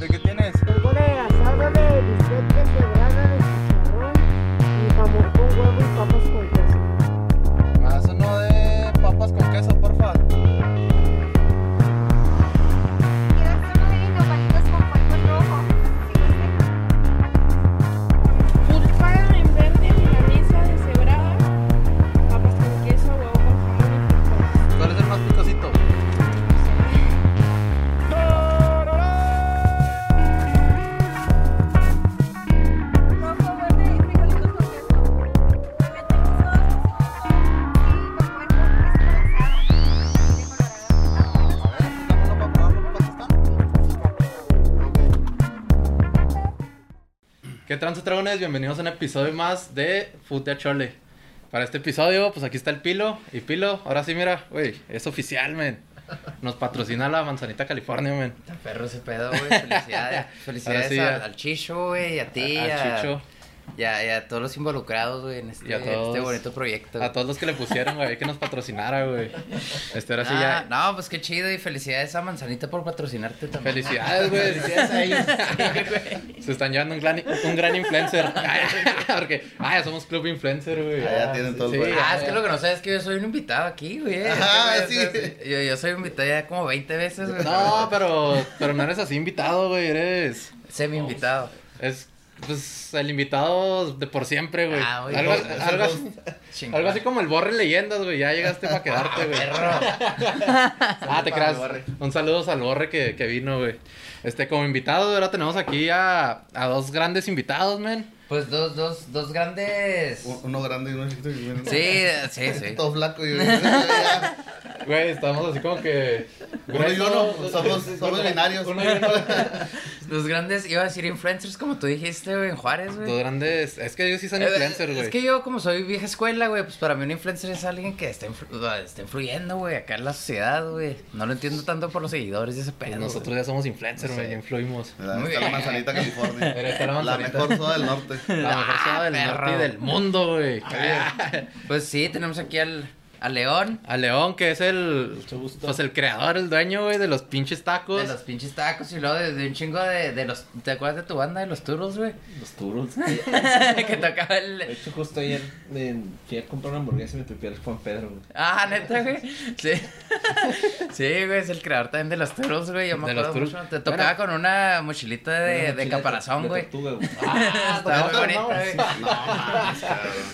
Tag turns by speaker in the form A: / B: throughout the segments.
A: ¿De qué tienes? ¿Qué trance dragones? Bienvenidos a un episodio más de de Chole. Para este episodio, pues aquí está el Pilo. Y Pilo, ahora sí, mira, güey, es oficial, men. Nos patrocina la Manzanita California, men.
B: Está perro ese pedo, güey. Felicidades. Felicidades
A: sí,
B: al, al Chicho, güey, y a ti,
A: A-
B: a,
A: a Chicho.
B: Y a, y a todos los involucrados, güey, en este,
A: todos-
B: este bonito proyecto.
A: A todos los que le pusieron, güey, que nos patrocinara, güey. Este ahora sí
B: Ah,
A: ya.
B: No, pues qué chido y felicidades a Manzanita por patrocinarte también.
A: Felicidades, güey.
B: Felicidades a ellos.
A: Se están llevando un gran, un gran influencer. Porque, ah, ya somos club influencer, güey.
C: Ah, ya tienen todo el rollo.
B: Ah, es que lo que no sabes es que yo soy un invitado aquí, güey. Que,
C: sí.
B: Yo, yo soy invitado ya como 20 veces, güey.
A: No, pero, pero no eres así invitado, güey. Eres.
B: Semi invitado.
A: Es. Pues el invitado de por siempre, güey.
B: Ah, güey.
A: algo,
C: Es el
A: algo,
C: host.
B: Chingón.
A: algo así como el Borre Leyendas, güey. Ya llegaste para quedarte, güey. Ah, te creas. Un saludo al Borre que, que vino, güey. Este, como invitado, ahora tenemos aquí a, a dos grandes invitados, men.
B: Pues dos, dos, dos grandes.
C: Uno grande y uno chiquito. y uno-
B: Sí, sí, sí.
C: Todo flaco y.
A: Güey, estamos así como que.
C: Uno y uno, somos, somos binarios.
A: Uno y uno.
B: Los grandes, iba a decir influencers, como tú dijiste, güey, en Juárez, güey.
A: Dos grandes. Es que ellos sí son
B: Eh,
A: influencers, güey.
B: Es que yo, como soy vieja escuela, güey, pues para mí un influencer es alguien que está, influ- está influyendo, güey, acá en la sociedad, güey. No lo entiendo tanto por los seguidores y ese pedo.
A: Pues nosotros ya somos influencers, güey. Ya influimos.
B: Muy
C: Está la
B: bien.
C: manzanita California.
A: La
C: La mejor soda del norte.
A: La mejor ciudad del norte y del mundo, güey.
B: güey. Pues sí, tenemos aquí al, al León.
A: A León, que es el. Pues el creador, el dueño, güey, de los pinches tacos.
B: De los pinches tacos y luego de, de un chingo de, de los... ¿Te acuerdas de tu banda de los Turros, güey?
D: Los turros.
B: que tocaba
D: De
B: el...
D: hecho, justo ayer me fui a comprar una hamburguesa y me topé al Juan Pedro, güey.
B: Ah, neta, güey. Sí. Sí, güey, es el creador también de los Turros, güey. Yo me
A: De los
B: acuerdo
A: Turros.
B: mucho. Te tocaba con una mochilita de,
D: Una
B: de caparazón,
D: de
B: güey.
D: tortuga, güey.
B: Estaba muy bonita, güey.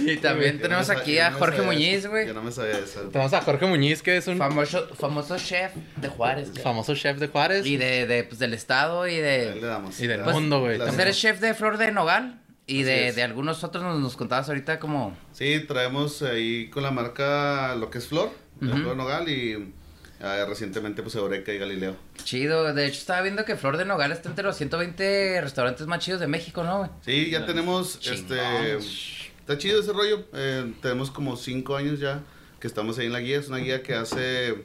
C: No.
B: Y también tenemos aquí a Jorge Muñiz, güey.
C: Yo no me sabía eso.
A: Tenemos a Jorge Muñiz, que es un
B: Famoso, famoso chef de Juárez. güey.
A: famoso chef de Juárez.
B: Y de, de, pues, del estado y
C: Ahí
B: de...
C: le damos.
A: Y del
B: Pues,
A: mundo, güey.
B: Pues eres chef de Flor de Nogal. Y
C: Así
B: de,
C: es.
B: de algunos otros nos, nos contabas ahorita como...
C: Sí, traemos ahí con la marca lo que es Flor, de
B: Ujú.
C: Flor Nogal y ah, recientemente pues Eureka y Galileo.
B: Chido. De hecho, estaba viendo que Flor de Nogal está entre los 120 restaurantes más chidos de México, ¿no, güey?
C: Sí, ya tenemos,
B: Chingón.
C: este, está chido ese rollo. eh, tenemos como cinco años ya que estamos ahí en la guía. Es una guía que hace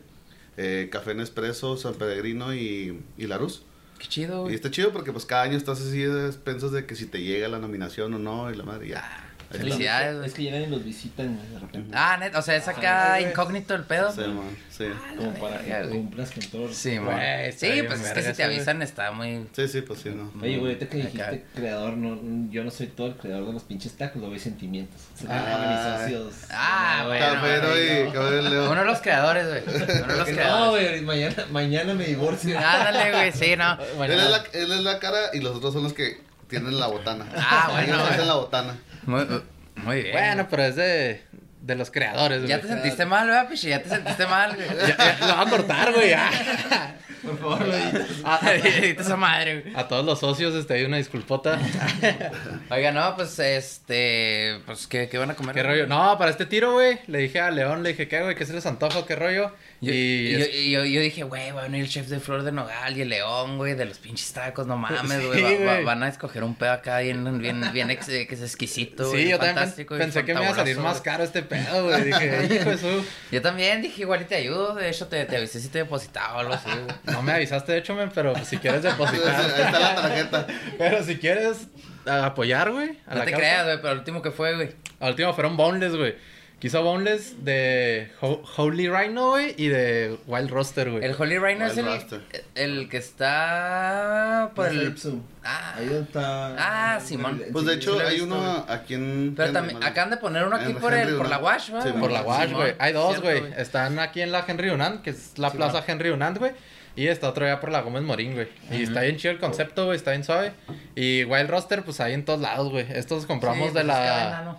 C: eh, café Nespresso, San Peregrino y, y Larus.
B: Qué chido,
C: Y está chido porque pues cada año estás así de expensas de que si te llega la nominación o no y la madre ya.
B: Felicidades, güey.
D: Es que ya nadie los visitan, güey, de repente.
B: Ah, net, o sea, es acá
A: güey.
B: incógnito el pedo.
C: Sí, man, sí.
D: Como para
B: verga,
D: que
B: güey.
D: cumplas con todo.
B: Sí,
A: Güey,
B: Sí, pues es que si te
A: güey.
B: avisan está muy...
C: Sí, sí, pues sí, no.
D: Oye, güey, ahorita que dijiste
B: Acá.
D: creador, no, yo no soy todo el creador de los pinches tacos, lo voy sentimientos. Se
C: Ah.
D: mis socios.
B: Ah,
D: No,
B: bueno,
C: Cafero
B: güey,
C: y
B: no. Uno de los creadores, güey. Uno de los
D: Que No,
B: creadores.
D: güey, mañana, mañana me divorcio.
B: Ándale, güey, sí, no.
C: Él es, la, él es la cara y los otros son los que tienen la botana.
B: Ah, bueno,
C: Ellos hacen
B: güey.
C: la botana.
B: Muy, muy bien.
A: Bueno, pero es de, de los creadores,
B: Ya
A: güey.
B: te sentiste mal, ¿verdad, pichi? Ya te sentiste mal, güey.
A: Ya, ya, lo va a cortar, güey. ya.
D: Por favor, lo editas.
B: Ahorita esa madre, güey.
A: A todos los socios, este, hay una disculpota.
B: Oiga, no, pues, este, pues, ¿qué, qué van a comer?
A: ¿Qué rollo? No, para este tiro, güey. Le dije a León, le dije, ¿qué, güey? ¿Qué se les antoja? ¿Qué rollo?
B: Yo,
A: y
B: yo,
A: es-
B: yo, yo dije, güey, va a venir el chef de Flor de Nogal y el León, güey, de los pinches tacos, no mames,
A: Sí,
B: güey. va- va-
A: güey.
B: van a escoger un pedo acá bien, bien, bien ex- que es exquisito,
A: Sí,
B: güey,
A: yo también
B: fantástico y
A: pensé que me iba a salir más caro este pedo, güey. Dije, hijo de su...
B: Yo también dije, igual y te ayudo, de hecho, te, te avisé si te depositaba o algo así, güey.
A: No me avisaste, de hecho, men, pero si quieres
C: Ahí
A: depositar.
C: está la tarjeta.
A: pero si quieres apoyar, güey.
B: No
A: la
B: te
A: causa.
B: creas, güey, pero el último que fue, güey.
A: Al último fueron boneless, güey. Que hizo Boneless de Ho- Holy Rhino, güey, y de Wild Roster, güey.
B: El Holy Rhino es el, el que está por el... Ah,
D: Ahí está.
B: Ah, Simón.
C: Pues de hecho
B: sí
C: hay
B: visto,
C: uno aquí en...
B: pero también acaban de poner uno aquí por el por la. Wash, ¿va?
C: Sí,
A: Por la Wash, güey. Hay dos, güey. Están aquí en la Henry Dunant, que es la plaza Henry Dunant, güey. Y está otro ya por la Gómez Morín, güey. Y está bien chido el concepto, güey. Está bien suave. Y Wild Roster, pues ahí en todos lados, güey. Estos compramos
B: Sí,
A: de
B: pues es
A: la...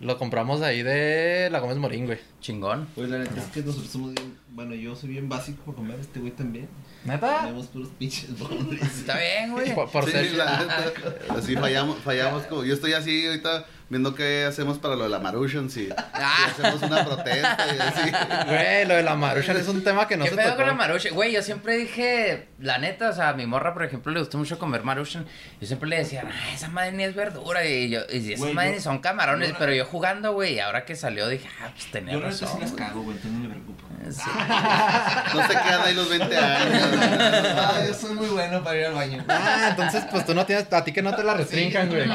A: Lo compramos ahí de la Gómez Morín.
B: Chingón.
D: Pues la neta es que nosotros somos bien. Bueno, yo soy bien básico para comer, este güey también.
A: ¿Neta?
D: Tenemos puros pinches.
B: Está bien, güey.
A: Por, por
C: Sí,
A: ser...
C: la neta, así fallamos, fallamos como, yo estoy así ahorita viendo qué hacemos para lo de la Marusian, si, si
B: Ah.
C: hacemos una protesta y así.
A: Güey, lo de la Maruchan es un tema que no
B: ¿Qué
A: se
B: pedo
A: tocó.
B: con la Maruchan? Güey, yo siempre dije, la neta, o sea, a mi morra, por ejemplo, le gustó mucho comer Maruchan. Yo siempre le decía, ah, esa madre ni es verdura. Y, yo, y esas
D: yo-
B: ni son camarones. pero yo jugando, güey, y ahora que salió dije, ah, pues
D: Yo neta sí
B: razón.
D: las cago, güey, entonces no me preocupo.
B: Sí.
C: No se quedan ahí los 20 años.
D: Ah, yo soy muy bueno para ir al baño.
A: Ah, entonces pues tú no tienes, a ti que no te la restringan, güey.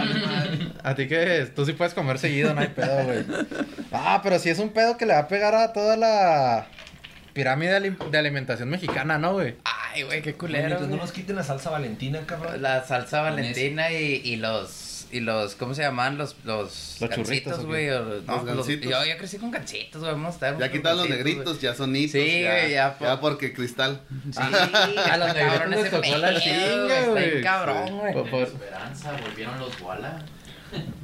A: A ti que tú sí puedes comer seguido, no hay pedo, güey. Ah, pero sí es un pedo que le va a pegar a toda la pirámide de alim- de alimentación mexicana, ¿no, güey?
B: Ay, güey, qué
D: Mientras
B: culero.
D: no
B: güey.
D: nos quiten la salsa valentina, cabrón.
B: La salsa valentina y, y los y los ¿cómo se llaman? Los los,
A: Los churritos,
B: güey. no,
C: Los
B: los-
C: gancitos.
B: yo, yo crecí con gancitos, güey. Vamos a estar
C: Ya quitan los negritos, ya son hitos.
B: Sí,
C: ya,
B: güey, ya por-
C: ya porque cristal.
B: Sí, a los
A: negritos
B: cabrones
A: les
B: se
A: tocó la chinga,
B: güey, está cabrón, güey.
A: Por- por-
E: Esperanza, volvieron los Walla.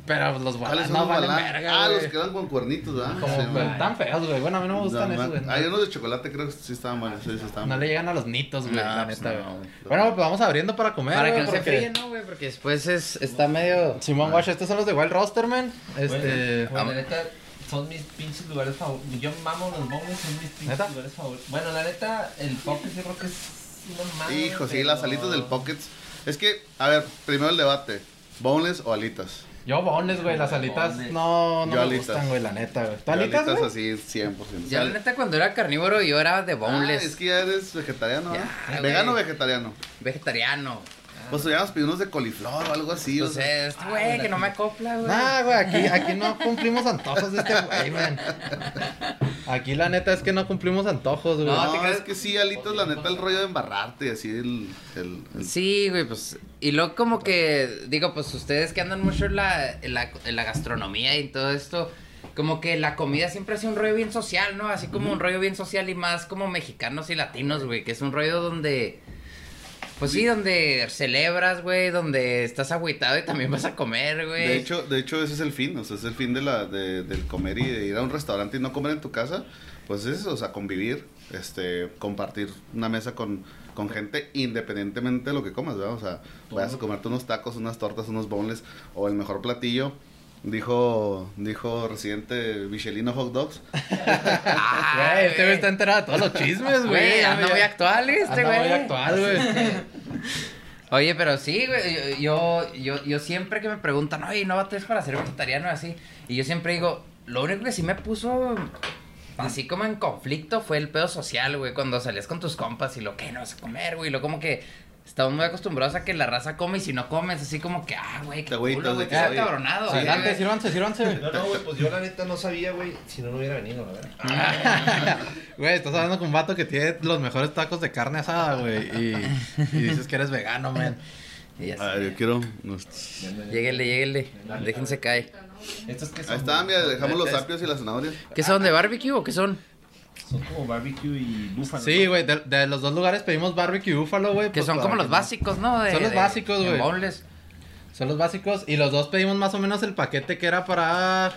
A: Pero los
C: ¿Cuáles
A: balas
C: son
A: no
C: los
A: valen
C: balán?
A: verga,
C: Ah, los que eran con cuernitos, ¿verdad?
A: Como
C: Sí,
A: pues, tan feos, güey. Bueno, a mí no me gustan
C: No,
A: esos, güey.
C: Hay unos de chocolate, creo que sí estaban buenos. Sí, sí estaban
A: No le llegan a los nitos, güey,
B: No,
A: la
B: pues
A: neta,
B: no,
A: güey. Bueno, pues vamos abriendo para comer,
B: Para que no se fríen, ¿no, güey? Porque después es, está medio...
A: Simón Wash, estos son los de Wild Roster, man. Este...
D: Bueno, la neta, son mis pinches lugares favoritos. Yo mamo los bonles, son mis pinches
A: ¿Neta?
D: lugares favoritos. Bueno, la neta, el pocket yo creo que es una.
C: Hijo, sí, las alitas del Pockets. Es que, a ver, primero el debate. ¿Boneless o alitas?
A: Yo boneless, güey, las alitas no, no
C: Yo
A: me
C: alitas.
A: gustan, güey, la neta, güey. ¿Tú alitas, güey?
C: así, 100%.
B: Yo, la neta, cuando era carnívoro, yo era de
C: Ah,
B: boneless.
C: es que ya eres vegetariano,
B: Ya,
C: ¿eh? ¿Vegano o vegetariano?
B: Vegetariano.
C: Pues hubiéramos pedido unos de coliflor o algo así. o
B: Pues
C: sea.
B: este güey, que no me acopla, güey.
A: Nah, güey, aquí, aquí no cumplimos antojos de este güey, man. Aquí la neta es que no cumplimos antojos, güey.
B: No,
C: No,
B: ¿te crees?
C: es que sí, alitas, la neta, el rollo de embarrarte y así el... el, el-
B: Sí, güey, pues. Y luego, como que. Digo, pues ustedes que andan mucho en la, en la, en la gastronomía y todo esto. Como que la comida siempre ha sido un rollo bien social, ¿no? Así como un rollo bien social y más como mexicanos y latinos, güey. Que es un rollo donde. Pues sí, donde celebras, güey, donde estás agüitado y también vas a comer, güey.
C: De hecho, de hecho, ese es el fin, o sea, es el fin de la, de, del comer y de ir a un restaurante y no comer en tu casa, pues es eso, o sea, convivir, este, compartir una mesa con, con gente independientemente de lo que comas, ¿verdad? O sea, vayas a comerte unos tacos, unas tortas, unos boneless o el mejor platillo. Dijo, dijo Residente Michelino Hot Dogs.
B: Ah,
A: Güey, este güey está enterado de todos los chismes, güey.
B: Güey, anda muy actual este, güey.
A: muy actual, güey.
B: Oye, pero sí, güey, yo, yo, yo, siempre que me preguntan, oye, ¿no bates para ser vegetariano así? Y yo siempre digo, lo único que sí me puso así como en conflicto fue el pedo social, güey, cuando salías con tus compas y lo que no vas a comer, güey, lo como que estamos muy acostumbrados a que la raza come y si no comes, así como que, ah, güey,
C: Te
B: qué
C: agüitas
B: culo, güey,
C: que,
B: qué
C: oye,
B: cabronado.
A: Sí,
B: güey.
A: Adelante, sírvanse, sírvanse.
D: No, no, güey, pues yo la neta no sabía, güey, si no, no hubiera venido, la verdad.
A: Güey, estás hablando con un vato que tiene los mejores tacos de carne asada, güey. Y, y dices que eres vegano, man.
B: Y ya
C: A
B: sé.
C: ver, yo quiero...
B: Lléguenle, lléguenle, déjense caer.
D: Estos que son.
C: Ahí está, mira, dejamos los apios y las zanahorias.
B: ¿Qué son, de barbecue o qué son?
D: Son como barbecue y búfalo.
A: Sí, güey, de, de los dos lugares pedimos barbecue y búfalo, güey.
B: Que
A: pues,
B: son como los
A: no-
B: básicos, ¿no? De-
A: Son los
B: de-
A: básicos, güey. Son los básicos. Y los dos pedimos más o menos el paquete que era para.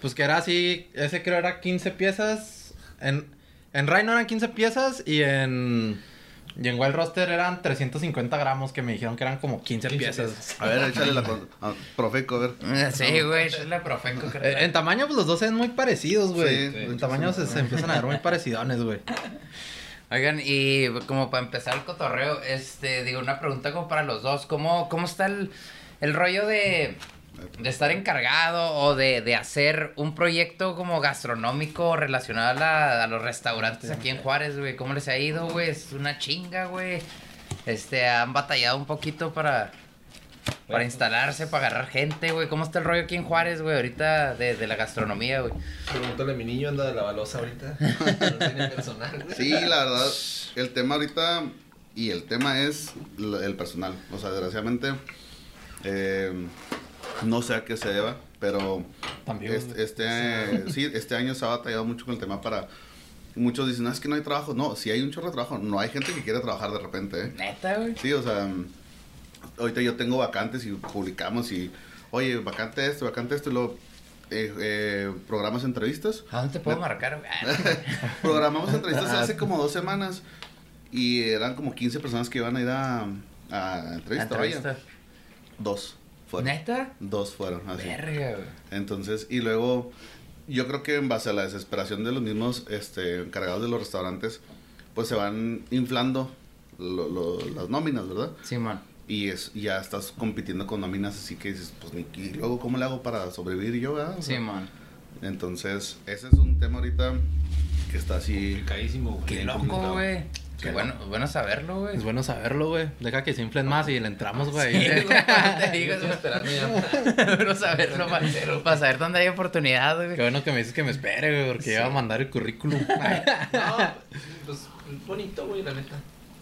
A: Pues que era así. Ese creo era 15 piezas. En, en Rhino eran 15 piezas. Y en. Y en Wild Roster eran 350 gramos. Que me dijeron que eran como 15,
D: 15
A: piezas.
C: A ver, échale la... a Profeco, a ver.
B: Eh, Sí, güey, es la profeco.
A: Eh, en tamaño, pues los dos se ven muy parecidos, güey.
C: Sí, sí.
A: en tamaño se, se empiezan a ver muy parecidones, güey.
B: Oigan, y como para empezar el cotorreo, este, digo, una pregunta como para los dos. ¿Cómo, cómo está el, el rollo de, de estar encargado o de, de hacer un proyecto como gastronómico relacionado a, la- a los restaurantes aquí en Juárez, güey? ¿Cómo les ha ido, güey? Es una chinga, güey. Este, han batallado un poquito para... para instalarse, para agarrar gente, güey. ¿Cómo está el rollo aquí en Juárez, güey? Ahorita de, de la gastronomía, güey.
D: Pregúntale a mi niño, anda de la balosa ahorita. No tiene personal. güey.
C: Sí, la verdad, el tema ahorita y el tema es el personal. O sea, desgraciadamente, eh, no sé a qué se deba, pero
A: También.
C: este, este, sí, este año se ha batallado mucho con el tema para... Muchos dicen, no, es que no hay trabajo. No, si hay un chorro de trabajo. No hay gente que quiere trabajar de repente, ¿eh?
B: Neta, güey.
C: Sí, o sea, ahorita yo tengo vacantes y publicamos y, oye, vacante esto, vacante esto, y luego eh, eh, programas entrevistas.
B: ¿A dónde te puedo marcar, güey? Ah,
C: Programamos entrevistas hace como dos semanas y eran como 15 personas que iban a ir a, a entrevista. vaya.
B: entrevista.
C: Dos fueron.
B: ¿Neta?
C: Dos fueron, así.
B: Verga, güey.
C: Entonces, y luego, yo creo que en base a la desesperación de los mismos este, encargados de los restaurantes, pues se van inflando lo- lo- las nóminas, ¿verdad?
B: Simón.
C: Y es, ya estás compitiendo con nóminas, así que dices, pues, ni- y luego, ¿cómo le hago para sobrevivir yo? O sea,
B: Simón.
C: Entonces, ese es un tema ahorita que está así.
D: Complicadísimo, güey.
B: Qué loco, güey. Qué
C: Sí,
B: bueno, bueno saberlo, güey.
A: Es bueno saberlo, güey. Deja que se inflen más y le entramos, güey.
B: Sí, te digo, es bueno saberlo para saber dónde hay oportunidad, güey.
A: Qué bueno que me dices que me espere, güey, porque ya va a mandar el currículum.
D: No, pues bonito, güey, la neta.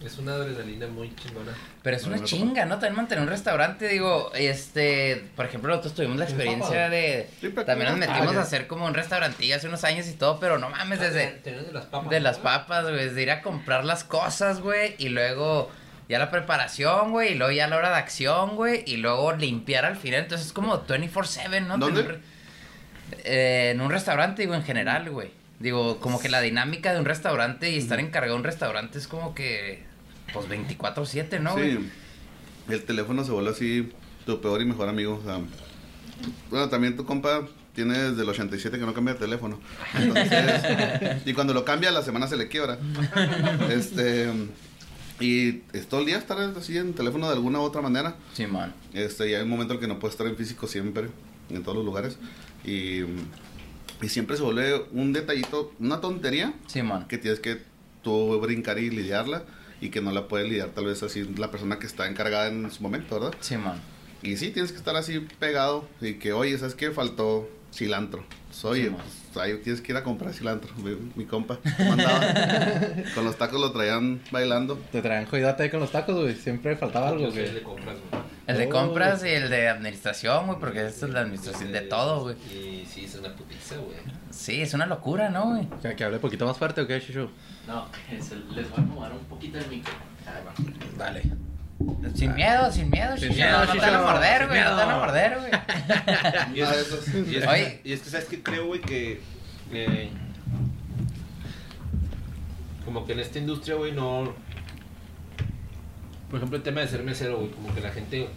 D: Es una adrenalina muy chingona.
B: Pero es una chinga, ¿no? También mantener un restaurante, digo, este, por ejemplo, nosotros tuvimos la experiencia de,
C: Sí,
B: también nos metimos
A: Ah,
B: a hacer como un restaurantillo hace unos años y todo, pero no mames, desde,
D: Tener de las papas.
B: de las papas, güey, de ir a comprar las cosas, güey, y luego ya la preparación, güey, y luego ya la hora de acción, güey, y luego limpiar al final, entonces es como 24/7, ¿no?
C: ¿Dónde?
B: Tener- eh, en un restaurante, digo, en general, güey. Digo, como que la dinámica de un restaurante y estar encargado de un restaurante es como que, pues 24/7, ¿no,
C: sí, el teléfono se vuelve así tu peor y mejor amigo. O sea, bueno, también tu compa tiene desde el 87 que no cambia de teléfono. Entonces, y cuando lo cambia, la semana se le quiebra. Este. Y es todo el día estar así en teléfono de alguna u otra manera.
B: Simón.
C: Este, y hay un momento en que no puedes estar en físico siempre, en todos los lugares. Y, y siempre se vuelve un detallito, una tontería
B: Simón.
C: que tienes que tú brincar y lidiarla y que no la puede lidiar tal vez así la persona que está encargada en su momento, ¿verdad?
B: Simón.
C: Y sí, tienes que estar así pegado y que, oye, ¿sabes qué? Faltó cilantro. Oye,
B: Sí, man.
C: pues, ahí tienes que ir a comprar cilantro. Mi, mi compa ¿cómo andaba? Con los tacos lo traían bailando.
A: Te traen jodidate ahí con los tacos, güey. Siempre faltaba algo,
D: el
A: güey.
D: de compras, güey.
B: El de
A: Oh.
B: compras y el de administración, güey, porque esto es la administración de todo, güey.
D: Y sí, es una putiza, güey.
B: Sí, es una locura, ¿no, güey?
A: Que, que hable poquito más fuerte, ¿o qué, Chicho?
E: No, es el- les voy a acomodar un poquito el micro. Ahí va.
A: Dale.
B: Sin miedo, sin miedo,
A: Sin miedo,
B: no te van a morder, güey. No te van a morder, güey.
D: Y es,
C: eso sí.
D: y es,
B: Oye.
D: y es que, ¿sabes qué creo, güey? Que. eh, como que en esta industria, güey, no. Por ejemplo, el tema de ser mesero, güey. Como que la gente.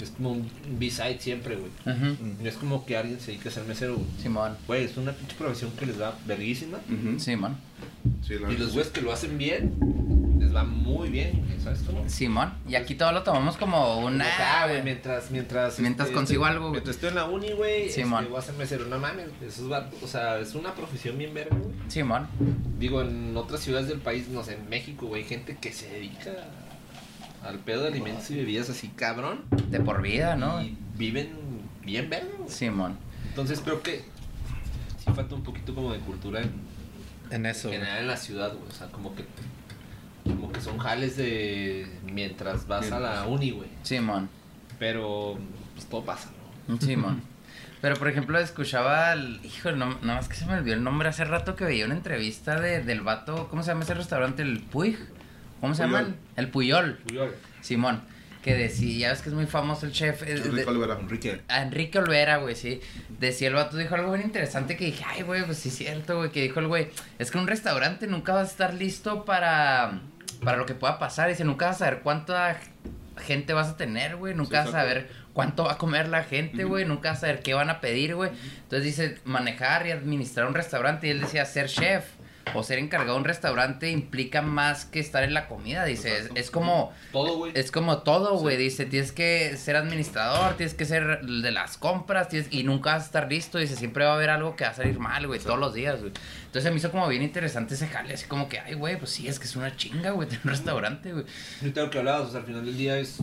D: Es como un B-side siempre, güey. No es como que alguien se dedique a ser mesero, güey.
B: Simón.
D: Güey, es una pinche profesión que les va verguísima.
C: Ujú.
B: Simón.
C: Sí, la
D: Y los güeyes que lo hacen bien, les va muy bien, ¿sabes cómo?
B: Simón. Y aquí todo lo tomamos como una.
D: Como, ah, güey, mientras, mientras...
B: Mientras consigo algo, güey.
D: Mientras estoy en la uni, güey,
B: Simón.
D: este, voy a ser mesero. No mames, eso es, va- o sea, es una profesión bien verga, güey.
B: Simón.
D: Digo, en otras ciudades del país, no sé, en México, güey, hay gente que se dedica al pedo de alimentos y bebidas así, cabrón.
B: De por vida, ¿no?
D: Y viven bien verga, güey.
B: Simón.
D: Entonces creo que sí falta un poquito como de cultura en,
A: En eso,
D: en general en la ciudad, güey. O sea, como que como que son jales de mientras vas a la uni, güey.
B: Simón.
D: Pero pues todo pasa, ¿no?
B: Simón. Pero por ejemplo, escuchaba al. Hijo, no, nada más que se me olvidó el nombre hace rato que veía una entrevista de, del vato. ¿Cómo se llama ese restaurante? El Puig. ¿Cómo se llama?
C: Puyol.
B: El Puyol.
D: Puyol.
B: Simón. Que decía, ya ves que es muy famoso el chef. eh, de-
C: Enrique Olvera.
D: Enrique.
B: a Enrique Olvera, güey, sí. Decía el vato, dijo algo bien interesante que dije, ay, güey, pues sí es cierto, güey. Que dijo el güey, es que un restaurante nunca vas a estar listo para, para lo que pueda pasar. Dice, nunca vas a saber cuánta gente vas a tener, güey. Nunca
C: Sí,
B: vas a saber cuánto va a comer la gente, güey. Nunca vas a saber qué van a pedir, güey. Entonces dice, manejar y administrar un restaurante. Y él decía, ser chef o ser encargado de un restaurante implica más que estar en la comida. Dice, es, como...
D: Todo, güey.
B: Es como todo, güey. Dice, tienes que ser administrador, tienes que ser de las compras, tienes, y nunca vas a estar listo. Dice, siempre va a haber algo que va a salir mal, güey, todos los días, güey. Entonces me hizo como bien interesante ese jale, así como que, ay, güey, pues sí, es que es una chinga, güey, tener un restaurante, güey.
D: Ahorita lo que hablabas, o sea, al final del día es.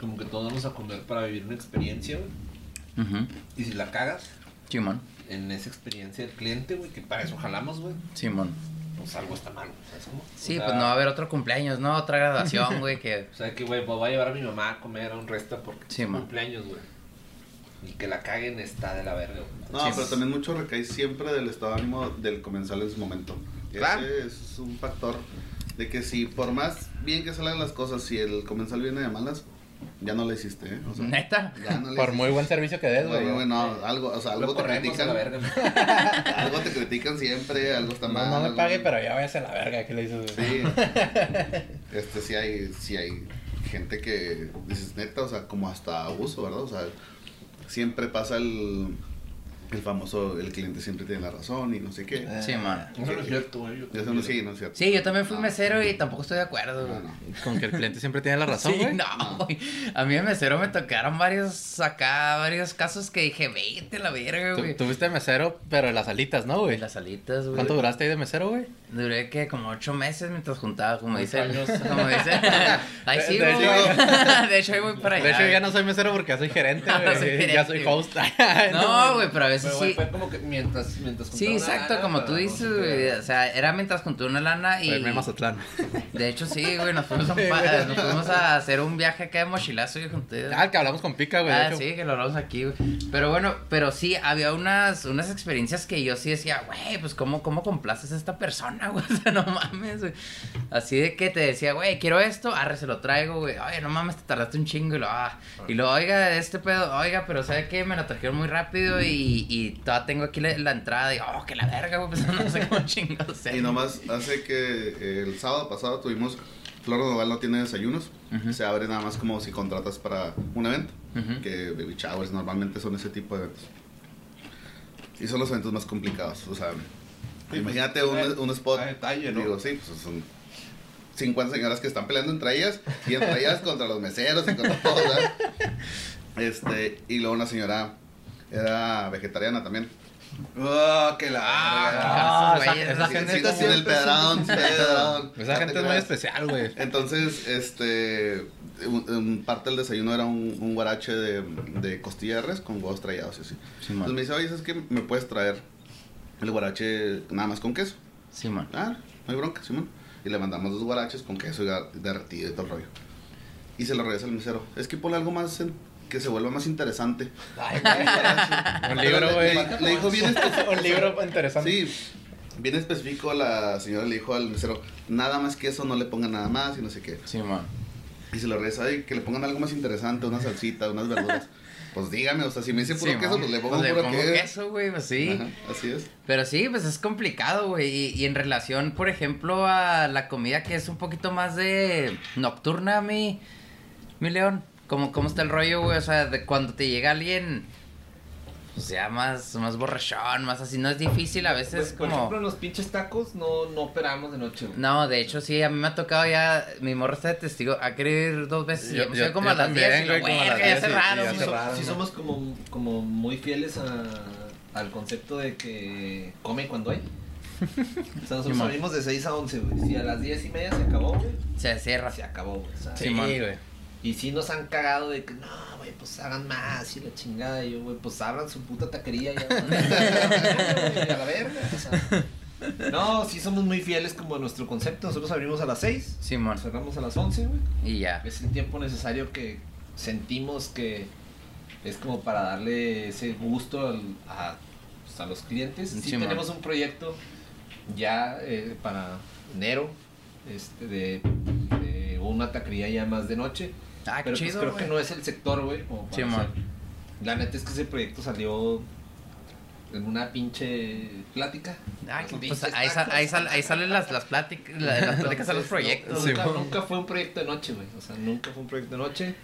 D: como que todos vamos a comer para vivir una experiencia, güey. Y si la cagas
B: Simón,
D: en esa experiencia del cliente, güey, que para eso jalamos, güey,
B: Simón.
D: pues algo está mal, ¿sabes cómo?
B: Sí,
D: O sea,
B: pues no va a haber otro cumpleaños, ¿no? Otra graduación, güey, que...
D: O sea, que, güey, pues voy a llevar a mi mamá a comer a un resta porque
B: Sí,
D: es cumpleaños, güey. Y que la caguen está de la verga, güey.
C: No,
B: Sí,
C: pero
B: pues.
C: también mucho recae siempre del estado de ánimo del comensal en su momento.
D: Claro.
C: Ese es un factor de que si por más bien que salgan las cosas, si el comensal viene de malas, ya no le hiciste, ¿eh? O sea,
B: ¿Neta?
C: ya no le
A: Por muy buen servicio que des,
C: No,
A: güey.
C: no, no, algo, o sea, algo
D: Lo
C: te
D: corremos a la
C: critican. algo te critican siempre, algo está
A: No,
C: mal.
A: no me
C: algo-
A: pague, pero ya váyase a la verga, ¿qué le dices, güey?
C: Sí. Este sí hay, sí hay gente que dices neta, o sea, como hasta abuso, ¿verdad? O sea, siempre pasa el, el famoso, el cliente siempre tiene la razón y no sé qué.
B: Sí, man.
D: Eso no es cierto, güey. yo-
C: Eso no, sí, no es cierto.
B: Sí, yo también fui
C: No.
B: mesero y tampoco estoy de acuerdo,
C: No,
B: güey.
C: no.
A: Con que el cliente siempre tiene la razón,
B: Sí,
A: güey.
B: no, güey. A mí de mesero me tocaron varios acá, varios casos que dije, vete a la verga,
A: Tú-
B: güey.
A: Tuviste de mesero, pero en las alitas, ¿no, güey?
B: Las alitas, güey.
A: ¿Cuánto duraste ahí de mesero, güey?
B: Duré que como ocho meses mientras juntaba, como dice.
D: años.
B: Como dice. Ahí
A: De-
B: sí,
A: de
B: güey.
A: hecho-
B: De hecho, ahí voy para allá.
A: De hecho, ya no soy mesero porque ya soy gerente,
B: No,
A: güey.
B: soy gerente,
A: ya soy host.
B: No, güey, pero a veces
D: Pero, güey,
B: sí.
D: fue como que mientras, mientras
B: Sí, exacto,
D: lana
B: como tú
D: no
B: dices, güey. O sea, era mientras junté una lana y.
A: A Mazatlán.
B: De hecho, sí, güey, nos fuimos a, un pa- nos fuimos a hacer un viaje acá de mochilazo y junté.
A: Ah, que hablamos con Pica, güey.
B: Ah, sí, que lo hablamos aquí, güey. Pero bueno, pero sí, había unas, unas experiencias que yo sí decía, güey, pues cómo, cómo complaces a esta persona, güey. O sea, no mames, güey. Así de que te decía, güey, quiero esto, arre, se lo traigo, güey. Oye, no mames, te tardaste un chingo y lo, ah. Y lo, oiga, este pedo, oiga, pero ¿sabe qué? Me lo trajeron muy rápido y, y todavía tengo aquí la, la entrada y, oh, que la verga, güey, pues no sé cómo chingados.
C: Y nomás hace que eh, el sábado pasado tuvimos Flor Noval no tiene desayunos. Se abre nada más como si contratas para un evento. Que baby showers normalmente son ese tipo de eventos. Y son los eventos más complicados. O sea, imagínate un, un spot.
D: detalle, ¿no?
C: Digo, sí, pues son 50 señoras que están peleando entre ellas. Y entre ellas contra los meseros y contra todos. ¿verdad? Este, y luego una señora era vegetariana también. ¡Oh, que la!
B: Ah,
A: esa-
B: güey,
A: esa
C: Sí,
A: gente
C: sí, sin el pedrón.
A: Esa gente es muy especial, güey.
C: Entonces, este, un- un- parte del desayuno era un, un guarache de, de costilla de res con huevos trallados y así.
B: Sí,
C: Entonces me dice, oye, ¿sabes qué? ¿Me puedes traer el guarache nada más con queso?
B: Sí, man.
C: Ah, no hay bronca, Simón. Y le mandamos dos guaraches con queso y derretido y todo el rollo. Y se lo regresa al mesero. Es que ponle algo más en- que se vuelva más interesante.
A: Un libro, güey.
C: Le, le- le dijo bien específico.
A: Un libro interesante.
C: Sí, bien específico la señora le dijo al mesero, nada más queso, no le pongan nada más y no sé qué.
B: Sí, man.
C: Y se lo regresa y que le pongan algo más interesante, una salsita, unas verduras. Pues dígame, o sea, si me dice puro
B: Sí,
C: queso,
B: man.
C: pues le pongo
B: Pues le
C: puro
B: pongo
C: queso.
B: queso, güey, pues sí.
C: Ajá, así es.
B: Pero sí, pues es complicado, güey. Y, y en relación, por ejemplo, a la comida que es un poquito más de nocturna, mi, mi león. ¿Cómo, ¿Cómo está el rollo, güey? O sea, de cuando te llega alguien, pues ya más, más borrachón, más así. No es difícil, a veces
D: Pues, por
B: como...
D: ejemplo, en los pinches tacos no, no operamos de noche, güey.
B: No, de hecho, sí, a mí me ha tocado ya, mi morro está de testigo, ha querido ir dos veces y
A: Yo-
B: hemos
A: yo-
B: ido como
A: yo
B: a las
A: también,
B: 10 y lo,
A: güey, como a las
B: "Verga, ya
A: 10 y- y
B: cerraron,
A: ya
D: Sí,
B: güey".
D: so-
A: cerraron,
D: sí
A: ¿no?
D: somos como, como muy fieles a, al concepto de que come cuando hay. O sea, nosotros salimos de 6 a 11, güey. Si a las 10 y media se acabó, güey,
B: Se cierra.
D: se acabó, güey. o sea,
A: Sí, güey.
D: Y sí nos han cagado de que, no, güey, pues hagan más y la chingada. Y yo, güey, pues abran su puta taquería ya. a la verga, o sea. No, sí somos muy fieles como a nuestro concepto. Nosotros abrimos a las 6,
B: Simón.
D: cerramos a las 11, güey.
B: Y ya.
D: Es el tiempo necesario que sentimos que es como para darle ese gusto al- a, pues, a los clientes. Sí, tenemos un proyecto ya eh, para enero este, de, de una taquería ya más de noche.
B: Ah, qué
D: pero pues creo que no es el sector, güey.
B: Sí, man.
D: La neta es que ese proyecto salió en una pinche plática.
B: Ah, pues ahí, sa-
D: tacos.
B: ahí, sal- ahí salen las, las pláticas, la- las pláticas a los proyectos.
D: no,
A: Sí,
D: nunca, fue un proyecto de noche, güey. O sea, nunca fue un proyecto de noche.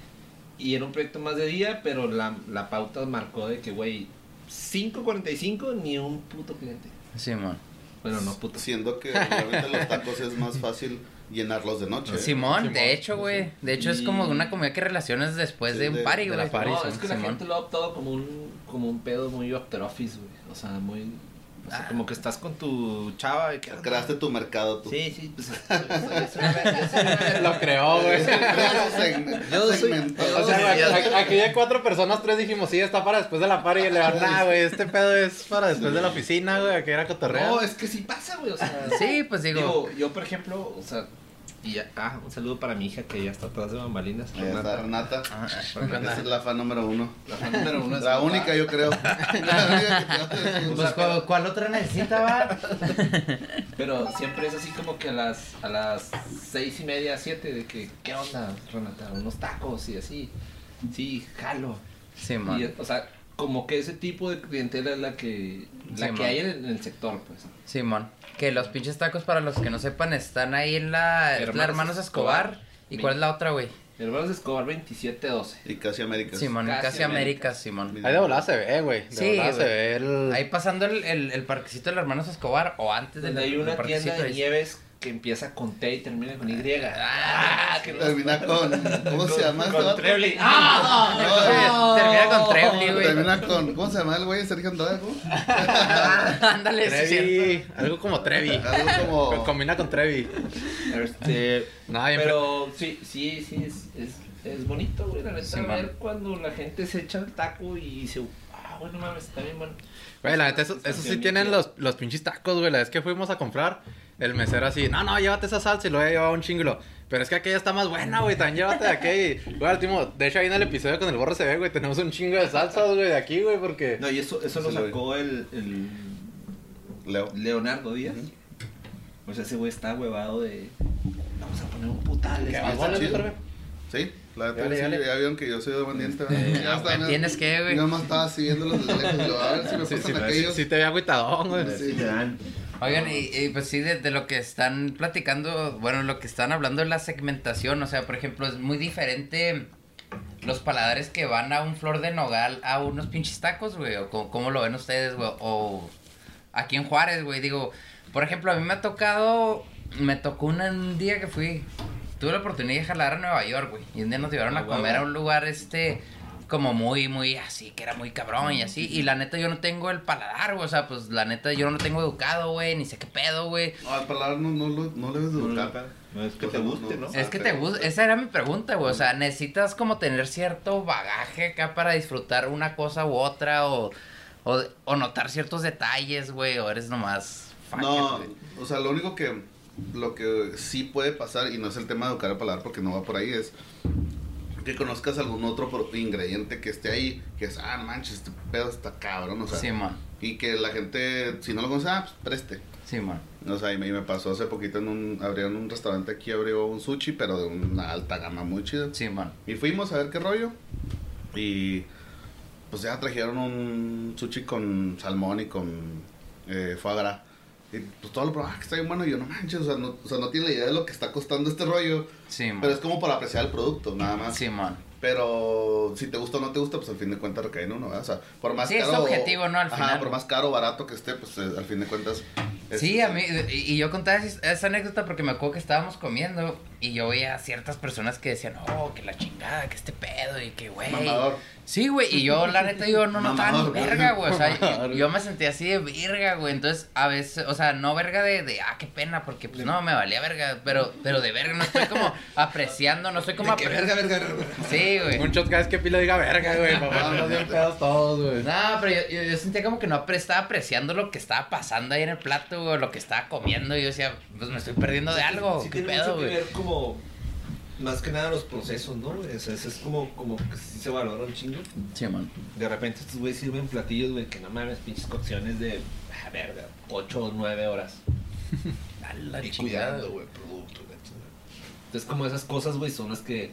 D: Y era un proyecto más de día, pero la, la pauta marcó de que, güey, 5.45 ni un puto cliente.
B: Simón.
D: Bueno, no puto.
C: Siendo que realmente los tacos es más fácil llenarlos de noche.
B: Simón,
A: Simón.
B: de hecho, güey. De hecho, es como una comida que relacionas después
C: Sí,
B: de un party, güey.
D: no, es que la
B: Simón.
D: gente lo ha adoptado como un, como un pedo muy after office, güey. O sea, muy... O sea,
B: Ah.
D: como que estás con tu chava y que...
C: Creaste tu mercado tú.
D: Sí, sí, pues...
A: Lo creó, güey.
D: Yo soy-.
A: O sea, güey, aquí- de cuatro personas, tres dijimos, sí, está para después de la party. Y le van, nah, güey, este pedo es para después de la oficina, güey, aquí era cotorrear.
D: No, es que sí pasa, güey, o sea...
B: Sí, pues digo.
D: Digo, yo por ejemplo, o sea, y ya- ah, un saludo para mi hija que ya está atrás de bambalinas.
C: Ahí está Renata.
B: Ah,
C: Esa es la fan número uno.
D: La fan número uno es
C: La única,
D: papá.
C: yo creo. La única que te va a decir.
B: Pues, ¿cuál, cuál otra necesita, va?
D: Pero siempre es así como que a las, a las seis y media, siete, de que, ¿qué onda, Renata? Unos tacos y así. Sí, jalo.
B: Sí,
D: Y,
B: man.
D: o sea, como que ese tipo de clientela es la que, la
B: Sí,
D: que
B: man.
D: hay en, en el sector, pues.
B: Simón. Que los pinches tacos, para los que no sepan, están ahí en la,
D: Hermanos
B: Escobar.
D: Escobar.
B: ¿Y cuál es la otra, güey?
D: Hermanos Escobar 2712.
C: Y casi América.
B: Simón,
D: Casi
B: casi.
D: América,
B: Simón.
A: Ahí de volada se ve, güey. De
B: Sí,
A: se ve el...
B: Ahí pasando el, el, el parquecito de los Hermanos Escobar o antes del,
D: Donde hay una tienda de
B: ahí.
D: nieves que empieza con T y termina con Y.
B: Ah,
D: que
C: Termina con. ¿Cómo se llama? este
D: Con
C: vato?
D: Treble.
C: No,
B: Termina con Trebly, güey.
C: Termina con. ¿Cómo se llama el güey? Sergio Andrade, ¿cómo?
B: Ándale.
A: Trevi. Algo como Trevi.
C: Algo
A: Co-
C: como.
A: Combina con Trevi.
D: Este,
A: No,
D: pero sí, sí, sí, es, es, es bonito, güey, la neta,
B: Sí,
D: ver
B: man.
D: cuando la gente se echa el taco y dice, ah, bueno, mames, está bien, bueno.
A: Güey, la neta, eso, eso sí tienen los, los pinches tacos, güey. La vez que fuimos a comprar, el mesero así, no, no, llévate esa salsa y luego llevaba un chingulo. Pero es que aquella está más buena, güey. También llévate de aquí. Y, Güey, último, de hecho, ahí en el episodio con el borro se ve, güey. Tenemos un chingo de salsas, güey, de aquí, güey, porque.
D: No, y eso, eso lo
C: lo
D: sacó el, el
C: Leo.
D: Leonardo Díaz. O sea, ese güey está huevado de, vamos a poner un putal.
A: ¿Qué. Torbe?
C: Sí, la neta,
A: Dale,
C: sí,
A: dale.
C: ya vieron que yo soy de buen diente.
B: Eh,
C: Ya está,
B: tienes que, güey.
C: Yo nomás estaba viéndolos desde lejos. Yo, a ver si me
A: Sí,
C: pasan
A: sí,
C: aquellos.
A: sí te ve agüitadón, güey.
C: Sí, sí.
B: Oigan, y, y, pues sí, de, de lo que están platicando, bueno, lo que están hablando de la segmentación, o sea, por ejemplo, es muy diferente los paladares que van a un flor de nogal a unos pinches tacos, güey, o cómo, cómo lo ven ustedes, güey, o aquí en Juárez, güey, digo, por ejemplo, a mí me ha tocado, me tocó una- un día que fui, tuve la oportunidad de jalar a Nueva York, güey, y un día nos llevaron a comer a un lugar, este, como muy, muy así, que era muy cabrón y así. Y la neta, yo no tengo el paladar, güey. O sea, pues la neta, yo no lo tengo educado, güey. Ni sé qué pedo, güey.
C: No, al paladar no, no, lo- no le debes de educar.
D: No es que
C: O
D: te
C: sea, no,
D: guste,
C: no,
D: ¿no?
C: Ah,
B: Es que te gusta. Esa era mi pregunta, güey. O sea, necesitas como tener cierto bagaje acá para disfrutar una cosa u otra. O, o, o notar ciertos detalles, güey. O eres nomás.
C: No, o sea, lo único que lo que sí puede pasar y no es el tema de educar al paladar porque no va por ahí es que conozcas algún otro ingrediente que esté ahí que es ah manches este pedo está cabrón o sea
B: Sí, man.
C: y que la gente si no lo conoce ah pues preste
B: Sí, man.
C: o sea y me, y me pasó hace poquito en un abrieron un restaurante aquí abrió un sushi pero de una alta gama muy chida
B: Sí, man.
C: y fuimos a ver qué rollo. Y pues ya trajeron un sushi con salmón y con eh, foie gras. Y pues todo lo probaba, ah, que está bien bueno. Y yo, no manches, o sea, no, o sea, no tiene la idea de lo que está costando este rollo.
B: Sí, man.
C: Pero es como para apreciar el producto, nada más.
B: Sí, man.
C: Pero si te gusta o no te gusta, pues al fin de cuentas recae en uno, ¿verdad? O sea, por más
B: Sí, es
C: caro.
B: objetivo, ¿no? Al
C: Ajá,
B: final.
C: por más caro o barato que esté, pues eh, al fin de cuentas. es-
B: Sí, a mí, y, yo contaba esa, esa anécdota porque me acuerdo que estábamos comiendo y yo veía a ciertas personas que decían, oh, que la chingada, que este pedo y que, güey.
C: Mamador.
B: Sí, güey, y yo, la neta, yo no notaba ni verga, güey, o sea, yo, yo me sentía así de verga, güey, entonces, a veces, o sea, no verga de, de, ah, qué pena, porque, pues, no, me valía verga, pero, pero de verga, no estoy como apreciando, no estoy como
D: Que
B: apre-
D: verga, verga, verga.
B: Sí, güey.
A: Un shot cada vez que Pilo diga verga, güey. Papá, nos bien pedos todos, güey.
B: No, pero yo, yo, yo sentía como que no estaba apreciando lo que estaba pasando ahí en el plato, güey, lo que estaba comiendo, y yo decía, pues me estoy perdiendo de algo,
D: Sí
B: qué
D: tiene
B: pedo,
D: mucho que
B: güey.
D: Ver como, más que nada los procesos, ¿no? Eso es como, como que sí se valora un chingo.
B: Sí, man.
D: De repente estos güeyes sirven platillos, güey, que no mames, pinches cocciones de, ah, verga, 8 o 9 horas.
B: A la
D: y
B: chingada.
D: cuidando, güey, producto, chingada. Entonces, como esas cosas, güey, son las que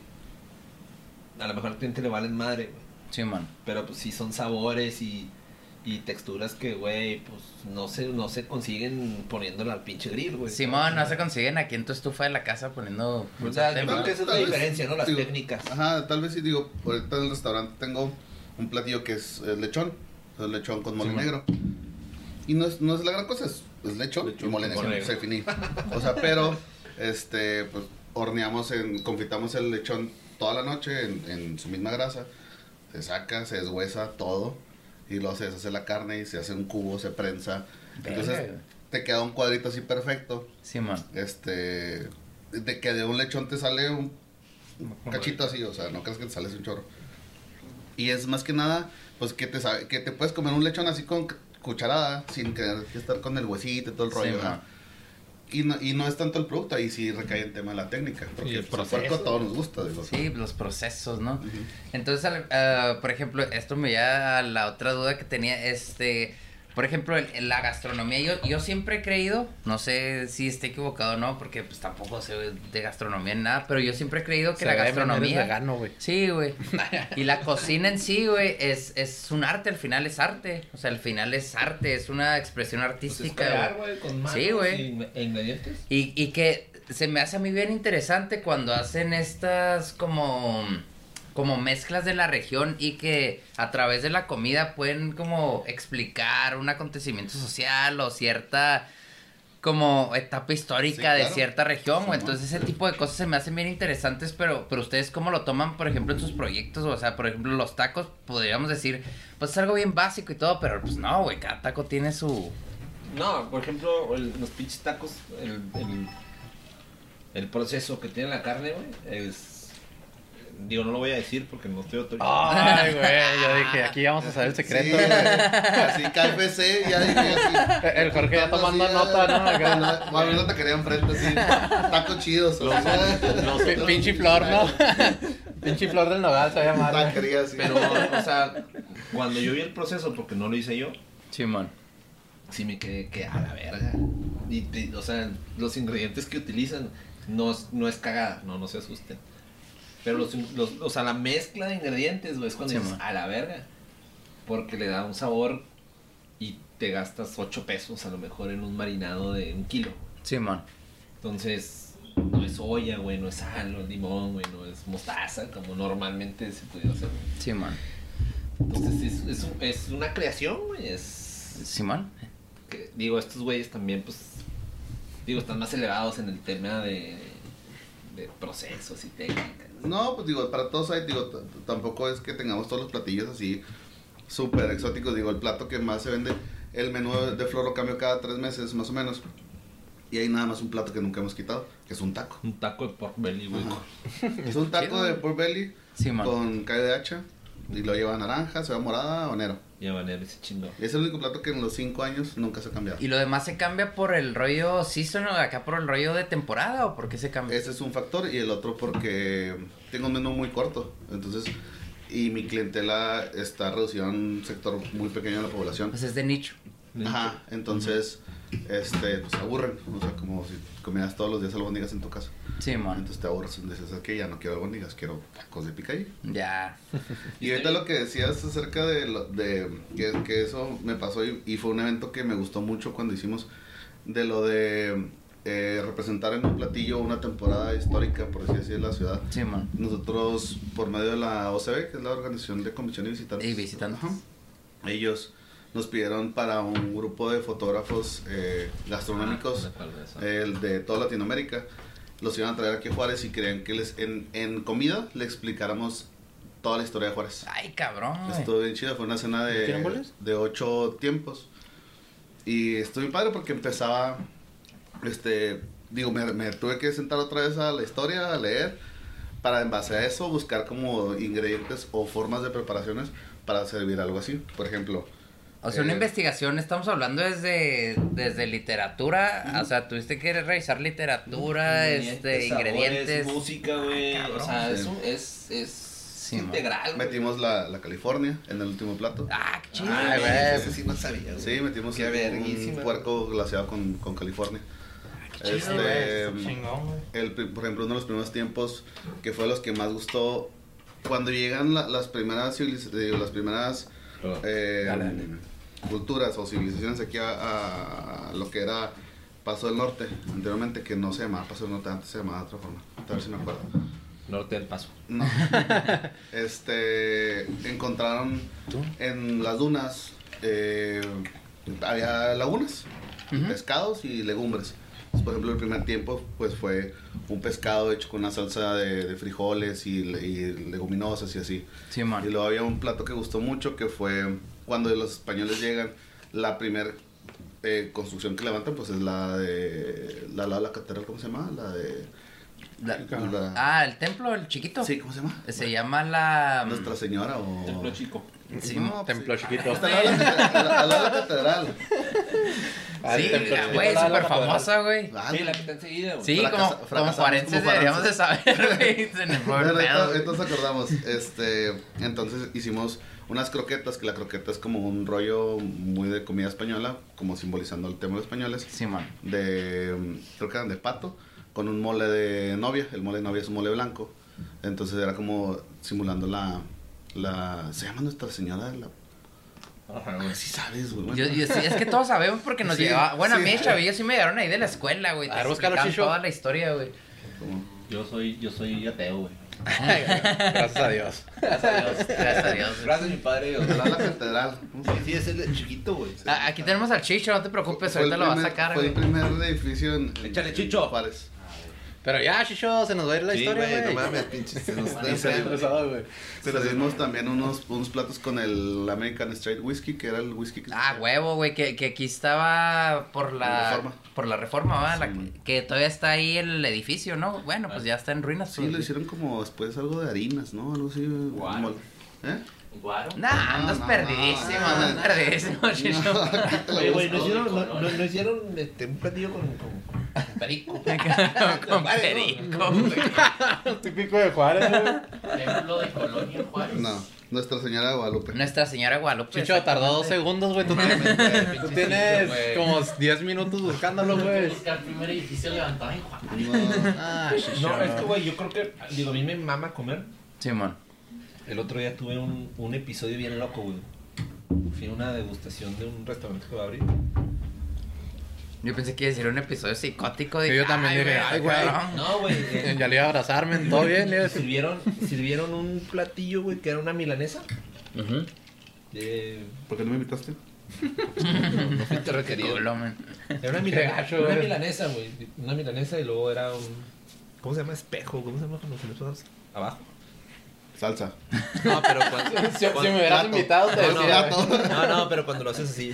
D: a lo mejor al cliente le valen madre, güey.
B: Sí, man.
D: Pero pues sí son sabores y, y texturas que, güey, pues no se, no se consiguen poniéndolo al pinche grill, güey.
B: Simón, no se consiguen aquí en tu estufa de la casa poniendo.
D: O sea, yo creo que esa es la
C: vez,
D: diferencia, ¿no? Las
C: digo,
D: técnicas.
C: Ajá, tal vez sí digo, ahorita en el restaurante tengo un platillo que es eh, lechón, es lechón con mole
B: Sí,
C: negro. Y no es, no es la gran cosa, es, es lechón,
D: Lechón
C: y mole negro, se finí. O sea, pero, este, pues, horneamos, en, confitamos el lechón toda la noche en, en su misma grasa, se saca, se deshuesa todo, y luego se deshace la carne y se hace un cubo, se prensa. Entonces
B: Verga,
C: te queda un cuadrito así perfecto.
B: Simón.
C: Este, de que de un lechón te sale un cachito así, o sea, no crees que te sale así un chorro. Y es más que nada, pues que te sabe, que te puedes comer un lechón así con cucharada, sin tener que estar con el huesito y todo el
B: Sí,
C: rollo,
B: man.
C: Y no, y no es tanto el producto, ahí sí recae el tema de la técnica. Porque
A: Y el
C: pues,
A: proceso.
C: todo nos gusta, digo.
B: Sí, los procesos, ¿no?
C: Ujú.
B: Entonces, al- ah, por ejemplo, esto me lleva a la otra duda que tenía, este, por ejemplo, el- en la gastronomía, yo, yo siempre he creído, no sé si esté equivocado o no, porque pues tampoco sé de gastronomía ni nada, pero yo siempre he creído que
A: Se
B: la gastronomía...
A: vegano, güey.
B: Sí, güey. Y la cocina en sí, güey, es, es un arte, al final es arte. O sea, al final es arte, es una expresión
D: Pues es
B: artística,
D: crear,
B: güey.
D: güey, con manos
B: Sí, güey.
D: y e ingredientes.
B: Y, y que se me hace a mí bien interesante cuando hacen estas como como mezclas de la región y que a través de la comida pueden como explicar un acontecimiento social o cierta como etapa histórica
C: Sí,
B: de cierta región, o entonces ese tipo de cosas se me hacen bien interesantes, pero pero ustedes cómo lo toman, por ejemplo, en sus proyectos, o sea, por ejemplo, los tacos, podríamos decir, pues es algo bien básico y todo, pero pues no, güey, cada taco tiene su
D: No, por ejemplo, el- los pinches tacos, el, el, el proceso que tiene la carne, güey, es... Digo, no lo voy a decir porque no estoy autorizado.
A: Ay, güey, yo dije, aquí vamos a saber el secreto.
C: Sí, así KFC, ya dije así.
A: El Jorge ya tomando
C: Así,
A: nota, ¿no? Acá.
C: Bueno, Bueno, una taquería enfrente, así. Tacos chidos. o sea,
A: Pi- Pinche flor, ¿no? Pinche flor del nogal se va a llamar.
C: Taquería, así.
D: Pero, o sea, cuando yo vi el proceso, porque no lo hice yo,
B: Simón.
D: sí me quedé que a la verga. Y, te- o sea, los ingredientes que utilizan no, es- no es cagada, no, no se asusten. Pero los, los- o sea, la mezcla de ingredientes, güey, es cuando
B: Sí,
D: dices,
B: man.
D: a la verga. Porque le da un sabor y te gastas 8 pesos a lo mejor en un marinado de un kilo.
B: Simón.
D: Entonces, no es soya, güey, no es sal, no es limón, güey, no es mostaza, como normalmente se pudiera hacer.
B: Simón.
D: Entonces, es, es, un- es una creación, güey, es
B: Simón.
D: que, digo, estos güeyes también, pues, digo, están más elevados en el tema de, de procesos y técnicas.
C: No, pues digo, para todos hay, digo, tampoco es que tengamos todos los platillos así súper exóticos. Digo, el plato que más se vende, el menú de, flor lo cambio cada tres meses, más o menos. Y hay nada más un plato que nunca hemos quitado, que es un taco.
D: Un taco de pork belly, güey.
C: Es un taco de pork belly
B: Simón.
C: con calle de hacha. Y lo lleva naranja, se va morada o negro.
D: Ya ver ese chingo.
C: Es el único plato que en los cinco años nunca se ha cambiado.
B: ¿Y lo demás se cambia por el rollo season o acá por el rollo de temporada o por qué se cambia?
C: Ese es un factor y el otro porque tengo un menú muy corto. Entonces, y mi clientela está reducida a un sector muy pequeño de la población.
B: Pues es de nicho.
C: Ajá, entonces, este, pues aburren. O sea, como si comieras todos los días albóndigas en tu casa.
B: Simón.
C: Entonces te aburres. Dices, es que ya no quiero albóndigas, quiero tacos de picadillo.
B: Ya.
C: Y ahorita lo que decías acerca de, lo- de que, que eso me pasó y, y fue un evento que me gustó mucho cuando hicimos de lo de eh, representar en un platillo una temporada histórica, por así decirlo, de la ciudad.
B: Simón.
C: Nosotros, por medio de la OCB, que es la Organización de Convención y Visitantes.
B: Y visitantes.
C: Ajá, ellos nos pidieron para un grupo de fotógrafos eh, gastronómicos
D: Ah,
C: el de toda Latinoamérica. Los iban a traer aquí a Juárez y querían que les en, en comida le explicáramos toda la historia de Juárez.
B: Ay, cabrón.
C: Estuvo bien chido, fue una cena
A: ¿Tienen
C: de, de ocho tiempos. Y estuvo bien padre porque empezaba, este, digo, me, me tuve que sentar otra vez a la historia, a leer, para en base a eso buscar como ingredientes o formas de preparaciones para servir algo así. Por ejemplo,
B: O sea, una
C: eh,
B: investigación, estamos hablando desde, desde literatura, o sea, tuviste que revisar literatura, este,
D: sabores,
B: ingredientes.
D: música, güey.
B: Ah,
D: o
B: cabrón.
D: sea,
C: Sí.
D: es, es, es
B: Sí,
D: integral. güey.
C: metimos la, la California en el último plato.
B: Ah, qué chido.
D: Ay,
B: güey.
D: güey, eso sí no sabía. güey.
C: Sí, metimos
D: Qué
C: un puerco glaseado con, con California.
A: Chido,
C: Este,
A: güey, está chingón, güey.
C: el, por ejemplo, uno de los primeros tiempos que fue los que más gustó cuando llegan la- las primeras civiliz- digo, las primeras eh,
A: Dale, dale.
C: Culturas o civilizaciones aquí a, a lo que era Paso del Norte anteriormente que no se llamaba Paso del Norte antes se llamaba de otra forma a ver si me acuerdo
D: Norte del Paso.
C: no este encontraron en las dunas eh, había lagunas pescados y legumbres Entonces, por ejemplo, el primer tiempo pues fue un pescado hecho con una salsa de, de frijoles y, y leguminosas y así.
B: Sí, man.
C: Y luego había un plato que gustó mucho que fue cuando los españoles llegan, la primera construcción que levantan pues es la de la, la, la catedral, ¿cómo se llama? La de...
B: La-
C: la-
B: ah, el templo, el chiquito.
C: Sí, ¿cómo se llama?
B: Se llama la.
C: Nuestra Señora o...
E: Templo chico.
B: Sí,
C: No, pues,
A: Templo
C: sí.
A: chiquito.
C: Está al lado de la- catedral.
A: Ah,
B: Sí,
A: templo
B: la-
A: chiquito
B: güey, súper famosa, güey.
D: Sí, la que está enseguida, güey.
B: Sí, como, como
C: como
B: deberíamos de saber, güey. Se nos fue
C: nos acordamos. Este, entonces hicimos unas croquetas, que la croqueta es como un rollo muy de comida española, como simbolizando el tema de los españoles.
B: Sí, man.
C: De, creo que eran de pato, con un mole de novia. El mole de novia es un mole blanco. Entonces era como simulando la. la se llama Nuestra Señora de la.
D: Ajá, güey.
C: Sí, sabes, güey.
B: Yo, yo- sí, es que todos sabemos porque nos
C: Sí,
B: llevaba. Bueno, a
C: sí.
B: mí, chavillos, sí me llegaron ahí de la escuela, güey.
A: A ver,
B: toda la historia, güey.
E: Yo soy, yo soy ateo, güey.
A: Gracias a Dios.
B: Gracias a Dios. Gracias a Dios.
D: Gracias, mi padre.
C: De la catedral.
D: Sí, sí, es el chiquito, güey.
B: Aquí tenemos al Chicho, no te preocupes, ahorita lo va a sacar,
C: Fue
B: güey.
C: el primer edificio en. en-
D: Échale, Chicho.
C: Juárez.
A: Pero ya, Chicho, se nos va a ir la
D: Sí,
A: historia,
D: güey, no mames, pinches. Se nos
C: se-. Servimos también unos, unos platos con el American Straight Whiskey, que era el whisky que
B: Ah, huevo, güey, que, que aquí estaba por la
C: Reforma.
B: por la reforma, ¿va? La- que todavía está ahí el edificio, ¿no? Bueno, pues ya está en ruinas.
C: Sí, lo hicieron como después algo de harinas, ¿no? Algo así.
E: Guau.
C: como- ¿Eh?
E: Guaro.
B: Nah, andas
C: no,
B: perdidísimo,
C: no.
B: andas perdidísimo, Chicho.
D: güey. ¿no hicieron, no, no, no hicieron este, un platillo con perico?
B: Con perico.
A: Típico de Juárez, güey.
E: Templo de Colonia Juárez.
C: No, Nuestra Señora de Guadalupe.
B: Nuestra Señora Guadalupe.
A: Chicho, tardó dos segundos, güey. Tú tienes, tú tienes como 10 minutos buscándolo, güey.
E: buscar el primer edificio levantado en Juárez.
C: No,
A: Ah.
D: No, es que, güey, yo creo que, digo, a mí me mama comer.
B: Simón.
D: El otro día tuve un, un episodio bien loco, güey. Fui a una degustación de un restaurante que va a abrir.
B: Yo pensé que iba a decir un episodio psicótico.
A: Sí,
B: Dije,
A: yo también dije, ay, güey.
D: No, güey. eh,
A: Ya le iba a abrazarme, todo bien, le iba a decir.
D: sirvieron, sirvieron un platillo, güey, que era una milanesa. Eh,
C: ¿Por qué no me invitaste?
D: no fuiste requerido.
B: Culo.
D: Era una,
A: Qué
D: milane-
A: gacho,
D: una milanesa, güey. Una milanesa y luego era un. ¿Cómo se llama? Espejo. ¿Cómo se llama cuando se pones abajo?
C: Salsa.
D: No, pero cuando.
A: Si, si me hubieras
C: plato.
A: invitado, te
D: No, no, no, no, pero cuando lo haces así.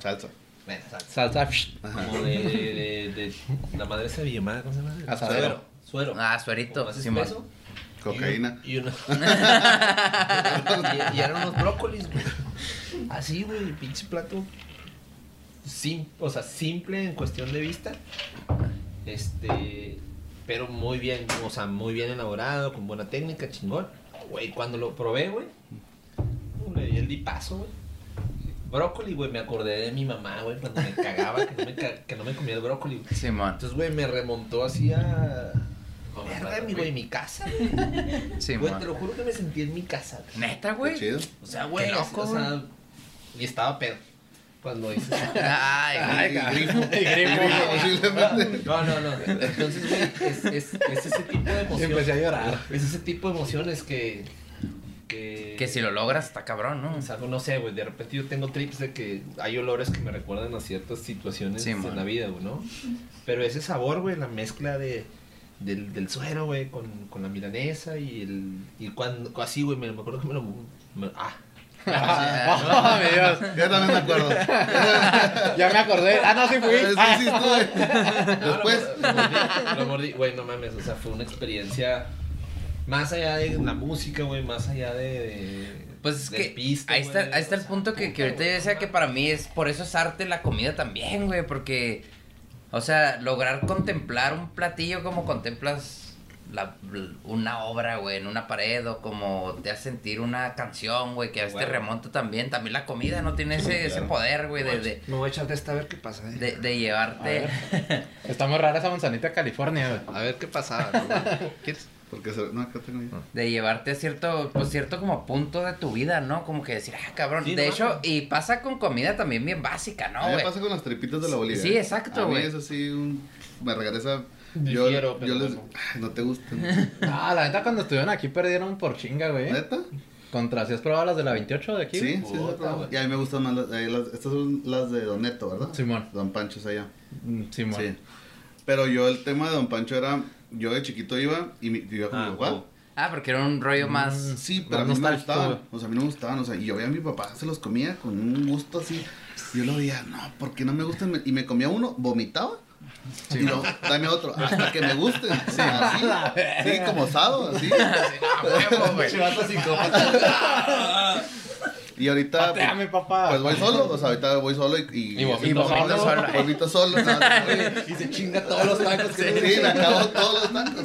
C: Salsa.
D: Bueno, salsa.
A: Salsa.
D: Como de, de, de, de la madre esa villamada, ¿cómo se llama?
A: Asadero.
D: Suero. Suero.
B: Ah, suerito.
D: Más espeso.
C: Cocaína.
D: Y, uno- y, y eran unos brócolis, güey. Así, güey, pinche plato. Sim, o sea, simple en cuestión de vista. Este. Pero muy bien, o sea, muy bien elaborado, con buena técnica, chingón. Güey, cuando lo probé, güey. Le di el dipazo, güey. Brócoli, güey, me acordé de mi mamá, güey, cuando me cagaba que no me, ca- que no me comía el brócoli. güey.
B: Simón.
D: Entonces, güey, me remontó así a. Verga, mi güey, mi casa, güey. Güey,
B: Simón.
D: te lo juro que me sentí en mi casa. güey.
B: Neta, güey.
C: chido.
D: O sea, güey,
B: loco,
D: o sea, y estaba pedo cuando hice
B: Ay,
A: Ay,
B: güey.
A: cabrón. Y grifo.
C: Posiblemente.
D: No, no, no. Entonces, güey, es, es, es ese tipo de emociones.
A: empecé a llorar.
D: Es ese tipo de emociones que. Que,
B: Que si lo logras, está cabrón, ¿no?
D: O sea, no sé, güey. De repente yo tengo trips de que hay olores que me recuerdan a ciertas situaciones
B: Sí,
D: en la vida, güey, ¿no? Pero ese sabor, güey, la mezcla de. Del, del suero, güey, con, con la milanesa y el. Y cuando. Así, güey, me, me acuerdo que me lo. me- ah.
A: Oh, mi Dios.
C: Yo también me acuerdo.
A: Ya me acordé. Ah, no, sí fui.
C: Sí,
A: Ah.
C: sí, estuve.
D: No,
C: Después.
D: Lo, lo mordí, lo mordí, güey, no mames, o sea, fue una experiencia más allá de la música, güey, más allá de... de-
B: Pues es
D: de
B: que
D: pista,
B: ahí está,
D: güey,
B: ahí está
D: o
B: el
D: sea,
B: punto que, que
D: puta,
B: ahorita yo decía que para mí es, por eso es arte la comida también, güey, porque, o sea, lograr contemplar un platillo como contemplas la, una obra, güey, en una pared o como te hace sentir una canción, güey, que a veces te remonta también, también la comida no tiene ese, ese poder, güey, de, de,
D: Me voy a echar de esta a ver qué pasa, eh.
B: de, de llevarte...
A: Está muy rara esa manzanita de California, güey.
D: A ver qué pasa. ¿Quieres?
C: Porque se... No, acá tengo yo.
B: de llevarte a cierto, pues cierto como punto de tu vida, ¿no? Como que decir, ah, cabrón.
D: Sí,
B: de
D: no,
B: hecho,
D: no.
B: y pasa con comida también bien básica, ¿no,
C: a pasa con las tripitas de la Bolivia.
B: Sí, exacto,
C: A mí
B: güey.
C: es así un... Me regresa... Yo,
D: pero
C: yo les...
D: bueno.
C: Ay, no te gustan.
A: Ah, la neta, cuando estuvieron aquí perdieron por chinga, güey.
C: ¿Neta?
A: Contra, ¿si has probado las de la 28 de aquí?
C: Sí, sí, sí, claro.
D: güey.
C: Y a mí me gustan más las, eh, las- estas son las de Don Neto, ¿verdad?
A: Simón.
C: Don Pancho es allá.
A: Mm, Simón.
C: Sí. Pero yo el tema de Don Pancho era, yo de chiquito iba y mi, iba con
D: Ah,
C: mi papá.
D: oh.
B: Ah, porque era un rollo más.
A: Mm,
C: Sí, pero a
A: Más
C: mí no me gustaban. O sea, a mí no me gustaban. O sea, y yo veía a mi papá, se los comía con un gusto así. Yo lo veía, no, ¿por qué no me gustan? Y me comía uno, vomitaba. y luego, dame otro, hasta que me gusten. Sí, así. Sí, como osado, así. Y ahorita.
A: Pateame, papá.
C: Pues voy solo, o sea, ahorita voy solo y. Y,
A: Y vomito
C: y
A: solo.
B: solo.
C: Vomito solo. no, no,
D: Y se chinga todos los tacos que
C: Sí, me acabo todos los tacos.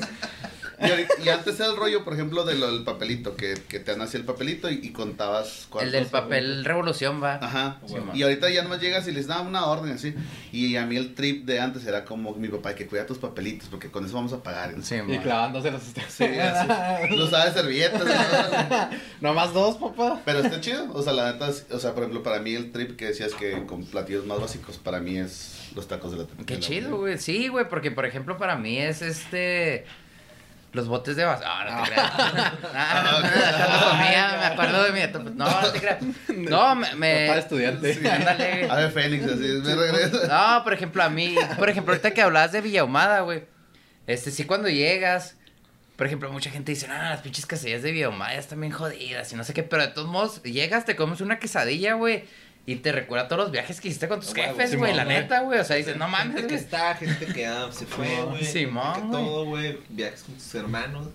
C: Y, antes era el rollo, por ejemplo, de lo del papelito, que, que te dan así el papelito y, y contabas
B: El del papel revolución va.
C: Ajá.
B: Sí, man.
C: y ahorita ya nomás llegas y les da una orden así. Y a mí el trip de antes era como mi papá, que cuida tus papelitos, porque con eso vamos a pagar.
B: Sí,
A: Y clavándose los
C: Sí, así. No sabes servilletas. ¿no?
A: Nomás dos, papá.
C: Pero está chido. O sea, la neta, o sea, por ejemplo, para mí el trip que decías que con platillos más básicos, para mí es los tacos de la de
B: Qué
C: la-
B: chido, güey. Sí, güey, porque por ejemplo para mí es este. Los botes de basura. Ah, no te creas. Ah, comía, me acuerdo de mi. No, no te creas. No, me. me-
A: Papá estudiante.
C: Sí.
B: Ándale.
C: Ave Fénix, así, me regresa.
B: No, por ejemplo, a mí. Por ejemplo, ahorita que hablabas de Villahumada, güey. Este, sí, cuando llegas. Por ejemplo, mucha gente dice, no, las pinches quesadillas de Villahumada ya están bien jodidas y no sé qué. Pero de todos modos, llegas, te comes una quesadilla, güey. Y te recuerda todos los viajes que hiciste con tus jefes, güey. La neta, güey. O sea, dices, no mames,
D: Gente que está, gente que ah, se fue, güey.
B: Simón,
D: todo, güey. Viajes con tus hermanos.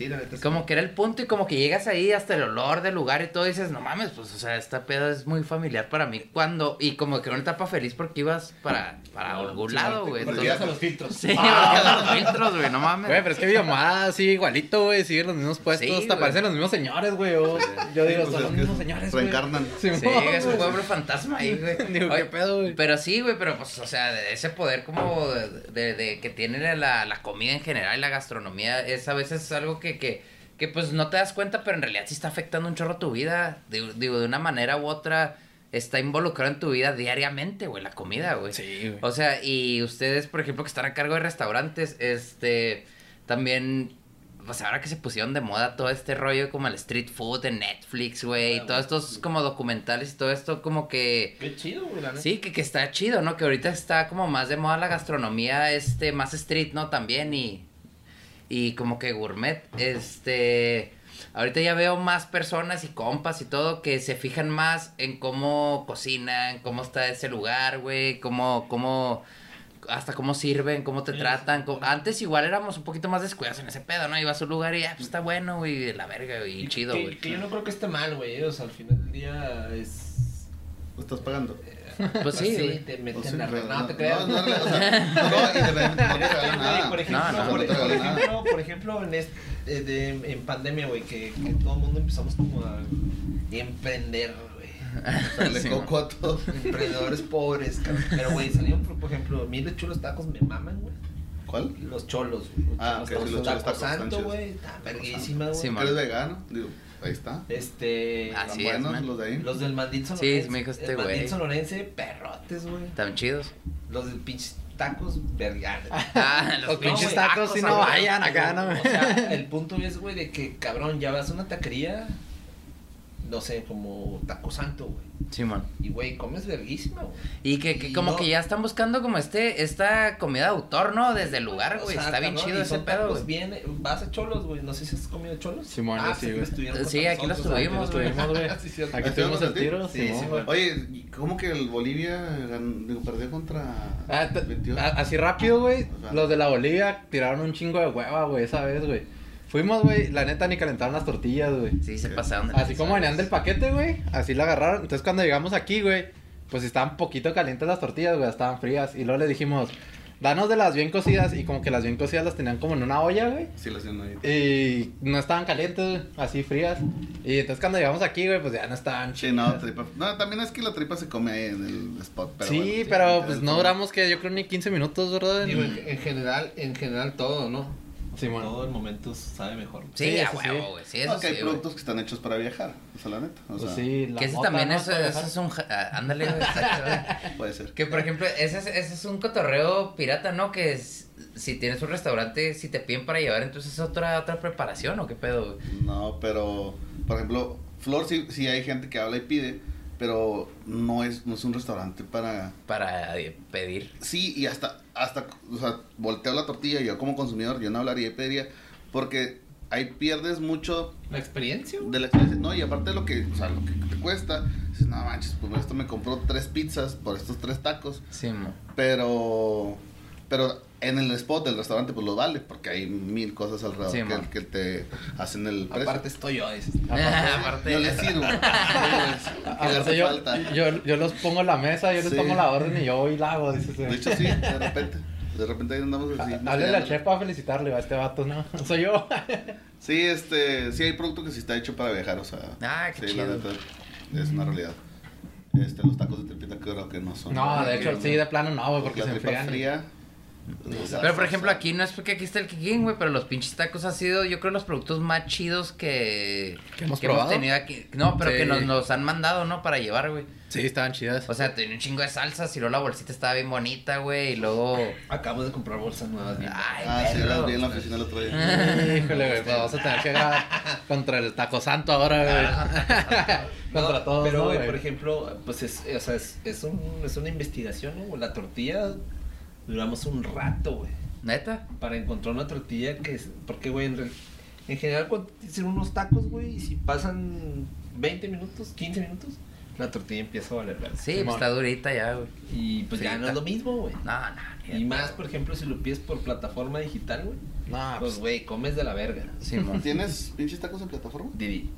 D: Sí, la neta. sí.
B: Como que era el punto y como que llegas ahí hasta el olor del lugar y todo y dices, no mames, pues, o sea, esta pedo es muy familiar para mí. Cuando, y como que era una etapa feliz porque ibas para, para algún lado, güey.
D: Porque ibas a los filtros.
B: Sí, porque ibas a los filtros, güey, no mames.
A: Güey, pero es que Villomada sigue igualito, güey. Siguen los mismos puestos.
B: Sí,
A: te
B: güey.
A: aparecen los mismos señores, güey. Yo digo,
C: Pues
A: son
C: es
A: los mismos señores, güey.
C: Reencarnan.
A: Sí,
B: Sí, es un pueblo fantasma ahí, güey.
A: Digo,
B: Oye,
A: ¿qué pedo, güey?
B: Pero sí, güey, pero pues, o sea, de ese poder como de, de- de que tiene la, la comida en general y la gastronomía, es a veces algo que, que, que pues no te das cuenta, pero en realidad sí está afectando un chorro tu vida. Digo, digo, de una manera u otra, está involucrado en tu vida diariamente, güey, la comida, güey.
A: Sí, güey.
B: O sea, y ustedes, por ejemplo, que están a cargo de restaurantes, este, también, pues ahora que se pusieron de moda todo este rollo como el street food en Netflix, güey, y todos estos como documentales y todo esto como que...
D: Qué chido, güey, la.
B: Sí, que, que está chido, ¿no? Que ahorita está como más de moda la gastronomía, este, más street, ¿no? También y, y como que gourmet, este... Ahorita ya veo más personas y compas y todo que se fijan más en cómo cocinan, cómo está ese lugar, güey, cómo, cómo, hasta cómo sirven, cómo te tratan. cómo- Antes igual éramos un poquito más descuidados en ese pedo, ¿no? Ibas a un lugar y, ah, pues está bueno, güey, la verga, güey, y chido,
D: que,
B: güey.
D: que yo no creo que esté mal, güey. O sea, al final del día es.
C: ¿Lo estás pagando?
B: Pues sí, güey.
D: te
C: O
D: meten
C: sí,
D: la red. No, te creas.
C: No, no, o sea, no, no, independientemente, no te regalan nada.
D: Por ejemplo,
B: No, no,
D: por,
C: no te
D: ejemplo, por ejemplo, en, este, de- en pandemia, güey, que, que todo el mundo empezamos como a emprender, güey.
C: Dale
B: Sí,
C: coco a todo.
D: Emprendedores pobres, cabrón. Pero, güey, salieron, por, por ejemplo, a mí los chulos tacos me maman, güey.
C: ¿Cuál?
D: Los cholos, güey.
C: Ah,
D: Los
C: ok, sí, los cholos
D: tacos santo, güey. Está verguísima, güey.
B: Sí,
C: ¿Que eres vegano? Digo, ahí está.
D: Este.
B: Así es,
C: buenos
B: man.
C: los de ahí.
D: Los del Mandit
B: Sí,
D: sonorense.
B: me dijo este güey.
D: Mandit sonorense, perrotes, güey.
B: Están chidos.
D: Los del pinches tacos, verga.
B: Ah, los
A: Los pinches tacos, si no vayan acá, ¿no?
D: O sea, el punto es, güey, de que, cabrón, ya vas a una taquería, no sé, como taco santo, güey.
B: Simón.
D: Y, güey, comes verguísima, güey.
B: Y que, que
D: Y
B: como
D: no-
B: que ya están buscando como este, esta comida de autor, ¿no? Desde el lugar,
D: O
B: güey.
D: sea,
B: Está bien chido
D: y
B: ese pedo, güey.
D: bien, vas a cholos, güey. No sé si has comido cholos.
A: Simón,
D: ah,
A: sí, güey.
B: Sí, aquí los tuvimos,
D: aquí
B: güey.
D: Sí.
A: Aquí
C: ¿Ahí
A: tuvimos el tiro,
D: Sí, sí,
A: güey.
C: Oye, ¿y ¿cómo que el Bolivia digo, perdió contra
A: Ah, te-
C: 22?
A: a- Así rápido, güey. Los de la Bolivia tiraron un chingo de hueva, güey, esa vez, güey. Fuimos, güey, la neta ni calentaron las tortillas, güey.
B: Sí, se pasaron de
A: Así como venían del paquete, güey, así la agarraron. Entonces cuando llegamos aquí, güey, pues estaban poquito calientes las tortillas, güey, estaban frías. Y luego le dijimos, danos de las bien cocidas. Y como que las bien cocidas las tenían como en una olla, güey.
C: Sí, lo hacían ahí.
A: Y no estaban calientes, güey, así frías. Y entonces cuando llegamos aquí, güey, pues ya no estaban
C: Sí, no, tripa. No, también es que la tripa se come ahí en el spot. Pero
A: sí,
C: bueno,
A: pero
C: sí,
A: pues
C: el-
A: no duramos que yo creo ni 15 minutos, ¿verdad?
D: Digo, en, en general, en general todo, ¿no?
A: Simón.
D: Todo el momento sabe mejor.
B: Sí,
A: Sí,
B: a
A: sí.
B: huevo, güey. Sí, eso
C: hay
B: sí, güey.
C: productos que están hechos para viajar, o sea, la neta. O
A: Pues
C: sea,
A: sí, la
B: Que ese también
A: ¿no?
B: es, eso es un... ah, Ándale, güey,
C: puede ser.
B: Que, por ejemplo, ese es, ese es un cotorreo pirata, ¿no? Que es- si tienes un restaurante, si te piden para llevar, entonces es otra, otra preparación, ¿o qué pedo, güey?
C: No, pero, por ejemplo, Flor sí, sí hay gente que habla y pide, pero no es, no es un restaurante para...
B: Para eh, pedir.
C: Sí, y hasta, hasta, o sea, volteo la tortilla, yo como consumidor, yo no hablaría y pediría, porque ahí pierdes mucho
D: La experiencia,
C: de la experiencia, no, y aparte de lo que, o sea, lo que te cuesta, dices, no manches, pues esto me compró tres pizzas por estos tres tacos,
B: Simón.
C: pero, pero en el spot del restaurante pues lo vale, porque hay mil cosas alrededor
B: Sí,
C: que, te hacen el precio.
D: Aparte estoy yo, dices.
B: Aparte.
C: yo les sirvo. ¿Qué les
A: Aparte yo,
C: falta?
A: yo, yo los pongo en la mesa, yo les
C: Sí.
A: pongo la orden y yo voy y la hago, dices.
C: De hecho, sí, de repente. De repente ahí andamos así.
A: Háblale al
C: investigando.
A: chef para felicitarle a este vato, ¿no? Soy yo.
C: Sí, este, sí hay producto que sí está hecho para viajar, o sea.
B: Ah, qué
C: sí,
B: chido.
C: la neta, es una realidad. Este, los tacos de tripita creo que no son.
A: No, de hecho, sí, de plano no, porque
C: la
A: se
C: tripa
A: enfrían.
C: fría.
B: Pero por ejemplo aquí no es porque aquí está el Kikín, güey, pero los pinches tacos ha sido yo creo los productos más chidos que,
A: ¿Que hemos probado?
B: tenido aquí. No, pero
A: Sí.
B: que nos, nos han mandado, ¿no? Para llevar, güey.
A: Sí, estaban chidas.
B: O sea, tenía un chingo de salsas y luego la bolsita estaba bien bonita, güey, y luego...
D: Acabo de comprar bolsas nuevas.
B: Ay,
C: Ah, sí, las vi en la oficina el otro día.
A: Híjole, güey, pues vamos a tener que grabar contra el taco santo ahora, güey. contra
D: No,
A: todos,
D: Pero,
A: ¿no,
D: güey,
A: güey?
D: por ejemplo, pues es, o sea, es, es, un, es una investigación, ¿no? La tortilla, duramos un rato, güey,
B: ¿Neta?
D: para encontrar una tortilla que es... Porque, güey, en, real- en general cuando dicen unos tacos, güey, y si pasan 20 minutos, 15 minutos, la tortilla empieza a valer verga.
B: Sí, pues está durita ya, güey.
D: Y pues ya no es lo mismo, güey.
B: No, no.
D: Y más, por ejemplo, si lo pides por plataforma digital, güey,
A: No,
D: pues,
A: pues,
D: güey, comes de la verga.
B: Simón.
C: ¿Tienes pinches tacos en plataforma?
D: Didi.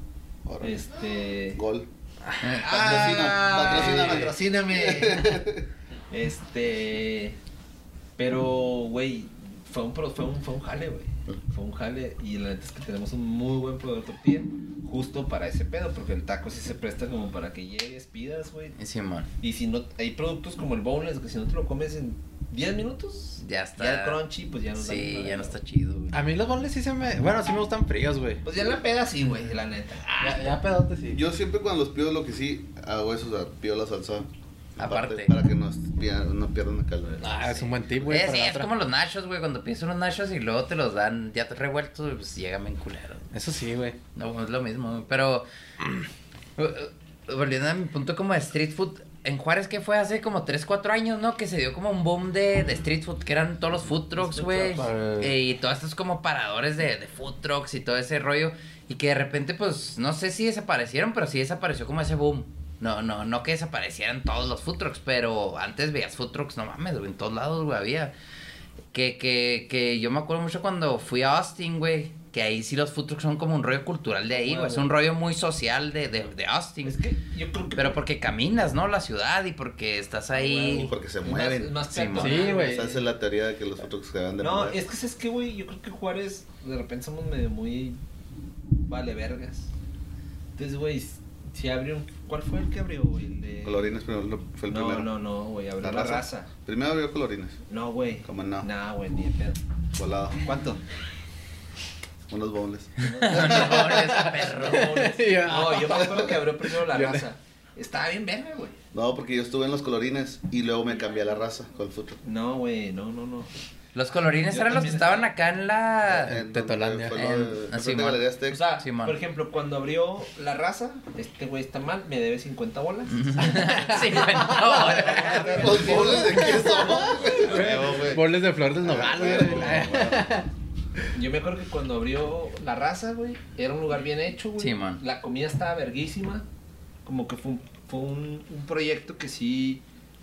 C: Órale.
D: Este...
C: Gol.
D: Ah,
C: Patrocina,
D: patrocíname. este. Pero, güey, fue un, pro- fue un, fue un jale, güey. Fue un jale. Y la neta es que tenemos un muy buen producto de tortilla. Justo para ese pedo. Porque el taco sí se presta como para que llegues, pidas, güey.
B: Y Simón.
D: Y si no, hay productos como el boneless que si no te lo comes en 10 minutos,
B: Ya está.
D: ya el crunchy, pues ya no da
B: Sí,
D: nada.
B: ya no está chido, güey.
A: a mí los bonles sí se me... Bueno, sí me gustan fríos, güey.
D: Pues ya la peda sí, güey, la neta.
A: Ya, ya pedote sí.
C: Yo siempre cuando los pido lo que sí hago es, o sea, pido la salsa.
B: Aparte.
C: Para que no, pierdan- no pierdan el...
A: Ah, es un buen tip, güey.
B: Eh,
A: para
B: sí,
A: la
B: es
A: otra.
B: como los nachos, güey. Cuando pides unos nachos y luego te los dan ya revueltos, pues llegan bien culeros.
A: Eso sí, güey.
B: No, es lo mismo, güey. Pero, eh, volviendo a mi punto como de street food, en Juárez que fue hace como 3, 4 años, ¿no? Que se dio como un boom de, de street food, que eran todos los food trucks, güey.
A: eh.
B: Eh, y todos estos como paradores de, de food trucks y todo ese rollo. Y que de repente, pues, no sé si desaparecieron, pero sí desapareció como ese boom. No, no, no que desaparecieran todos los food trucks, pero antes veías food trucks, no mames, güey, en todos lados, güey, había. Que, que, que yo me acuerdo mucho cuando fui a Austin, güey. Que ahí sí los food trucks son como un rollo cultural de ahí, güey. Es un rollo muy social de, de, de Austin.
D: Es que yo creo que.
B: Pero porque caminas, ¿no? La ciudad y porque estás ahí.
C: Porque se mueven.
D: Más, más
B: Sí,
A: güey.
C: Esa es la teoría de que los otros se van de
D: No,
C: mover.
D: es que es que, güey, yo creo que Juárez de repente somos medio muy vale vergas. Entonces, güey, si abrió un... ¿Cuál fue el que abrió, güey? El de...
C: Colorines primero lo- fue el
D: no,
C: primero.
D: no, no, güey, abrió
C: La
D: la,
C: raza.
D: raza.
C: Primero abrió Colorines.
D: No, güey.
C: ¿Cómo no?
D: Nah, güey, ni pedo.
C: Volado.
D: ¿Cuánto?
C: Unos bowls.
B: No, eres perro.
D: No, yo me acuerdo que abrió primero la raza. Estaba bien verga, güey.
C: No, porque yo estuve en los Colorines y luego me cambié a la raza con el futuro.
D: No, güey, no, no, no.
B: Los colorines
D: Yo
B: eran los que estaban acá en la.
C: En
A: Tetolandia.
B: En-.
D: O sea,
B: Simón.
D: por ejemplo, cuando abrió la raza, este güey está mal, me debe 50 bolas.
B: sí, bueno.
C: ¿Los bowls de qué son?
D: Huevo, güey.
A: Boles de flor del nogal, güey.
D: Yo me acuerdo que cuando abrió la raza, güey, era un lugar bien hecho, güey.
B: Sí, man.
D: La comida estaba verguísima. Como que fue un, fue un, un proyecto que sí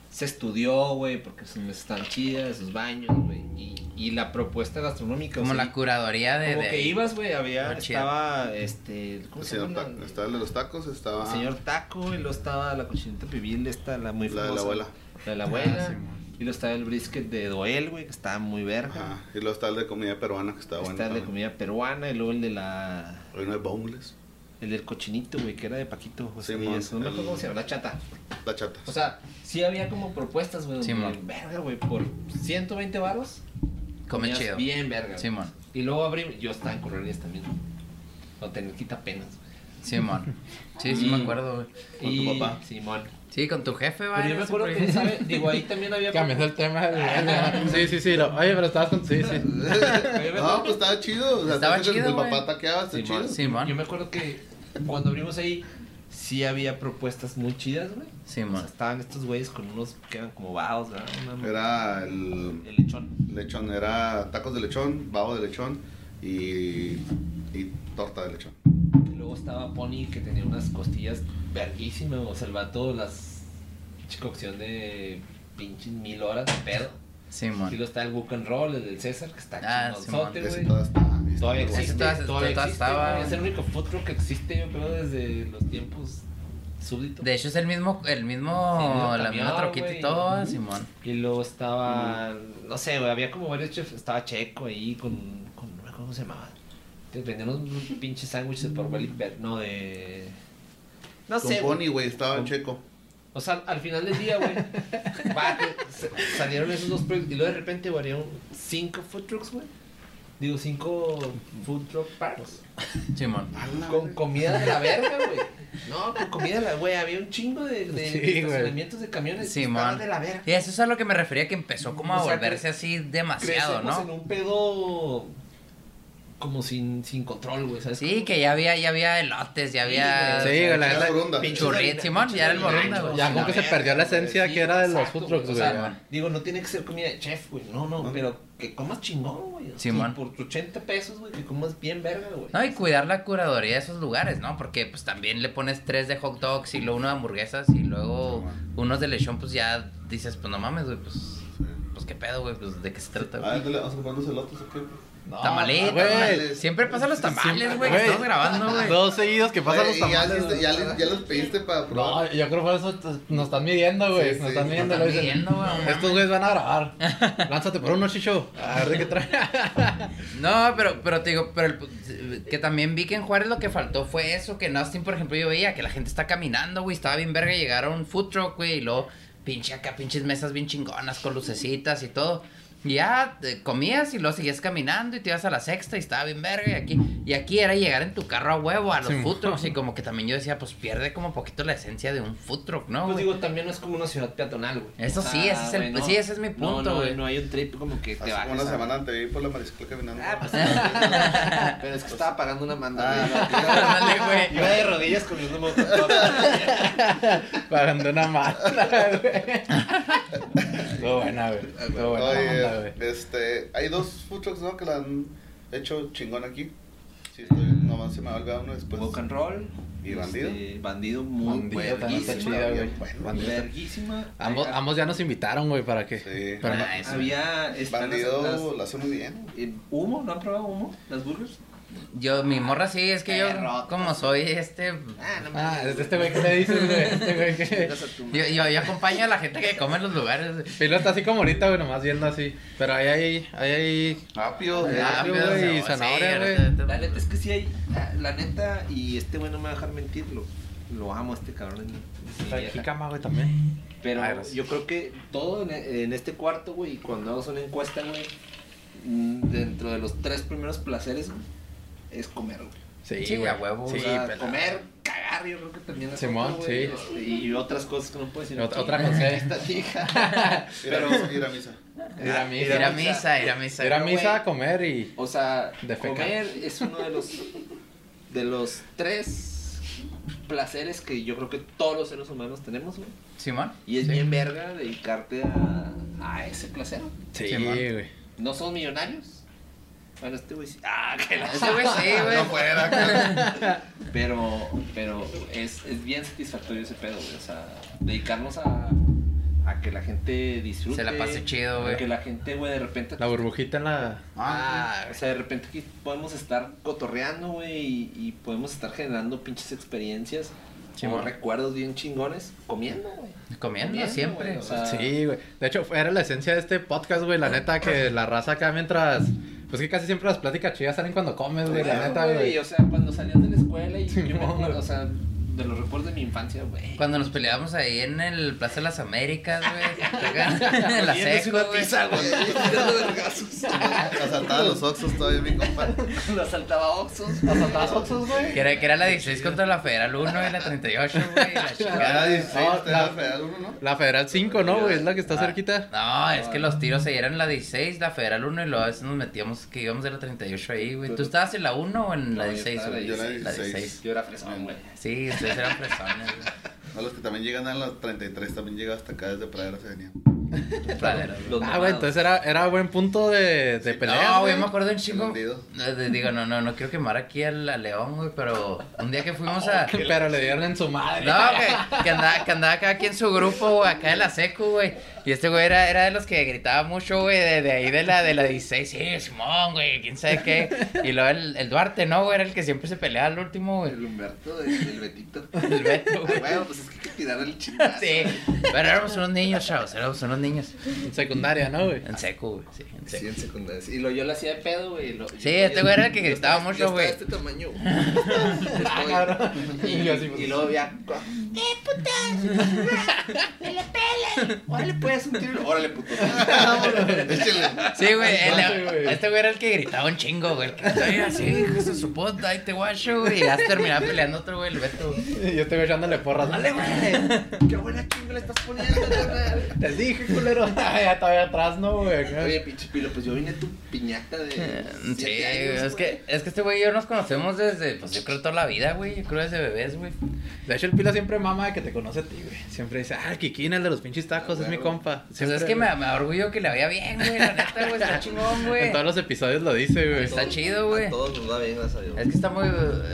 D: se estudió, güey, porque mesas estaban chidas, sus baños, güey. Y, y la propuesta gastronómica. o
B: Como
D: sea,
B: la curaduría de.
D: Como
B: de
D: que
B: ahí.
D: ibas, güey, había, estaba, este, ¿cómo
C: El
D: se
C: señor
D: llama?
C: Taco- Estaba de los tacos, estaba
D: El señor Taco, y luego estaba la cochinita pibil, esta, la muy
C: la
D: famosa.
C: de la abuela.
D: La de la abuela.
A: Ah, sí,
D: y luego estaba el brisket de Doel, güey, que estaba muy verga.
C: Ajá. Y luego está el de comida peruana que estaba bueno.
D: Está el de comida peruana y luego el de la...
C: Hoy no hay boneless.
D: El del cochinito, güey, que era de Paquito José
C: Sí,
D: Díaz. No me acuerdo
C: el-
D: cómo se llama, la chata.
C: La chata.
D: O sea, sí había como propuestas, güey,
B: Sí,
D: donde, verga, güey, por 120 varos.
B: Come chido.
D: Bien verga. güey.
B: Simón.
D: Y luego abrí, yo estaba en Correrías también. No tener quita penas, güey.
B: Simón. Sí, sí, me acuerdo, güey.
C: Con tu papá.
D: Simón.
B: Sí, con tu jefe,
D: Pero
B: güey.
D: yo me acuerdo que, ¿sabes? Digo, ahí también había...
A: Cambiando el tema. Sí, sí, sí. lo- Oye, pero estabas con. Sí, sí.
C: No, pues estaba chido. O sea,
B: Estaba chido,
C: El
B: güey.
C: papá taqueaba, está
D: Simón,
C: chido.
B: Simón.
D: Yo me acuerdo que cuando abrimos ahí, sí había propuestas muy chidas, güey.
B: Sí,
D: O sea,
B: man.
D: estaban estos güeyes con unos que eran como vados, ¿verdad? Una-
C: Era el
D: el lechón.
C: lechón, era tacos de lechón, babo de lechón y, y torta de lechón.
D: Y luego estaba Pony que tenía unas costillas verguísimas, o sea, el vato las pinche cocción de pinches mil horas de pedo.
B: Sí,
D: Y
B: man.
D: luego está el Book and Roll, el del César, que está
B: Ah,
D: chingonzote, güey.
C: está
D: Todavía existe,
B: todavía-
D: todavía existe,
B: estaba-.
D: Es el único food truck que existe, yo creo, desde los tiempos súbditos.
B: De hecho es el mismo, el mismo,
D: Sí, el mismo
B: la misma troquita y todo, Simón.
D: Y luego estaba, no sé, güey, había como varios chefs, estaba Checo ahí con, con no me acuerdo cómo se llamaba. Vendían unos pinches sándwiches por Belly Bear, no de... No
C: Con
D: sé, güey.
C: Pony, güey, estaba en
D: Con-
C: checo.
D: O sea, al final del día, güey, se- salieron esos dos proyectos y luego de repente, güey, había cinco food trucks, güey. Digo, cinco food truck parks.
B: Simón.
D: Con comida de la verga, güey. No, con comida de la, güey, había un chingo de, de
A: Sí,
D: estacionamientos de camiones. estaban de la verga.
B: Y eso es a lo que me refería que empezó como a
D: O sea,
B: volverse así demasiado,
D: Crecemos en
B: ¿no?
D: un pedo como sin, sin control, güey, ¿sabes?
B: Sí,
D: cómo?
B: que ya había, ya había elotes, ya había
A: Sí, güey, la
B: churritos,
D: harina-
B: Simón, ya era el Borunda, güey.
A: Ya
D: la
A: como que se perdió la esencia que era de los food trucks,
D: güey. Digo, no tiene que ser comida de chef, güey. No, no, pero que comas chingón, güey.
B: Simón.
D: Por 80 pesos, güey, que comas bien verga, güey.
B: No, y cuidar la curaduría de esos lugares, ¿no? Porque pues también le pones tres de hot dogs y luego uno de hamburguesas y luego unos de lechón, pues ya dices, pues no mames, güey, pues, pues qué pedo, güey, pues de qué se trata,
C: Ah,
B: güey.
C: entonces le vamos a comprar unos elotes, ¿o qué?
A: No,
B: Tamalitos,
A: güey.
B: Siempre pasa los tamales, güey, estamos grabando, güey.
A: Dos seguidos que pasan los
C: ya,
A: tamales.
C: ya, les- ya los pediste para probar.
A: No, yo creo que por eso nos están midiendo, güey.
C: Sí,
A: nos
C: sí,
A: están midiendo.
B: nos
A: lo
B: están
A: dicen.
B: midiendo, güey, no
A: Estos güeyes van a grabar. Lánzate por uno, chicho. A ver de qué trae.
B: No, pero, pero te digo, pero el- que también vi que en Juárez lo que faltó fue eso, que en Austin, por ejemplo, yo veía que la gente está caminando, güey, estaba bien verga llegar a un food truck, güey, y luego pinche acá, pinches mesas bien chingonas con lucecitas y todo. Y ya eh, comías y luego seguías caminando y te ibas a la sexta y estaba bien verga y aquí, y aquí era llegar en tu carro a huevo a los
A: Sí,
B: food trucks
A: mo.
B: y como que también yo decía, pues pierde como poquito la esencia de un food truck, ¿no?
D: Pues
B: güey?
D: digo, también no es como una ciudad peatonal, güey.
B: Eso sí, ese es el-
D: güey,
B: sí, ese es mi
D: No,
B: punto,
D: no,
B: güey.
D: No, hay un trip como que te
C: como una semana te vi por la mariscal caminando.
D: Ah, pues, pero es que estaba pagando una manda.
C: Ah,
D: güey.
B: Güey.
D: Iba de rodillas comiendo montón.
A: Pagando una mala, güey. Estuvo buena, güey. Estuvo buena
C: Oye,
A: güey.
C: este, hay dos food trucks, ¿no? Que la han hecho chingón aquí. Sí, estoy, nomás se me olvidar uno después.
D: Walk and roll.
C: ¿Y bandido?
D: Este, bandido muy
A: Bandido
D: verguísima,
A: chida, güey.
C: Bueno,
A: Bandido.
D: Verguísima.
A: Ambos,
D: Hay-
A: ambos ya nos invitaron, güey, para que.
C: Sí.
A: Pero no-
B: Nice, güey.
D: Había. están las-
C: Bandido
D: las-
C: lo hace muy bien.
D: eh, ¿Humo? ¿No han probado humo? ¿Las burgers?
B: Yo, mi morra sí, es que yo,
D: Perro.
B: como soy este,
D: Ah, no
A: Ah, es este güey que le dices, güey. Este güey que.
B: Yo, yo, yo acompaño a la gente que come en los lugares.
A: Pilo está así como ahorita, güey, nomás viendo así. Pero ahí hay. Ahí hay.
C: Apio.
B: Rápido,
A: güey, y zanahoria, güey.
D: La neta es que sí hay. La, la neta, y este güey no me va a dejar mentir, lo, amo a este cabrón.
A: jícama, güey, también.
D: Pero
A: Ah,
D: yo creo que todo en, en este cuarto, güey, y cuando hagas una encuesta, güey, mm, dentro de los tres primeros placeres, güey, es comer, güey.
A: Sí,
B: Sí,
A: güey.
B: a huevo,
A: Sí,
D: o sea,
A: pero-
D: comer, cagar, yo creo que también es
A: Simón,
D: otro, güey,
A: sí.
D: este, y otras cosas que no puedes decir.
A: Ot-
D: aquí.
A: otra cosa.
D: Esta hija. Pero-
C: misa, ir a misa.
A: Ir a misa.
B: Ir a misa, ir a misa.
A: Ir a misa a comer y.
D: O sea,
A: Defecar.
D: comer es uno de los de los tres placeres que yo creo que todos los seres humanos tenemos, güey.
B: Simón.
D: Y es
A: Sí.
D: bien verga dedicarte a, a ese placer.
A: Sí,
B: Simón.
A: güey.
D: No somos millonarios. Bueno, este güey sí. Ah, que la
B: Ese güey sí, güey.
C: No fuera, cara.
D: Pero, pero es, es bien satisfactorio ese pedo, güey. O sea, dedicarnos a, a que la gente disfrute.
B: Se la pase chido, güey.
D: A que la gente, güey, de repente.
A: La burbujita en la.
D: Ah, o sea, de repente aquí podemos estar cotorreando, güey, y, y podemos estar generando pinches experiencias
B: Sí,
D: o
B: man.
D: recuerdos bien chingones comiendo, güey.
B: Comiendo siempre.
D: güey, o sea,
A: Sí, güey. De hecho, era la esencia de este podcast, güey. La neta, que la raza acá mientras. Pues que casi siempre las pláticas chidas salen cuando comes, güey. La neta, güey.
D: O sea, cuando salías de la escuela y yo me o sea, de los recuerdos de mi infancia, güey.
B: Cuando nos peleábamos ahí en el Plaza de las Américas, güey. en la seco, güey.
C: Asaltaba los Oxos todavía, mi compa.
D: Lo asaltaba Oxxos.
A: ¿Asaltabas Oxxos, güey?
B: Que era, que era la 16 contra la Federal 1 y la 38, güey. La
C: Era
B: chingada.
C: 16,
A: No,
C: usted era
A: la-
C: Federal uno, ¿no?
A: La Federal 5, ¿no, güey? Es la que está
B: Ah,
A: cerquita.
B: No, es que los tiros ahí eran la 16, la Federal 1 y luego a veces nos metíamos que íbamos de la 38 ahí, güey. ¿Tú estabas en la 1 o en la
D: No, yo
B: 16,
D: estaba en
B: güey?
C: la
B: La
C: 16.
B: 16.
D: Yo era fresón, güey.
B: Sí, ustedes eran fresones, güey.
C: A los que también llegan a las 33 también llega hasta acá desde Pradera se venían.
D: Los
A: Ah, güey, entonces era, era buen punto de, de pelea.
B: No, güey, me acuerdo un chingo. Digo, no, no, no quiero quemar aquí al, León, güey, pero un día que fuimos a.
A: Pero le dieron en su madre.
B: No, que, que andaba, que andaba acá aquí en su grupo, güey, acá de la secu, güey. Y este güey era, era de los que gritaba mucho, güey, de, de ahí de la, de la 16, sí, Simón, güey, quién sabe qué. Y luego el, el Duarte, ¿no, güey? Era el que siempre se peleaba al último, güey.
D: El Humberto, el, el Betito.
B: El Beto, güey.
D: Bueno, pues es que hay que tirar el chingazo.
B: Sí, pero éramos unos niños, chavos, éramos unos niños.
A: En secundaria, ¿no, güey?
B: En secu, güey, sí, en
D: Sí,
B: secu.
D: en secundaria. Y lo, yo lo hacía de pedo, güey. lo-
B: Sí,
D: yo-
B: este güey era el que gritaba mucho,
D: yo estaba
B: güey.
D: de este tamaño.
A: Ah,
D: y,
A: yo así, pues.
D: y luego ya. Órale, pues, un tiro. Órale, puto.
B: Sí, güey,
A: güey.
B: este güey era el que gritaba un chingo, güey. El que "Ay, así, hijo de su puta, ahí te guacho, güey. Y ya se terminaba peleando otro, güey, el Beto. güey.
A: Y yo estoy echándole porras. Dale, güey.
D: Qué buena chinga le estás poniendo, carnal.
A: Te dije, culero. Ya todavía atrás, ¿no, güey?
D: Oye, pinche pilo, pues yo vine tu piñata de.
B: Sí,
D: siete
B: güey, es que, es que este güey y yo nos conocemos desde, pues yo creo toda la vida, güey. Yo creo desde bebés, güey.
A: De hecho, el Pila siempre mama de que te conoce a ti, güey. Siempre dice, ah, Kikín, el de los pinches tacos,
D: Ah,
A: es mi
D: huevo.
A: Compa.
B: Pues es que me, orgullo que le vaya bien, güey. La neta, güey, está chingón, güey.
A: En todos los episodios lo dice, güey.
B: Está chido, güey.
D: A todos nos va bien, gracias a Dios.
B: Es que está muy.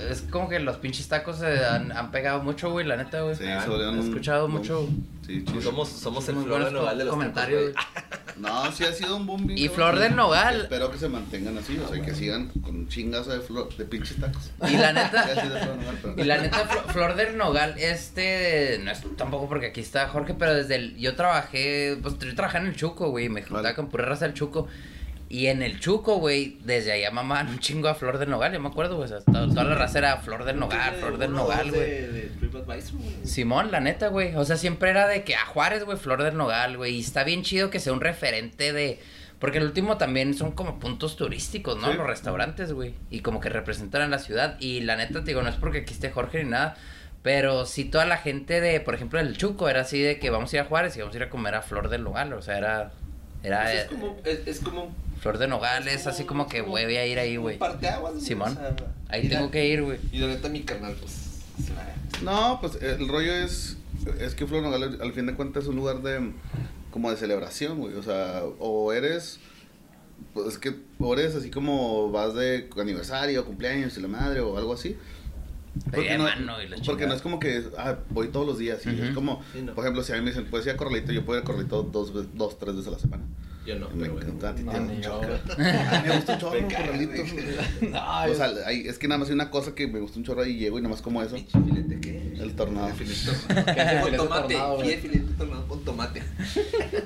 B: Es como que los pinches tacos se han, han pegado mucho, güey, la neta, güey.
C: Sí,
B: Ah, He escuchado
C: un-
B: mucho.
C: Sí, chido.
D: Somos, somos el
B: Muy
D: flor de los
B: comentarios.
D: tacos,
C: No, sí ha sido un boom
B: Y. Flor del Nogal.
C: Espero que se mantengan así, o sea, que sigan con un chingazo de, flor, de pinches tacos.
B: Y la neta. Y la neta, Flo- Flor del Nogal, este, no es tampoco porque aquí está Jorge, pero desde el, yo trabajé, pues yo trabajé en el Chuco, güey, me juntaba con pura raza del Chuco. Y en el Chuco, güey, desde allá mamaban un chingo a Flor del Nogal, yo me acuerdo, güey, toda, la raza era Flor del Nogal, Flor del Nogal, güey.
D: De, de.
B: Simón, la neta, güey. O sea, siempre era de que a Juárez, güey, Flor del Nogal, güey. Y está bien chido que sea un referente de. Porque el último también son como puntos turísticos, ¿no?
C: Sí.
B: Los restaurantes, güey. Y como que representan a la ciudad. Y la neta, te digo, no es porque aquí esté Jorge ni nada. Pero sí toda la gente de, por ejemplo, el Chuco era así de que vamos a ir a Juárez y vamos a ir a comer a Flor del Nogal. O sea, era. Era.
D: Es como, es, es como
B: Flor de Nogal es así como que, güey, voy a ir ahí, güey. Simón.
D: o sea,
B: Ahí
D: la-
B: tengo que ir, güey.
D: Y la neta, mi canal, pues.
C: No, pues el rollo es. Es que Flor del Nogal al fin de cuentas es un lugar de. Como de celebración, güey. O sea, o eres. Pues es que o eres así como vas de aniversario, cumpleaños y la madre o algo así.
B: Pedía
C: no,
B: mano y la
C: porque no es como que ah, voy todos los días. y
B: Ujú.
C: Es como,
D: Sí, no.
C: por ejemplo, si a mí me dicen, puedes ir a Corralito, yo puedo ir a Corralito dos, dos tres veces a la semana.
D: Yo no,
C: me encanta, a ti te me gusta un chorro,
D: Me caga,
C: Corralito.
A: No,
C: O sea, hay- es que nada más hay una cosa que me gusta un chorro y llego y nada más como eso.
D: Pinche filete, ¿qué?
C: El tornado.
D: Filete
A: Filete
D: con tomate. filete tornado con tomate.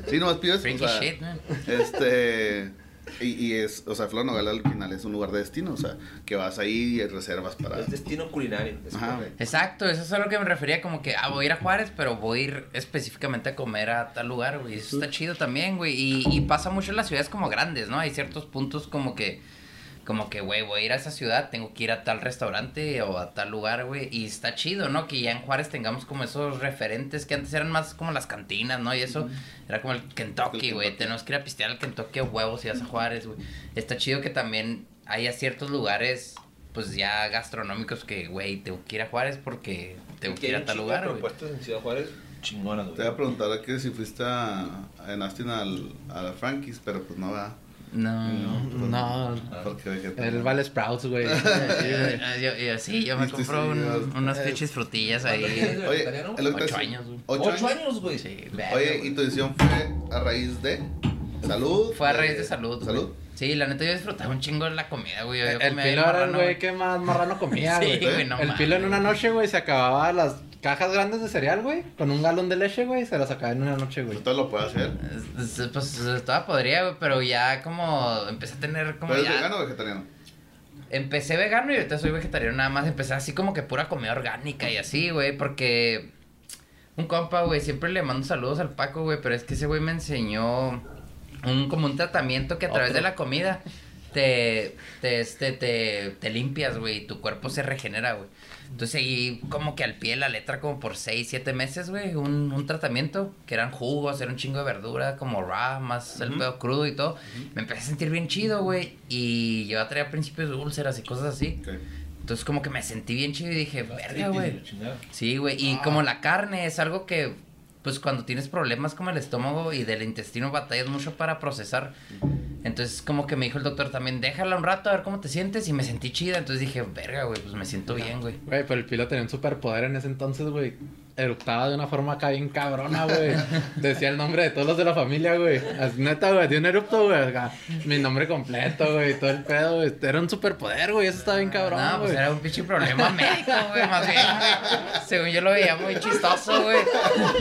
C: Sí, nomás pides. O sea,
B: shit, man.
C: Este. Y, y es, o sea, Flor Nogal al final es un lugar de destino, o sea, que vas ahí y reservas para.
D: Es destino culinario. Es
C: Ajá.
D: correcto.
B: Exacto, eso es a lo que me refería, como que, ah, voy a ir a Juárez, pero voy a ir específicamente a comer a tal lugar, güey. Eso está chido también, güey. Y, y pasa mucho en las ciudades como grandes, ¿no? Hay ciertos puntos como que, como que, güey, voy a ir a esa ciudad, tengo que ir a tal restaurante o a tal lugar, güey. Y está chido, ¿no? Que ya en Juárez tengamos como esos referentes que antes eran más como las cantinas, ¿no? Y eso era como el Kentucky, güey. Tenemos que ir a pistear al Kentucky a huevos y vas a Juárez, güey. Está chido que también haya ciertos lugares pues ya gastronómicos que, güey, tengo que ir a Juárez porque tengo que ir a tal lugar, güey.
D: propuestas en Ciudad Juárez chingonas,
C: Te voy a preguntar a que si fuiste a, a- en Austin al, a la Frankie's, pero pues no va.
B: No.
A: No,
C: Porque
A: el
C: vegetariano.
A: Vale Sprouts, güey.
B: Yo, yo- sí, yo me compro un- unas pinches frutillas ahí.
D: ¿Cuándo
C: Oye,
B: Ocho años, güey.
C: ¿Ocho,
D: Ocho
C: años?
D: güey.
B: Sí,
C: Oye. ¿y tu decisión fue a raíz de salud?
B: Fue a raíz de salud, güey.
C: ¿Salud?
B: Sí, la neta yo disfrutaba un chingo de la comida, güey. Yo
A: El pilo era el güey que más marrano comía,
B: Sí,
A: güey.
B: güey, no
A: el pilo en una noche, güey, se acababa las cajas grandes de cereal, güey, con un galón de leche, güey, se las acababa en una noche, güey.
C: Usted lo puede hacer.
B: Es- es- Pues estaba podría, güey, pero ya como empecé a tener como
C: ¿Pero es vegano o vegetariano?
B: empecé vegano y ahorita soy vegetariano nada más. Empecé así como que pura comida orgánica y así, güey, porque un compa, güey, siempre le mando saludos al Paco, güey, pero es que ese güey me enseñó un como un tratamiento que a través
A: Otro.
B: de la comida te te este te, te limpias, güey, y tu cuerpo se regenera, güey. Entonces seguí como que al pie de la letra como por 6, 7 meses, güey, un, un tratamiento que eran jugos, era un chingo de verdura, como raw, más el pedo crudo y todo. Me empecé a sentir bien chido, güey, y yo traía principios de úlceras y cosas así.
C: Ok.
B: Entonces como que me sentí bien chido y dije, verga, güey. Sí, güey. Y
A: Ah.
B: como la carne es algo que, pues cuando tienes problemas como el estómago y del intestino batallas mucho para procesar. Entonces como que me dijo el doctor también, déjala un rato a ver cómo te sientes. Y me sentí chida. Entonces dije, verga, güey, pues me siento bien, güey.
A: Güey, pero el pilo tenía un superpoder en ese entonces, güey. Eruptaba de una forma acá bien cabrona, güey. Decía el nombre de todos los de la familia, güey. Así, Neta, güey, dio un erupto, güey. Mi nombre completo, güey, todo el pedo, güey. Era un superpoder, güey. Eso estaba bien cabrón,
B: no, pues
A: güey.
B: era un pinche problema médico, güey, más bien, güey. Según yo lo veía muy chistoso, güey.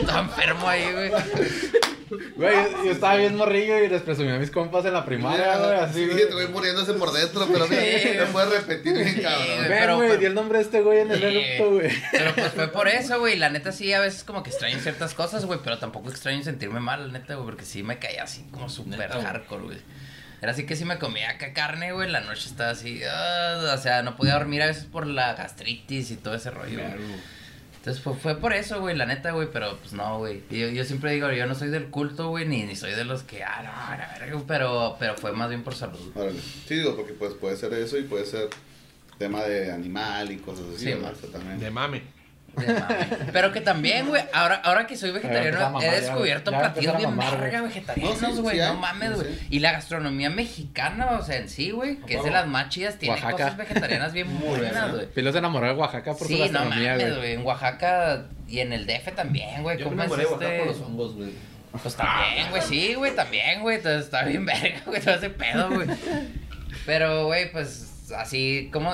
B: Estaba enfermo ahí, güey.
A: Güey, yo, yo estaba bien morrillo y les presumí a mis compas en la primaria, güey, así,
C: Sí,
A: güey.
C: te voy muriéndose por dentro, pero mira, te puedes repetir bien,
B: Sí,
C: cabrón.
B: pero-
A: güey,
B: pero-
A: di el nombre de este güey en el
B: Sí.
A: erupto, güey.
B: Pero pues fue por eso, güey. La neta sí, a veces como que extraño ciertas cosas, güey. Pero tampoco extraño sentirme mal, la neta, güey. Porque sí me caía así como súper hardcore, güey. Era así que si me comía acá carne, güey. La noche estaba así. ah, o sea, no podía dormir a veces por la gastritis y todo ese rollo. güey. Entonces fue, fue por eso, güey, la neta, güey. Pero pues no, güey. Yo, yo siempre digo, yo no soy del culto, güey. Ni, ni soy de los que, ah, no, la verga. Pero, pero fue más bien por salud.
C: Órale. Sí, digo, porque pues puede ser eso y puede ser tema de animal y cosas así,
B: Sí,
C: ¿verdad?
B: man.
C: O sea, también.
D: De mame.
B: De. Pero que también, güey, ahora, ahora que soy vegetariano,
A: mamar,
B: he descubierto
A: güey. Ya
B: platillos bien verga
A: güey.
B: vegetarianos,
C: No, sí,
B: güey,
C: sí
B: no mames,
C: sí.
B: güey. Y la gastronomía mexicana, o sea, en sí, güey, que es de las más chidas, tiene
A: Oaxaca.
B: cosas vegetarianas bien buenas, güey.
A: Pilo se enamoró de Oaxaca por su
B: Sí, no
A: gastronomía,
B: mames,
A: güey.
B: güey, en Oaxaca y en el DF también, güey. ¿Cómo
D: me
B: es
D: de Oaxaca
B: este?
D: por los hongos, güey.
B: Pues también, güey, sí, güey, también, güey. Entonces está bien verga, güey, todo ese pedo, güey. Pero, güey, pues así como.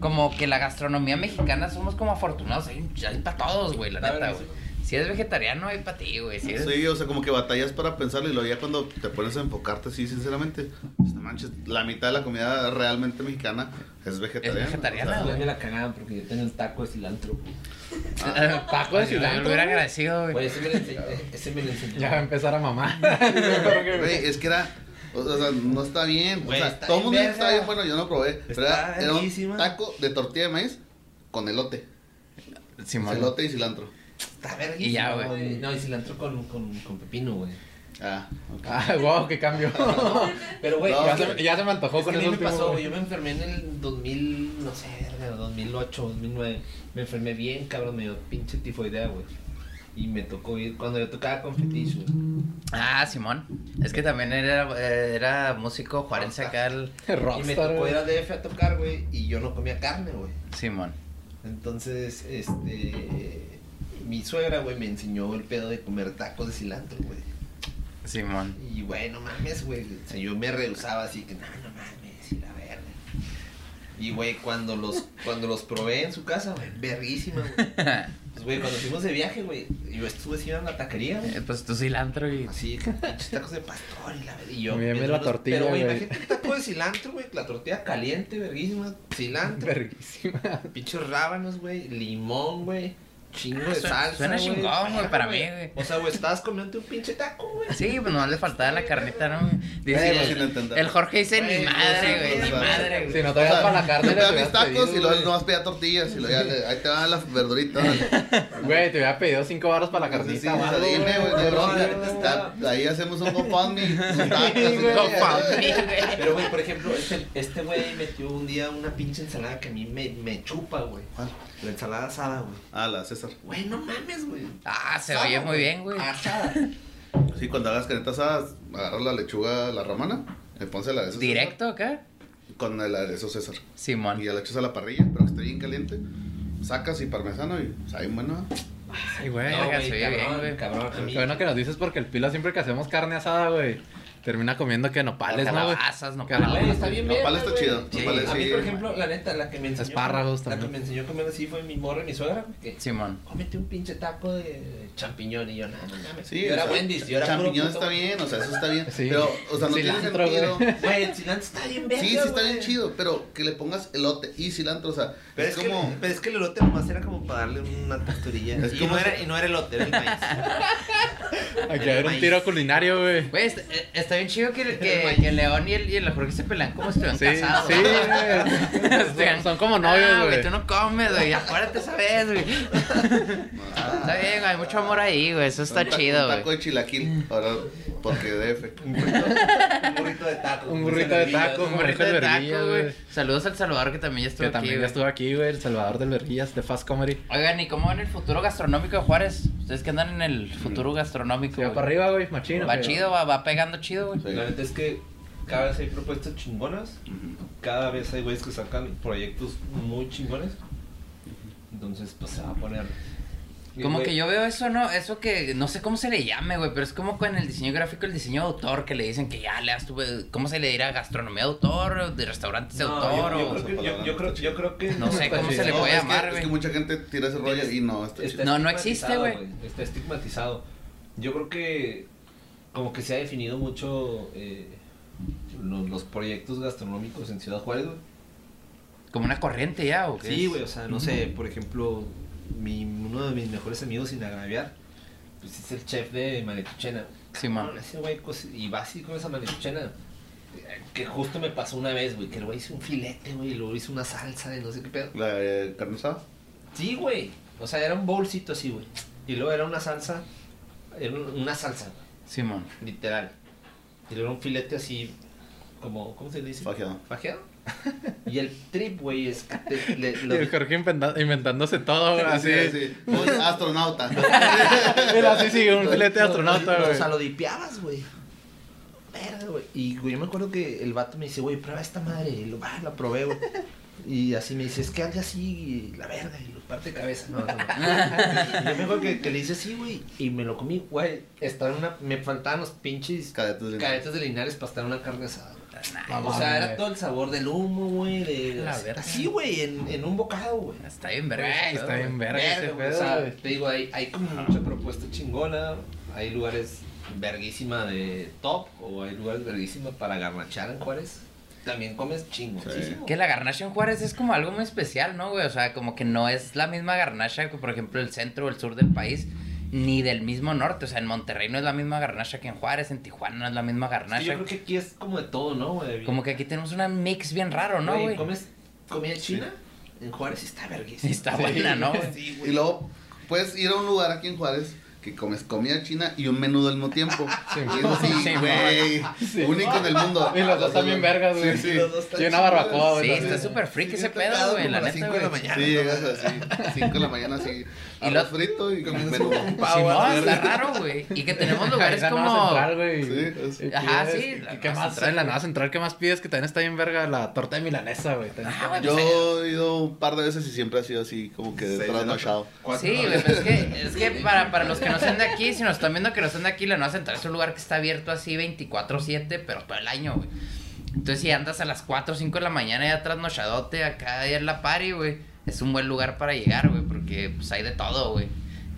B: Como que la gastronomía mexicana somos como afortunados. Hay, hay para todos, güey, la
D: La
B: neta,
D: verdad,
B: güey. Si eres vegetariano, hay para ti, güey. Si eres...
C: Sí, o sea, como que batallas para pensarlo y luego ya cuando te pones a enfocarte así, sinceramente, pues, no manches, la mitad de la comida realmente mexicana es vegetariana.
B: Es vegetariana,
C: O sea,
B: güey.
D: la cagaban porque yo tenía el taco de cilantro.
A: Taco de
B: Yo me
A: cilantro.
B: hubiera
A: güey.
B: agradecido, güey.
D: Oye, ese me lo enseñó. Ese me lo enseñó.
A: Ya va a empezar a mamar.
C: Güey, es que era, o sea, no está bien.
D: Güey,
C: o sea,
D: está
C: todo el mundo
D: bien
C: dice que está bien, bueno, yo no probé. Pero
D: Está
C: era, era un taco de tortilla de maíz con elote.
B: Simón.
C: Elote y cilantro.
D: Está verguísima,
B: Y ya, güey.
D: No, y cilantro con, con, con pepino, güey.
C: Ah.
A: Ah, wow, qué cambio.
D: Pero, güey,
C: No,
A: ya, se, ya se me antojó
D: es
A: con
D: que a
A: eso
D: mí me pasó,
A: güey.
D: Yo me enfermé en el 2000, no sé, verga, 2008, 2009. Me enfermé bien, cabrón, me dio pinche tifoidea, güey. Y me tocó ir cuando yo tocaba con Fetish, güey.
B: Ah, Simón. Es que también era, eh, era músico juarense acá el
D: Y me tocó ir al DF a tocar, güey, y yo no comía carne, güey.
B: Simón.
D: Entonces, este. Mi suegra, güey, me enseñó el pedo de comer tacos de cilantro, güey.
B: Simón.
D: Y, güey, no mames, güey. O sea, yo me rehusaba así que, no, no mames, y la verga. Y, güey, cuando los, cuando los probé en su casa, güey, verguísima, güey. Pues, güey, cuando fuimos de viaje, güey, yo estuve así en la taquería, güey.
B: Eh, Pues tu cilantro y.
D: Así, pinches tacos de pastor y la. Y yo. Viendo
A: la tortilla,
D: Pero, güey,
A: güey.
D: imagínate un taco de cilantro, güey. La tortilla caliente, verguísima. Cilantro.
A: Verguísima.
D: Pinchos rábanos, güey. Limón, güey. Chingo de
B: Suena-
D: salsa.
B: suena
D: güey,
B: chingón, güey, para mí, güey.
D: O sea, güey, estabas comiendo un pinche taco, güey.
B: Sí, pues no le faltaba la carnita, ¿no? Dice,
C: Pero
B: el,
C: sin entender.
B: el Jorge dice
D: Güey,
B: ni
D: no,
B: madre, güey, ni madre, güey.
A: Si no te
C: sea,
A: para la carne, hubieras
C: mis tacos
A: pedido,
C: y luego
A: güey.
C: nomás pedía tortillas y luego ya le- ahí te van las verduritas.
A: Güey, te hubiera pedido cinco baros para la
C: Sí,
A: carnita.
C: o sea,
A: o algo,
C: dime, güey,
A: güey.
C: no Ahí hacemos un GoFundMe.
A: güey.
C: güey.
B: Güey.
D: Pero, güey, por ejemplo, este este güey metió un día una pinche ensalada que a mí me, me chupa, güey.
C: ¿Cuál?
D: La ensalada asada, güey.
C: Ah, la César.
D: Güey, no mames, güey.
B: Ah, se
D: Asada,
B: oye muy bien, güey.
D: Asada.
C: Sí, cuando hagas canetas asadas, agarras la lechuga, la romana, le pones el aderezo.
B: ¿Directo acá?
C: Con el aderezo César.
B: Simón.
C: Y ya la echas a la parrilla, pero que esté bien caliente. Sacas y parmesano y sabe bueno.
B: Ay, güey,
D: No, güey,
B: se oye bien,
D: cabrón,
B: güey.
D: cabrón.
A: Qué bueno que nos dices porque el pilo siempre que hacemos carne asada, güey. Termina comiendo que nopales, ¿no?
B: Calabazas, nopales.
A: no-
D: Güey, está bien
C: Nopal
D: verga,
C: está chido,
D: Sí,
C: nopal
D: a mí, por ejemplo, la neta, la que me enseñó.
A: Espárragos
D: La
A: también.
D: que me enseñó a comer así fue mi morra y mi suegra. Que
B: Simón.
D: cómete un pinche taco de champiñón. Y yo, no, no mames.
C: Sí,
D: yo era Wendy's, yo era
C: champiñón está bien, o sea, eso está bien.
A: Sí.
C: Pero, o sea, no tiene
A: Cilantro,
C: sentido.
A: güey.
D: El cilantro está bien verga,
C: Sí, sí está bien chido, pero que le pongas elote y cilantro, o sea,
D: Pero
C: es,
D: es,
C: como...
D: que, pero es que el elote nomás era como para darle una texturilla.
C: Es
D: y,
C: como
D: no era, y no era elote, era el maíz.
A: Aquí hay un tiro culinario, güey.
B: Güey, está, bien chido que, que, que León y el, y el Jorge se pelean como si estuvieran
A: Sí,
B: casados.
A: sí, güey. Son- Son como novios,
B: Ah,
A: güey.
B: Tú no comes, güey. Acuérdate esa vez, güey. Está bien, güey. Hay mucho amor ahí, güey. Eso está
C: un
B: chido,
C: Un
B: güey.
C: taco de chilaquil, ahora, porque DF.
D: un, burrito, un burrito de taco.
A: Un burrito de taco,
B: Un burrito de
A: Verguillas,
B: taco,
A: güey.
B: Saludos al Salvador que también ya estuvo
A: Que
B: aquí,
A: también ya estuvo aquí, güey. El Salvador del Verguillas de Fast Comedy.
B: Oigan, ¿y cómo van el futuro gastronómico de Juárez? Ustedes que andan en el futuro gastronómico.
A: Se va para arriba, güey. Machino.
B: Va chido, va, va pegando chido, güey.
C: Sí.
D: La neta es que cada vez hay propuestas chingonas. Cada vez hay güeyes que sacan proyectos muy chingones. Entonces, pues se va a poner.
B: Como
D: güey,
B: que yo veo eso, ¿no? Eso que no sé cómo se le llame, güey, pero es como con el diseño gráfico, el diseño de autor, que le dicen que ya le tu, ¿cómo se le dirá? ¿Gastronomía de autor? ¿De restaurantes de
D: no,
B: autor?
D: yo, yo
B: o-
D: creo que, yo, yo creo, yo creo que
B: No sé cómo se le
C: No,
B: puede
C: es que-
B: llamar,
C: Es que
B: güey.
C: mucha gente tira ese rollo y no, está
D: Está
C: chido.
B: No, no existe, güey.
D: Está estigmatizado. Yo creo que como que se ha definido mucho eh, lo- los, proyectos gastronómicos en Ciudad Juárez, güey.
B: Como una corriente ya, ¿o qué
D: Sí, güey, o sea, no sé, por ejemplo, mi, uno de mis mejores amigos sin agraviar, pues es el chef de Manituchena.
B: Simón.
D: Cabrón, ese güey, cos- y va así con esa Manituchena. eh, Que justo me pasó una vez, güey, que el güey hizo un filete, güey, y luego hizo una salsa de no sé qué pedo.
C: La eh, carne asada.
D: Sí, güey. O sea, era un bolsito así, güey. Y luego era una salsa, era un- una salsa,
B: Simón.
D: literal. Y luego era un filete así, como, ¿cómo se le dice?
C: Fajeado.
D: Fajeado. Y el trip, güey, es que te- le-
A: Y
D: lo-
A: el Jorge inventa- inventándose todo, güey. Así.
C: Así. Un astronauta.
A: Mira, así sigue un filete astronauta, güey.
D: O sea, lo dipeabas, güey. Verga, güey. Y, güey, yo me acuerdo que el vato me dice, güey, prueba esta madre. Y lo, ah, lo probé, güey. Y así me dice, es que algo así, y la verga, y lo parte de cabeza. No, no, no. Y yo me acuerdo que, que le hice así, güey, y me lo comí, güey. Estaba en una, me faltaban los pinches
C: Cadetes de
D: cadetes de linares para estar en una carne asada. O sea, era todo el sabor del humo, güey, de...
B: La verga.
D: Así, güey, en, en un bocado, güey.
B: Está bien, verga.
A: Está bien verga ese pedo,
D: o sea,
A: güey.
D: te digo, hay, hay como mucha propuesta chingona, hay lugares verguísima de top o hay lugares verguísima para garnachar en Juárez. También comes chingo.
B: Que la garnacha en Juárez es como algo muy especial, ¿no, güey? O sea, como que no es la misma garnacha que, por ejemplo, el centro o el sur del país, ni del mismo norte. O sea, en Monterrey no es la misma garnacha que en Juárez, en Tijuana no es la misma
D: Sí, yo
B: garnacha.
D: creo que aquí es como de todo, ¿no, güey?
B: Como que aquí tenemos una mix bien raro, ¿no, güey?
D: ¿Comes comida china? En Juárez está verguísima.
B: Está buena, ¿no, güey?
D: Sí,
C: Y
D: güey.
C: luego puedes ir a un lugar aquí en Juárez que comes comida china y un menú al mismo tiempo. sí,
B: Sí,
C: güey. Único en el mundo.
A: Y los dos también vergas, güey.
C: Sí, sí.
D: Los dos están
A: Y una barbacoa, güey.
B: Sí, está súper freak
D: Sí,
B: ese pedo, güey, la neta,
D: cinco de la
B: güey.
D: mañana.
C: Sí, llegas así, 5 de la mañana así.
B: Y lo-
C: frito y con menú.
B: Simón, está raro, güey. Y que tenemos lugares como...
C: Sí,
B: Ajá, sí, la
A: ¿y ¿Qué más? En la nueva central, ¿qué más pides? Que también está bien verga la torta de milanesa, güey.
B: güey,
C: Yo he ido un par de veces y siempre ha sido así, como que trasnochado.
B: Sí, güey, pero es que, es que para, para los que no están de aquí, si nos están viendo que no están de aquí, la Nueva Central es un lugar que está abierto así 24-7, pero todo el año, güey. Entonces, si andas a las 4 o 5 de la mañana ya trasnochadote acá en la party, güey, es un buen lugar para llegar, güey, porque pues hay de todo, güey.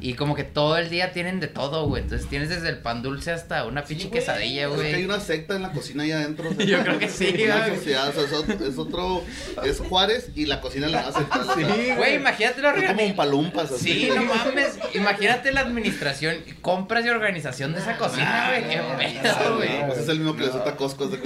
B: Y como que todo el día tienen de todo, güey. Entonces tienes desde el pan dulce hasta una pinche
D: güey.
B: quesadilla,
C: Es que hay
B: güey.
C: una secta en la cocina allá adentro. o sea,
B: Yo creo que sí,
C: Una
B: güey.
C: sociedad, o sea, es otro, es otro- es Juárez y la cocina la hace
A: Sí,
B: Güey, imagínate la
C: Es como un
B: organización.
C: palumpas así.
B: Sí, no mames. Imagínate la administración, compras y organización de esa cocina, güey. Qué pedo, güey.
C: Pues es el mismo que le suelta Costco. de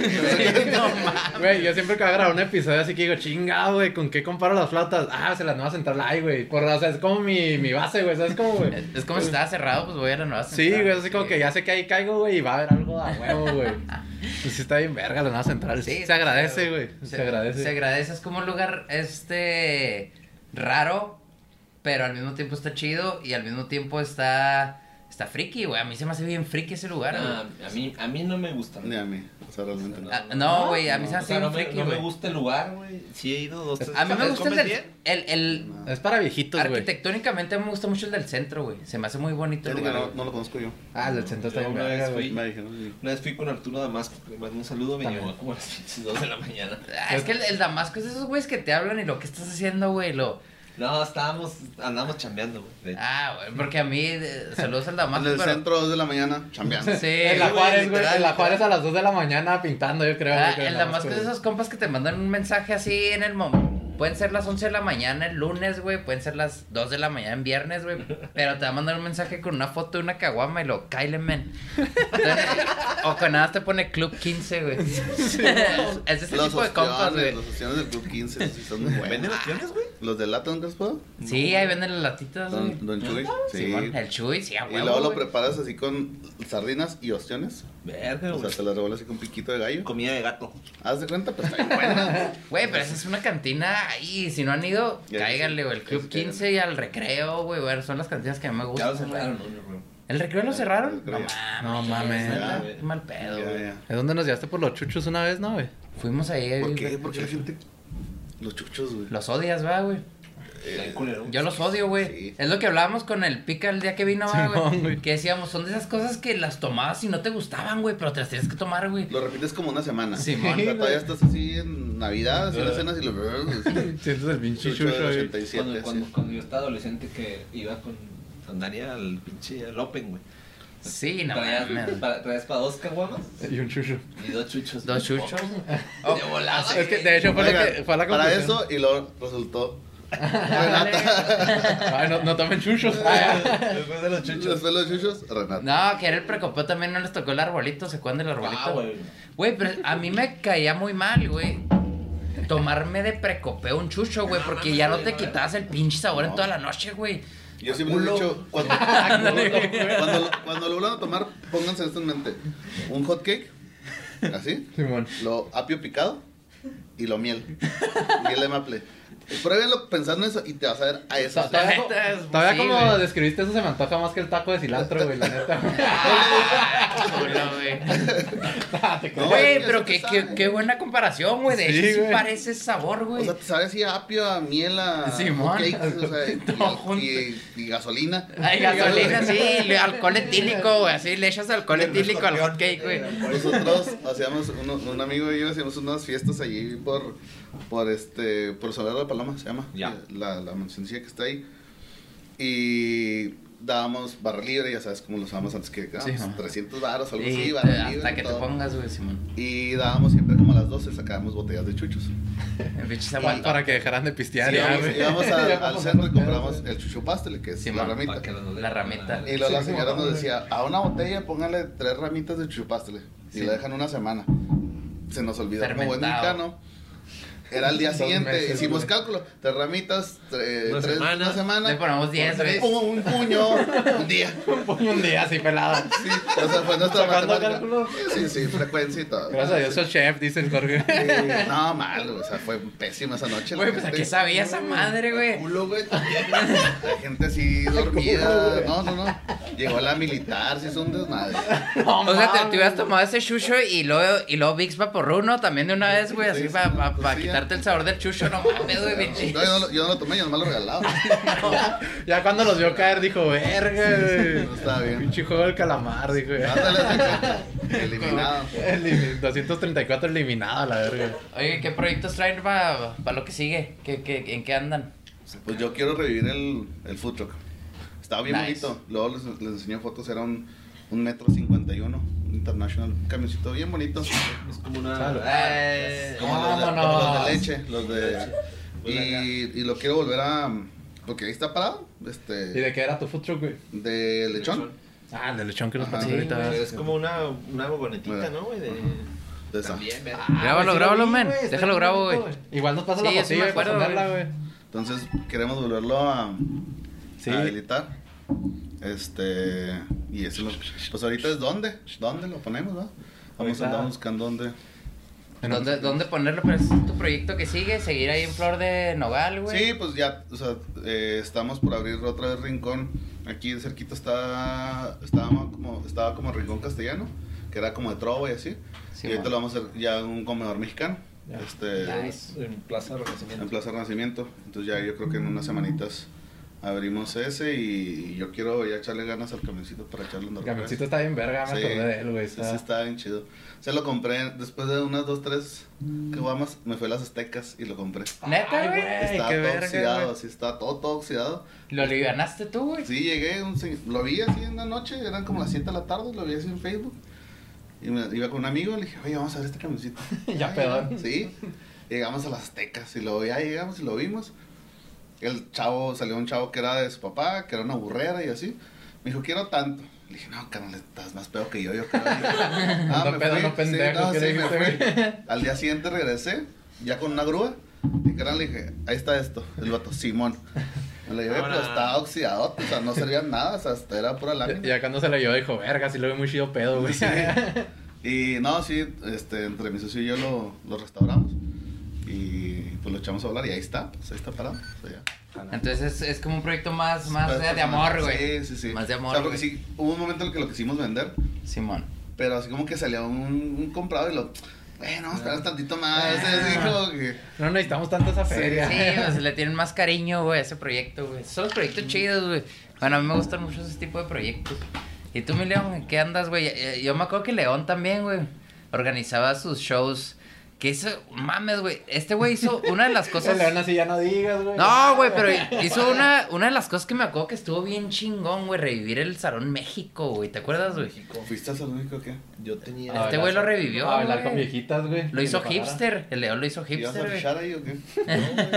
B: No mames.
A: Güey, yo siempre que voy a grabar un episodio así que digo, chinga, güey, ¿con qué comparo las flautas? Ah, se las nueva central hay, güey. Por, o sea, es como mi, mi base, güey, ¿sabes cómo, güey?
B: Es como si estaba cerrado, pues voy a la nueva
A: Sí,
B: central.
A: güey, así como que ya sé que ahí caigo, güey, y va a haber algo a huevo, güey. Pues sí está bien verga la nueva central.
B: Sí,
A: se agradece, güey. Se, agradece.
B: Se agradece. Es como un lugar, este, raro, pero al mismo tiempo está chido y al mismo tiempo está Está friki, güey. A mí se me hace bien friki ese lugar, güey.
D: Ah, a, mí, a mí no me gusta.
C: Ni a mí. O sea, realmente no.
B: Ah, no, güey, a mí se me
D: O
B: hace
D: sea,
B: bien
D: no, me,
B: friki,
D: no me
B: güey.
D: gusta el lugar, güey. Sí he ido dos, tres
B: A mí me
D: veces.
B: gusta el
D: ¿Comes
B: del...
D: bien?
B: El, el...
A: Es para viejitos, güey.
B: Arquitectónicamente me gusta mucho el del centro, güey. Se me hace muy bonito el
C: Fíjate que
B: lugar.
C: no, no lo conozco yo.
A: Ah, el del centro está
D: Yo
A: bien
D: una
A: verga,
D: vez
A: güey.
D: fui-
C: Me dijeron.
D: Una vez fui con Arturo Damasco, que le mando un saludo, me
A: También.
D: llegó como a las pinches 2 de la mañana.
B: Ah, es que el, el Damasco es de esos güeyes que te hablan y lo que estás haciendo, güey, lo...
D: No, estábamos, andábamos chambeando, güey.
B: Ah, güey, porque a mí, eh, saludos al
C: En
B: Damasco,
C: el
B: pero...
C: centro, 2 de la mañana, chambeando.
B: Sí,
A: En la Juárez, güey. En la. Juárez a las 2 de la mañana pintando, yo creo.
B: Ah,
A: güey, que
B: el Damasco es de esos compas que te mandan un mensaje así en el momento. Pueden ser las 11 de la mañana el lunes, güey. Pueden ser las 2 de la mañana en viernes, güey. Pero te va a mandar un mensaje con una foto de una caguama y lo Kyle men. Entonces, o con nada te pone Club 15, güey. es ese
C: Los
B: tipo de compas, güey.
C: los ostiones del Club 15, sí, son muy buenos.
D: ¿Venden opciones, güey?
C: ¿Los de lata dónde los puedo?
B: Sí, ahí venden las latitas, güey.
C: Don, don Chuy. Sí.
B: El Chuy, sí, a
C: Y luego lo preparas así con sardinas y ostiones.
D: Verga,
C: O sea,
D: güey.
C: te las revuelves así con piquito de gallo.
D: Comida de gato.
C: Haz de cuenta, pues está bien buena.
B: Güey, pero esa es una cantina ahí. Si no han ido,
C: Ya,
B: cáiganle, güey. El
C: ya
B: Club
C: se quedan.
B: 15 y al recreo, güey. güey, Son las cantinas que a mí me
D: Ya
B: gustan.
D: lo
B: güey.
D: cerraron, ¿no? Yo creo.
B: ¿El recreo lo cerraron? No mames.
A: No mames.
B: Qué mal pedo,
C: Ya,
B: güey.
C: ya.
A: ¿Es donde nos llevaste por los chuchos una vez, no, güey?
B: Fuimos ahí.
C: ¿Por
B: güey,
C: qué? Porque la gente. Los chuchos, güey.
B: Los odias, va, güey.
C: Eh.
B: Yo los odio, güey.
C: Sí.
B: Es lo que hablábamos con el pica el día que vino, güey.
A: güey.
B: Que decíamos, son de esas cosas que las tomabas y no te gustaban, güey, pero te las tienes que tomar, güey.
C: Lo repites como una semana. O sea, todavía estás así en Navidad, así en las cenas y lo.
A: Sientes el pinche
C: Chucho
A: chucho,
C: del
A: güey.
C: 87.
D: Cuando, cuando,
C: sí.
D: cuando yo estaba adolescente que iba con, con Dani al pinche al Open, güey.
B: Sí, no
D: Traías, para, traías para dos caguamas
A: Y un chucho.
D: y dos chuchos.
B: Dos chuchos.
D: De volada.
A: Es que, de hecho, fue, lo
C: Oigan,
A: que, fue la
C: para eso y luego resultó.
A: Ay, no, no tomen chuchos.
D: Después de los chuchos.
C: Después los chuchos, Renata.
B: No, que era el precopeo también no les tocó el arbolito, ¿se acuerdan del arbolito?
D: Ah, güey.
B: Güey, pero a mí me caía muy mal, güey. Tomarme de precopeo un chucho, güey, porque ya no te quitabas el pinche sabor en toda la noche, güey.
C: Yo siempre he dicho, cuando, cuando, lo- cuando lo vuelvan a tomar, pónganse esto en mente. Un hot cake, así,
A: Simón.
C: lo apio picado y lo miel. Miel de maple. Pruébenlo pensando en eso y te vas a ver a eso.
A: Ta- Todavía,
B: es-
A: como describiste eso se me antoja más que el taco de cilantro, güey, la neta.
B: Güey. Güey, pero qué, qué, qué buena comparación, güey. De
A: Sí,
B: hecho, sí
A: güey.
B: parece sabor,
C: O
B: güey.
C: sea, te sabe así a apio, a miel, a
B: Simón.
C: cakes, o sea, y,
B: Todo junto.
C: y- y gasolina.
B: Hay gasolina, sí, alcohol etílico, güey. Así le echas alcohol etílico al hot cake, güey.
C: Nosotros hacíamos, uno- un amigo y yo hacíamos unas fiestas allí por, por este, por Solar de Paloma, se llama,
D: Ya.
C: la, la mansioncilla que está ahí. Y dábamos barra libre, ya sabes cómo lo usábamos antes que
A: Sí,
C: dábamos
A: ajá.
C: 300 baros algo
B: Sí,
C: así,
B: te-
C: barra libre.
B: hasta que te
C: todo.
B: pongas, güey, Simón.
C: Y dábamos siempre como a las 12, sacábamos botellas de chuchos.
B: El pinche
A: Para, que dejaran de pistear,
C: Sí,
A: ya,
C: íbamos,
A: güey.
C: íbamos al, centro y compramos el chucho pastel, que es
B: Sí,
C: la
B: man,
C: ramita.
D: Para que los-
B: La ramita.
C: Y luego la señora nos decía, a una botella póngale tres ramitas de chupastle. Y
B: Sí.
C: la dejan una semana. Se nos olvidó como buen mexicano. Era el día
A: Dos
C: siguiente,
A: meses,
C: hicimos
A: güey.
C: cálculo. Tres ramitas, tre-
D: Una
C: tres,
D: semana.
C: una semana.
B: Le ponemos 10, güey.
C: Un, un puño, un día.
A: Ponme un día así pelado.
C: Sí, o sea, fue nuestra matemática.
A: cálculo.
C: Sí, sí, frecuencia y todo.
A: Gracias a Dios soy chef, dice el Jorge.
C: Sí, No, mal, o sea, fue pésima esa noche.
B: Güey, pues a
C: gente-
B: qué sabía esa madre, güey.
C: culo, güey. La gente así dormida. No, no, no. Llegó la militar, sí es un desmadre.
B: O sea, te, te hubieras tomado ese chucho y luego, y luego Vicks Vaporruno también de una vez, güey, así
C: Sí,
B: para pa,
C: pues
B: pa
C: sí,
B: quitarte el sabor del chucho, no mames, güey, pinche.
C: No, yo, no, lo- yo no lo tomé, yo nomás lo regalaba.
A: Ya cuando los vio caer dijo, verga, güey.
C: No estaba bien.
A: Pinche juego del calamar, dijo.
C: Cuenta. Eliminado.
A: Elimi- 234 eliminado a la verga.
B: Oye, ¿qué proyectos traen para lo que sigue? ¿Qué, qué, ¿En qué andan?
C: Pues yo quiero revivir el, el food truck. Estaba bien
B: Nice.
C: bonito. Luego les, les enseñé fotos, era un, un metro 51, un international, un camioncito bien bonito.
D: Es como una.
A: Salud.
B: Eh,
C: Como los de, como
A: Vámonos.
C: los de leche, los de... Y, y lo quiero volver a... Porque ahí está parado,
A: ¿Y
C: este...
A: de qué era tu food truck, güey?
C: De lechón.
A: Ah, el de lechón que nos pasó
B: Sí,
A: ahorita.
D: Es como una, una vagonetita, ¿no, güey? De...
C: De esa.
D: También, ¿verdad?
B: Grábalo, grábalo, men. Déjalo grabo, güey.
A: Igual nos pasa
B: Sí,
A: la
B: sí me
A: fotilla para
B: acuerdo,
A: ponerla,
B: güey.
A: güey.
C: Entonces queremos volverlo a,
A: Sí.
C: a habilitar. Este. Y eso lo- Pues ahorita es dónde. ¿Dónde lo ponemos, va? Vamos a andar buscando dónde.
B: ¿Dónde, ¿Dónde ponerlo? Pero es tu proyecto que sigue, seguir ahí en Flor de Nogal, güey.
C: Sí, pues ya, o sea, eh, estamos por abrir otra vez Rincón Aquí cerquita está, estaba como, estaba como Rincón Castellano, que era como de trova y así.
B: Sí,
C: y ahorita lo vamos a hacer ya en un comedor mexicano.
A: Ya.
C: Este,
B: Nice.
D: En Plaza Renacimiento.
C: en Plaza Renacimiento. Entonces ya yo creo que en unas semanitas abrimos ese y, yo quiero ya echarle ganas al camioncito para echarlo en
A: El camioncito está bien verga, me
C: Sí,
A: acordé de él, güey.
C: Sí,
A: está-
C: sí, está bien chido. Se lo compré después de unas dos, tres caguamas. Me fue a las aztecas y lo compré.
B: Neta, güey.
A: qué
C: todo
A: verga,
C: oxidado,
A: güey.
C: sí, está todo, todo oxidado.
B: Lo alivianaste tú, güey.
C: Sí, llegué, un lo vi así en la noche, eran como las 7 de la tarde, lo vi así en Facebook. Y me, iba con un amigo, le dije, oye, vamos a ver este camioncito.
A: Ya pedón.
C: Sí, llegamos a las aztecas y luego ya llegamos y lo vimos. El chavo, salió un chavo que era de su papá, que era una burrera y así. Me dijo, quiero tanto. Le dije, no, carnal, estás más pedo que yo, yo creo. Ah,
A: No
C: me
A: pedo,
C: fui.
A: no pendejo,
C: Sí, no,
A: ¿qué
C: sí, me fui. Al día siguiente regresé, ya con una grúa. Y carnal, le dije, ahí está esto. El vato, Simón. Me lo llevé, pero estaba oxidado, o sea, no servía nada, o sea, hasta era pura
A: Y
C: lámina.
A: ya cuando se lo llevó dijo, verga, sí lo veo muy chido pedo, güey.
C: Sí. Y no, sí, este, entre mi socio y yo lo, lo restauramos. Y pues lo echamos a volar y ahí está, pues ahí está parado. o sea, ya.
B: Entonces es, es como un proyecto más, más de, de amor, güey.
C: Sí, sí, sí.
B: Más de amor,
C: O sea, porque
B: güey.
C: sí, hubo un momento en el que lo quisimos vender,
B: Simón.
C: pero así como que salió un, un comprado y lo, bueno, esperar tantito más.
B: Ah.
C: así como que,
A: No necesitamos tanta esa
C: Sí,
A: feria.
B: Sí, pues le tienen más cariño, güey, a ese proyecto, güey. Son los proyectos chidos, güey. Bueno, a mí me gustan mucho ese tipo de proyectos. ¿Y tú, mi León, en qué andas, güey? Eh, Yo me acuerdo que León también, güey, organizaba sus shows. Que eso, mames, güey. Este güey hizo una de las
A: El
B: cosas.
A: león así ya no digas, güey.
B: No, güey, pero hizo una, una de las cosas que me acuerdo que estuvo bien chingón, güey, revivir el Salón México, güey. ¿Te acuerdas, güey?
D: México.
C: ¿fuiste al único qué?
D: Yo tenía.
A: A
B: Este güey lo revivió,
A: A
B: güey.
A: con viejitas, güey.
B: Lo hizo hipster. El León lo hizo
C: ¿Ibas a
B: hipster, güey.
C: fichar ahí o qué?
D: No, güey,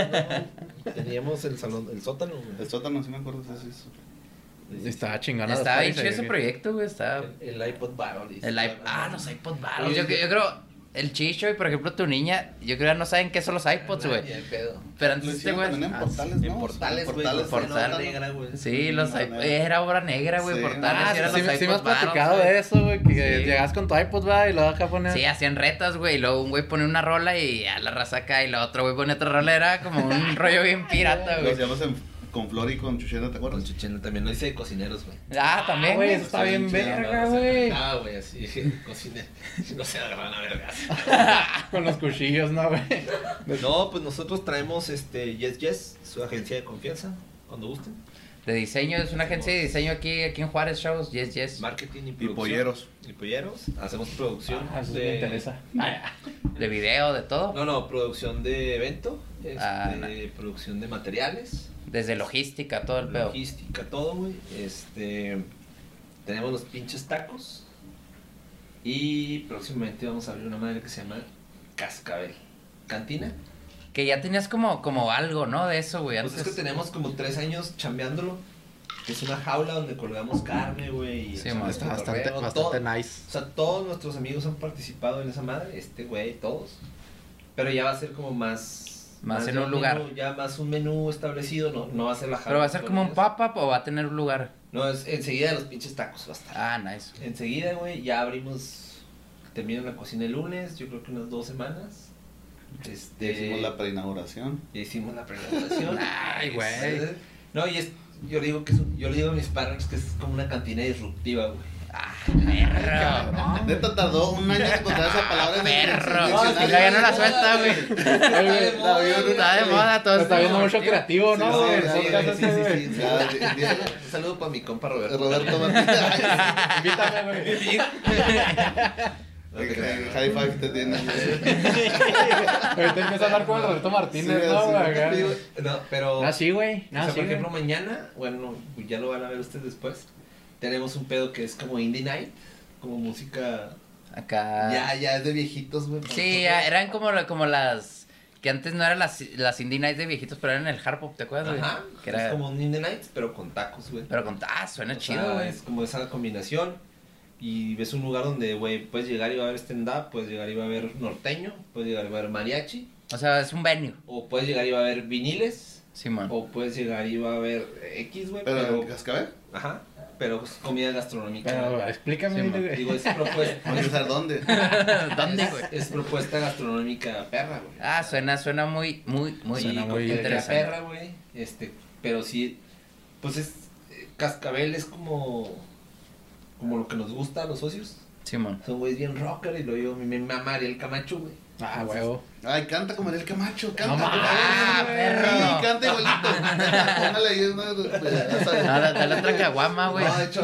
D: no. Teníamos el salón, el sótano, güey.
C: El sótano, sí me acuerdo, sí, sí.
A: Estaba chingando.
B: Estaba chido ese proyecto, güey. Estaba.
D: El, el iPod Battle.
B: El iP- Ah, los iPod Battles. Yo-
D: yo
B: creo. El Chicho y por ejemplo tu niña, yo creo que no saben qué son los iPods, güey. Pero
C: Lo
B: antes este güey.
C: en portales, ¿no?
D: En portales, güey.
C: portales.
D: con
B: Portal.
D: nota negra, güey.
B: Sí, los iPods. Era obra negra, güey.
C: Sí.
B: Portales
A: Ah,
B: eran
A: sí,
B: los
A: sí, sí me has platicado de eso, güey. Que
B: Sí.
A: llegas con tu iPod, va, y lo dejas poner.
B: Sí, hacían retas, güey. Y luego un güey pone una rola y a la raza acá. Y la otro güey pone otra rola. Era como un rollo bien pirata,
C: Lo
B: güey.
C: hacíamos en- con Flor y con Chuchena, ¿te
D: Con
C: acuerdas?
D: Chuchena también. Lo hice de cocineros, güey.
B: Ah, también,
A: güey,
B: güey.
A: eso está bien verga, güey.
D: Ah, güey, así. Cocineros. No se agarran a vergas.
A: Con los cuchillos, ¿no, güey?
D: No, pues nosotros traemos este Yes Yes, su agencia de confianza, cuando gusten.
B: De diseño, es una agencia de diseño aquí, aquí en Juárez Shows. Yes, yes.
D: Marketing y
C: Y
D: producción.
C: polleros.
D: Y polleros. Hacemos producción.
A: Ah, eso
D: de-
A: me interesa. Ah,
B: De video, de todo.
D: No, no, producción de evento, este,
B: Ah, no.
D: producción de materiales,
B: Desde logística, todo el pedo.
D: logística, todo, güey. Este, tenemos los pinches tacos y próximamente vamos a abrir una madre que se llama Cascabel. Cantina.
B: Que ya tenías como, como algo, ¿no? De eso, güey.
D: Pues
B: Antes.
D: es que tenemos como tres años chambeándolo. Es una jaula donde colgamos carne, güey.
B: Sí,
A: Está bastante,
D: todo.
A: bastante nice.
D: O sea, todos nuestros amigos han participado en esa madre, este güey, todos. Pero ya va a ser como más.
B: Más en
D: de
B: un lugar.
D: menú, ya más un menú establecido, no, no va a ser la.
B: Pero va a ser como un pop-up o va a tener un lugar.
D: No, es enseguida los pinches tacos va a estar.
B: Ah, nice.
D: Enseguida, güey, ya abrimos. Termina la cocina el lunes, yo creo que unas dos semanas. Este.
C: Ya hicimos la preinauguración.
D: ya hicimos la presentación.
B: Ay, güey.
D: No, y es. Yo le digo que es un- yo le digo a mis partners que es como una cantina disruptiva, güey.
B: Ah, perro.
C: Neta tardó un año en encontrar esa palabra el
B: Perro. Y ya no la suelta, güey. Está de moda todo
A: Está viendo
B: esto.
A: mucho creativo, ¿no?
D: Sí, sí, sí,
C: di-
D: Un saludo para mi compa Roberto.
C: Roberto Martínez.
A: Invítame, güey.
C: High five te tiene.
A: Ahorita empieza a hablar con el Roberto Martínez, ¿no, güey?
D: No, pero.
A: Ah, sí, güey.
D: o
A: No,
D: sea,
A: sí,
D: por ejemplo, mañana, bueno, ya lo van a ver ustedes después. Tenemos un pedo que es como Indie Night, como música.
B: Acá.
D: Ya, ya es de viejitos, güey.
B: Sí, ya eran como, como las. Que antes no eran las, las indie nights de viejitos, pero eran el hard pop, ¿te acuerdas, güey?
D: Ajá.
B: Que era.
D: Es como un Indie Night, pero con tacos, güey.
B: Pero con. Ah, suena
D: O
B: chido,
D: sea,
B: güey.
D: es como esa combinación. Y ves un lugar donde, güey, puedes llegar y va a haber stand-up, puedes llegar y va a haber norteño, puedes llegar y va a haber mariachi,
B: O sea, es un venue.
D: o puedes llegar y va a haber viniles,
B: Simón.
D: o puedes llegar y va a haber X, güey,
C: Pero
D: pero,
C: en Cascabel.
D: ajá, pero es comida gastronómica.
A: Pero explícame,
B: Sí,
A: güey.
D: Digo, es propuesta,
C: usar dónde.
B: ¿Dónde,
D: es,
B: güey?
D: es propuesta gastronómica perra, güey.
B: Ah, suena, suena muy, muy, muy,
D: Sí,
A: suena muy
B: interesante.
D: perra, güey, este, pero sí, pues es, eh, Cascabel es como. Como lo que nos gusta a los socios.
B: Simón.
D: Son güeyes bien rocker y lo yo, mi mamá Ariel Camacho, güey.
A: Ah, huevo.
C: Ay, canta como Ariel Camacho, canta.
A: No
B: Ah, perro.
C: Sí, canta igualito. Póngale ahí una.
B: Dale, dale otra caguama, güey.
D: No, de hecho,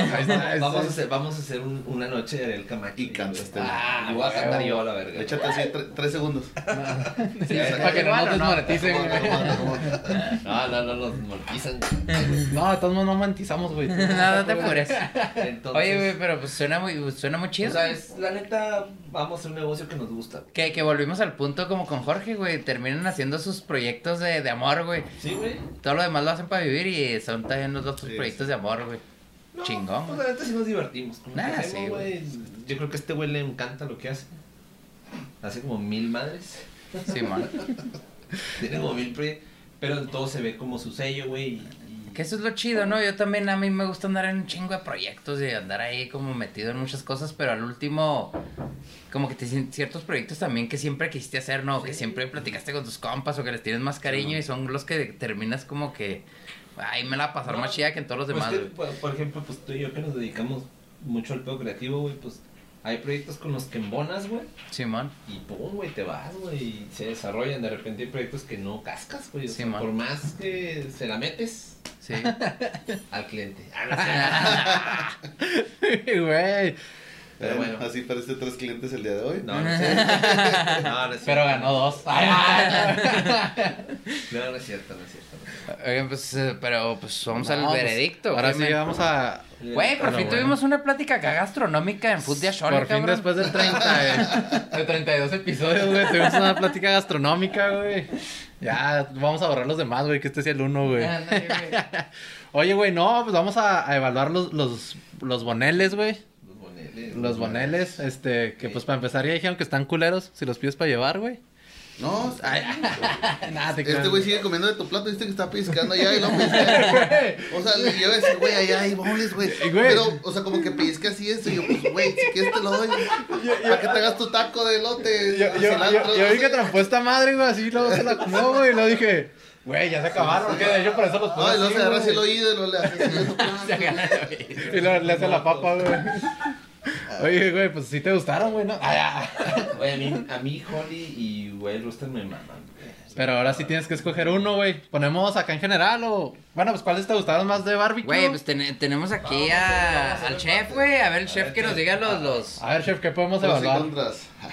D: vamos, a hacer, vamos a hacer un- una noche de Ariel Camacho.
C: Y canta este.
D: Ah, y voy a cantar yo a la verga.
C: Échate así tre- tres segundos.
A: Sí, para que no nos desmoneticen, güey.
D: No, no, no, nos monetizan.
A: No, de todos modos no monetizamos, güey.
B: No, no te apures. Oye, güey, pero pues suena muy, suena muy chido.
D: O sea, es, la neta, vamos a hacer un negocio que nos gusta.
B: Que, que volvimos al punto como con Jorge, güey. Terminan haciendo sus proyectos de, de amor, güey.
D: Sí, güey.
B: Todo lo demás lo hacen para vivir y son también los otros
C: Sí,
B: proyectos de amor, güey.
D: No,
B: Chingón,
D: Pues la neta sí nos divertimos. Que
B: sí, güey.
D: Yo creo que a este güey le encanta lo que hace. Hace como mil madres.
B: Simón.
D: Tiene como mil proyectos. Pero en todo se ve como su sello, güey.
B: Que eso es lo chido, ¿no? Yo también, a mí me gusta andar en un chingo de proyectos y andar ahí como metido en muchas cosas, pero al último, como que te ciertos proyectos también que siempre quisiste hacer, ¿no? Que siempre platicaste con tus compas o que les tienes más cariño y son los que terminas como que, ay, me la va a pasar
D: No,
B: más chida que en todos los
D: Pues
B: demás,
D: que,
B: güey.
D: por, por ejemplo, pues tú y yo que nos dedicamos mucho al pedo creativo, güey, pues hay proyectos con los que embonas, güey,
B: Simón.
D: y pum, güey, te vas, güey, y se desarrollan. De repente hay proyectos que no cascas, güey,
B: Sí,
D: sea,
B: man.
D: por más que se la metes
B: Sí.
D: al cliente. Ah.
A: Güey.
D: Pero bueno.
C: Así parece tres clientes el día de hoy.
D: No, no es cierto. No, no es cierto.
A: Pero ganó dos.
D: No, no es cierto, no es cierto. no es cierto.
B: Oigan, pues, eh, pero pues vamos al
A: No, pues,
B: veredicto.
A: Ahora
B: ¿qué,
A: sí vamos a.
B: Güey, por
A: Bueno,
B: fin
A: bueno.
B: tuvimos una plática acá gastronómica en Food de Ashole,
A: Por fin,
B: cabrón.
A: después del 30, de, de 32 episodios, güey, tuvimos una plática gastronómica, güey. Ya, vamos a borrar los demás, güey, que este sea el uno, güey. Oye, güey, no, pues vamos a, a evaluar los, los, los boneles, güey.
D: Los boneles.
A: Los boneles, este, que pues para empezar ya dijeron que están culeros, si los pides para llevar, güey.
C: No,
A: Ay, nada, te
C: este güey sigue comiendo de tu plato, viste que está piscando allá y lo pisca. O sea, le iba a decir, güey, allá hay boles, güey.
A: Y, güey.
C: Pero, o sea, como que pellizca así esto. Y yo, pues, güey, si quieres te lo doy. Para que te hagas tu taco de elote.
A: Yo, yo,
C: cilantro,
A: yo, yo
C: no
A: vi que trampó esta madre, güey, así luego se la comió, güey, y luego dije, güey, ya se acabaron, que de hecho por eso los puse
C: No, y luego se agarra así el oído y luego le hace.
A: Y le hace la papa, güey. Oye, güey, pues sí te gustaron, güey, ¿no? Ay, ah.
D: Oye, a mí, a mí Holly y Güey Rooster me maman. güey.
A: Pero ahora sí tienes que escoger uno, güey. ¿Ponemos acá en general o...? Bueno, pues ¿cuáles te gustaron más de barbecue?
B: Güey, pues ten- tenemos aquí
D: Vamos a
B: al chef, güey. A ver, el
D: A
B: chef
D: ver,
B: que nos diga los... los...
A: A ver, chef, ¿qué podemos evaluar?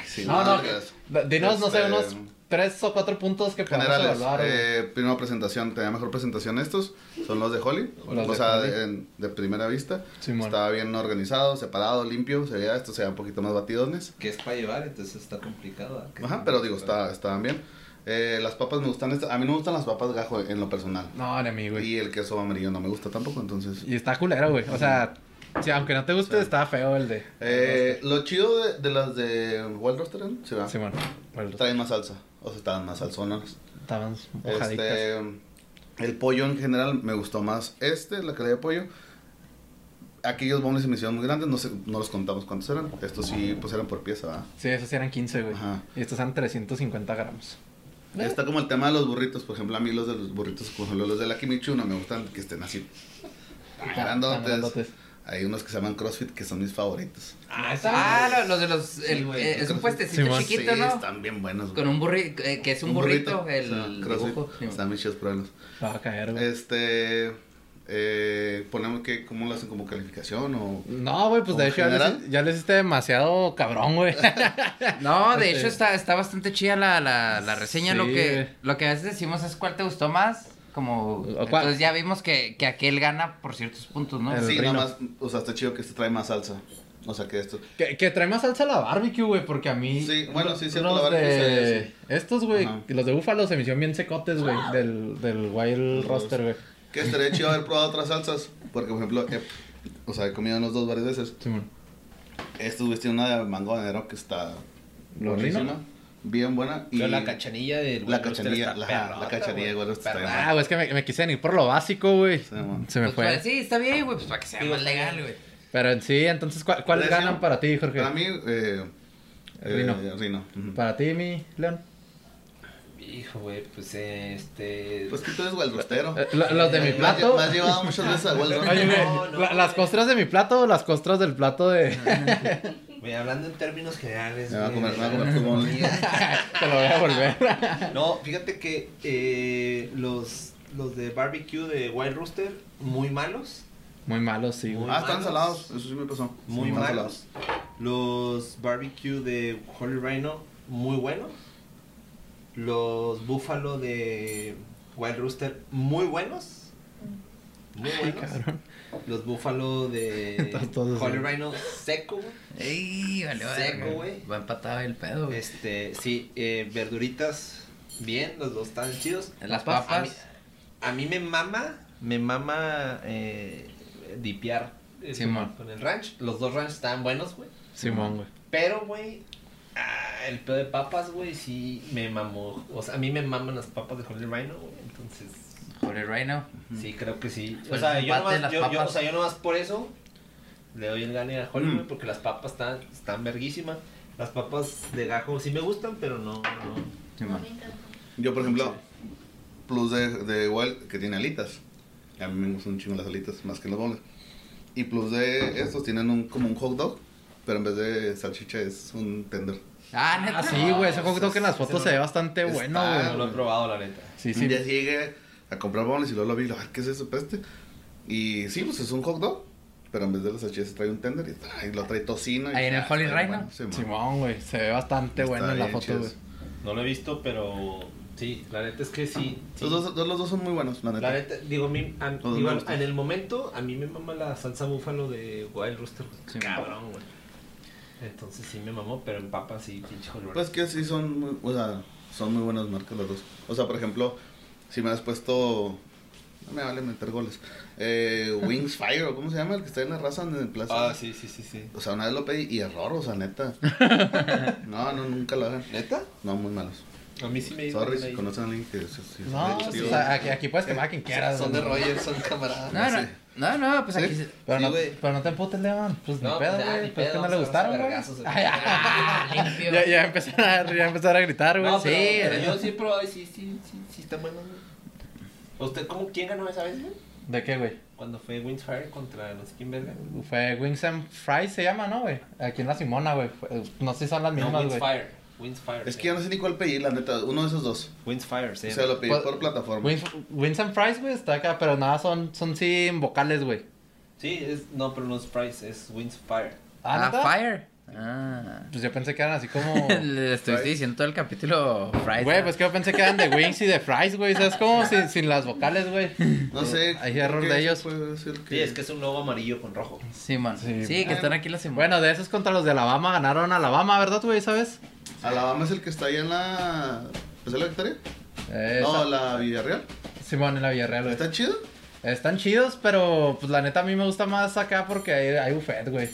C: sí,
A: No, no, d- dinos, no sé,
C: Este,
A: unos tres o cuatro puntos que
C: Generales, eh, primera presentación, tenía mejor presentación estos, son los de Holly,
A: Los
C: o
A: de
C: sea,
A: Holly.
C: de, en- de primera vista,
A: Simón.
C: estaba bien organizado, separado, limpio, se veía, estos se veían un poquito más batidones,
D: Que es para llevar, entonces está complicado. ¿ah?
C: Ajá, pero digo, está, estaban bien. Eh, las papas me gustan, a mí no me gustan las papas gajo en lo personal,
A: No, mí, güey.
C: y el queso amarillo no me gusta tampoco, entonces...
A: Y está culero, güey. O sea, sí, aunque no te guste,
C: Sí.
A: está feo el de...
C: Eh, lo chido de, de las de Wild Roaster, ¿sí, va?
A: Simón. Bueno,
C: traen más salsa, o sea, estaban más salsonas.
A: estaban mojaditas.
C: Este, el pollo en general me gustó más este, la calidad de pollo. Aquellos bones se me hicieron muy grandes, no, sé, no los contamos cuántos eran. Estos sí, pues eran por pieza, ¿verdad?
A: Sí, esos sí eran 15, güey.
C: Ajá.
A: Y estos eran 350 gramos.
C: Está como el tema de los burritos, por ejemplo, a mí los de los burritos, por ejemplo, los de la Kimichu no me gustan que estén así. Tan grandotes. Hay unos que se llaman CrossFit que son mis favoritos.
D: Ah,
B: Ah, lo- los de los... el-
D: Sí,
B: eh, es un puestecito chiquito,
C: sí,
B: ¿no?
C: están bien buenos. güey.
B: Con un burrito, que es un, burrito, el
C: sí, CrossFit. Están bien chidos, pruébalos.
A: Va a caer, güey.
C: Este, eh, ponemos que, ¿cómo lo hacen como calificación o...?
A: No, güey, pues de
C: ¿Como
A: hecho ya
C: general?
A: les, ya les hiciste demasiado cabrón, güey.
B: No, de
A: Este-
B: hecho está, está bastante chida la, la, la reseña.
A: Sí,
B: lo, que, lo que a veces decimos es cuál te gustó más. Como, entonces ya vimos que, que aquel gana por ciertos puntos, ¿no?
A: El
C: sí,
A: Rino.
C: nada más, o sea, está chido que este trae más salsa. O sea, que esto...
A: que, que trae más salsa la barbecue, güey, porque a mí...
C: Sí, bueno, sí, cierto,
A: los
C: la barbecue
A: de...
C: sí.
A: Estos, güey, los de búfalo se me hicieron bien secotes, güey, del, del Wild
C: Los-
A: Roster, güey.
C: Que estaría chido haber probado otras salsas. Porque, por ejemplo, he- o sea, he comido los dos varias veces.
A: Simón.
C: Estos, güey, tienen una de mango habanero que está
A: ¿Los Rino?
C: Bien buena. Y
D: Pero la cachanilla del
C: la cachanilla, la,
D: perrota,
C: la cachanilla, está bien
A: Ah, güey, es que me, me quise ir por lo básico, güey.
C: Sí.
A: Se me
B: Pues,
A: fue.
B: pues, sí, está bien, güey, pues para que sea
D: Sí,
B: más legal, güey.
A: Pero en sí, entonces, ¿cuál- ¿cuáles
C: Precio.
A: ganan para ti, Jorge?
C: Para mí, eh,
A: Rino.
C: eh, Rino. ujú.
A: Para ti, mi León.
D: Hijo, güey, pues eh, este.
C: Pues que tú eres gualdrostero.
A: Eh, lo- los de mi
C: has lle-
A: plato.
C: Me has llevado muchas veces a.
A: Oye, güey,
D: No, no,
A: la-
D: no.
A: las costras de mi plato o las costras del plato de.
D: Hablando en términos generales.
C: Me va a comer, me comer fútbol.
A: Te lo voy a volver.
D: No, fíjate que eh, los, los de barbecue de Wild Rooster, muy malos.
A: Muy malo, sí, güey.
C: Ah, están
D: malos.
C: salados. Eso sí me pasó.
D: Muy malos. Los barbecue de Holy Rhino, muy buenos. Los búfalo de Wild Rooster, muy buenos. Muy buenos. Los búfalo de Holy. Rhino, seco, güey.
B: Ey, vale,
D: Seco,
B: vale.
D: güey.
B: Va empatado el pedo, güey.
D: Este, sí, eh, verduritas, bien, los dos están chidos.
B: Las
D: A mí,
B: papas.
D: a mí me mama, me mama eh, dipear eh,
B: Simón.
D: con, con el ranch. Los dos ranch estaban buenos, güey.
A: Simón, güey.
D: Pero, güey, ah, el pedo de papas, güey, sí me mamó. O sea, a mí me maman las papas de Holy Rhino, güey. Entonces,
B: Holy Rhino.
D: sí, creo que sí. O sea,
B: el
D: yo nomás, yo, yo-
B: papas.
D: o sea, yo nomás por eso le doy el gane a Holy,
C: Mm.
D: porque las papas están, están verguísimas. Las papas de gajo sí me gustan, pero no, no.
B: Simón.
C: Yo, por ejemplo, plus de, de Wild, que tiene alitas. A mí me gustan un chingo las alitas, más que los boles. Y plus de estos tienen un, como un hot dog, pero en vez de salchicha es un tender.
B: Ah, neta.
A: Ah, sí, güey. Ese hot dog que en las fotos se ve bastante
C: Está-
A: bueno,
D: No
A: güey.
D: lo he probado, la neta.
A: Sí, sí.
C: día llegué a comprar boles y luego lo vi y lo, "Ay, ¿qué es eso, peste? Y sí, pues es un hot dog, pero en vez de las salchichas trae un tender y, y lo trae tocino. y
B: Ahí en el Holy
C: sí, man.
A: Simón, güey. Se ve bastante
C: Está
A: bueno en la foto, güey.
D: No lo he visto, pero sí, la neta es que sí. sí.
C: Los dos, los dos son muy buenos, la neta.
D: La neta, digo, a mí- a- digo, en el momento, a mí me mama la salsa búfalo de Wild Rooster.
B: Sí,
D: Cabrón, güey. Entonces sí me mamó, pero en papas sí, pinche Holy
C: Pues que sí son muy, o sea, son muy buenas marcas las dos. O sea, por ejemplo, si me has puesto, no me vale meter goles, eh, Wings Fire, o cómo se llama, el que está en la raza en el plaza.
D: Ah, sí, sí, sí, sí.
C: O sea, una vez lo pedí y error, o sea, neta. no, no, nunca lo hagan.
D: ¿Neta?
C: No, muy malos.
D: A mí sí me
C: Sorry, si conocen a alguien que... sí, sí,
A: No,
C: sí,
A: pues, o sea, aquí, aquí puedes quemar a quien quieras.
D: Son de
A: güey.
D: Roger, son camaradas.
B: No, no,
C: Sí.
B: no, no, pues
C: ¿Sí?
B: aquí. se-
A: Pero,
D: Sí,
A: no,
D: güey.
A: pero no te emputes, León. Pues ni
D: No,
A: pedo,
D: pues,
A: güey. Pues que no le gustaron, güey. ya, ya, empezaron a, ya empezaron a gritar, güey.
D: No,
B: Sí,
D: pero, pero yo sí y sí, sí, sí, sí está bueno, güey. ¿Usted cómo, quién ganó esa vez, güey?
A: ¿De qué, güey?
D: Cuando fue Windfire contra no sé quién verga.
A: Fue Wings and Fries se llama, ¿no, güey? Aquí en la Simona, güey. Fue- No sé si son las
D: No,
A: mismas, güey.
D: Windfire. Windfire.
C: Es que ya no sé ni cuál pedí, la neta, uno de esos dos.
D: Windfire, sí.
C: O sea, lo pedí
A: Pues-
C: por plataforma.
A: Wings, Wings and Fries, güey, está acá, pero nada, son, son sin vocales, güey.
D: Sí, es, no, pero no es Price, es Windfire.
B: Ah,
A: ¿neta?
B: Fire. Ah.
A: Pues yo pensé que eran así como...
B: Le estuviste
C: Fries.
B: diciendo todo el capítulo Fries.
A: Güey,
B: ¿no?
A: pues que yo pensé que eran de Wings y de Fries, güey. ¿Sabes cómo? Sin, sin las vocales, güey.
C: No sé.
A: Hay
C: creo
A: error de ellos.
C: que-
D: Sí, es que es un logo amarillo con rojo.
B: Sí, man.
A: Sí.
B: Sí, que están aquí las.
A: Bueno, de esos contra los de Alabama ganaron Alabama, ¿verdad, güey? ¿Sabes?
C: Alabama es el que está ahí en la... ¿Es la Victoria?
A: Eh,
C: No,
A: esa-
C: la Villarreal.
A: Simón en la Villarreal, güey.
C: ¿Está chido?
A: Están chidos, pero pues la neta a mí me gusta más acá porque hay, hay buffet, güey.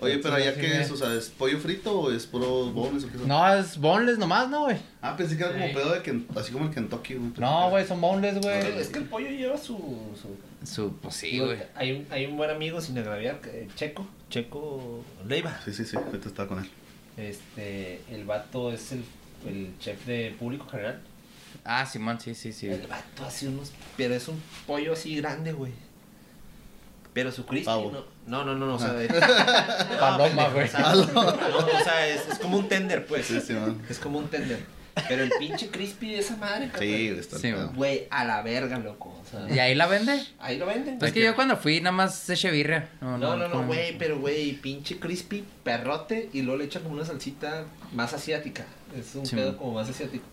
C: Oye, pero allá
A: sí me-
C: es, o sea, ¿es pollo frito o es puro bones o qué son?
A: No, es boneless nomás, ¿no, güey?
C: Ah, pensé que era como
D: Sí.
C: pedo de Ken- así como el Kentucky, güey.
A: No, güey, son boneless, güey.
D: Es que el pollo lleva su... su...
B: Su, pues sí, güey.
D: hay, un, hay un buen amigo, sin agraviar, que- Checo. Checo Leiva.
C: Sí, sí, sí, ahorita estaba con él.
D: Este, el vato es el, el chef de público general.
B: Ah, Simón, sí, sí, sí.
D: El vato hace unos... Pero es un pollo así grande, güey. Pero su crispy
C: Pavo.
D: no... No, no, no, o sea... de-
A: Paloma, güey.
D: O sea, no, o sea, es, es como un tender, pues.
C: Sí, sí, man.
D: Es como un tender. Pero el pinche crispy de esa madre,
C: Sí,
D: carnal,
C: güey, está
B: Sí.
D: Güey, a la verga, loco. O sea,
B: ¿Y ahí la vende?
D: ahí lo venden.
B: Pues es que yo cuando fui nada más eché birria. No,
D: No, no, güey, pero güey, pinche crispy, perrote, y luego le echan como una salsita más asiática. Es un
B: Sí,
D: pedo
B: man.
D: como más asiático.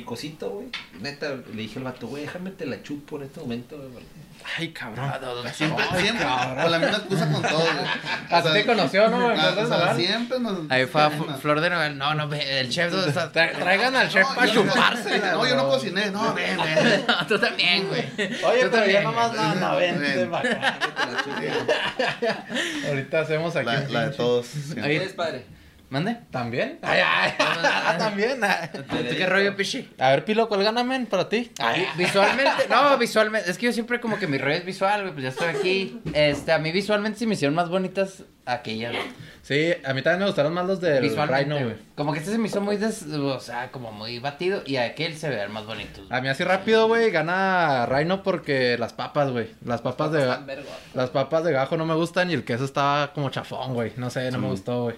D: Picosito, güey. Neta, le dije al vato, güey, déjame te la chupo en este momento, güey.
A: Ay, cabrón.
C: Siempre,
A: Ay,
C: siempre,
A: cabrón.
C: con la misma excusa con todo, güey. O
A: Así te conoció, ¿no, güey?
C: ah, o sea, siempre nos...
B: Ahí fue a Flor de Novel. No, no, ve, el chef.
A: Tra- Traigan al chef
C: No,
A: para chuparse.
C: No, yo no cociné, no, ven, ven.
B: No, tú también, güey.
A: Oye,
B: Tú
A: pero ya
B: también,
A: nomás
B: güey.
A: no, no,
C: Ven.
A: pa' acá. Ahorita hacemos aquí.
C: La, de todos.
B: Ahí-
D: ¿Qué es, padre?
B: ¿Mande?
A: ¿También? Ay, ay, también. ay.
B: ¿Tú qué rollo, pichi?
A: A ver, Pilo, ¿cuál gana, men, para ti?
B: Vi- Visualmente, no, visualmente, es que yo siempre como que mi rollo es visual, güey, pues ya estoy aquí. Este, a mí visualmente sí me hicieron más bonitas aquellas, güey.
A: Sí, a mí también me gustaron más los del Rhino,
B: güey. Como que este se me hizo muy, des, o sea, como muy batido y aquel se vean más bonitos.
A: A mí así rápido, güey, gana Rhino porque las papas, güey. Las papas de... Las papas de gajo no me gustan y el queso estaba como chafón, güey. No sé, no me gustó, güey.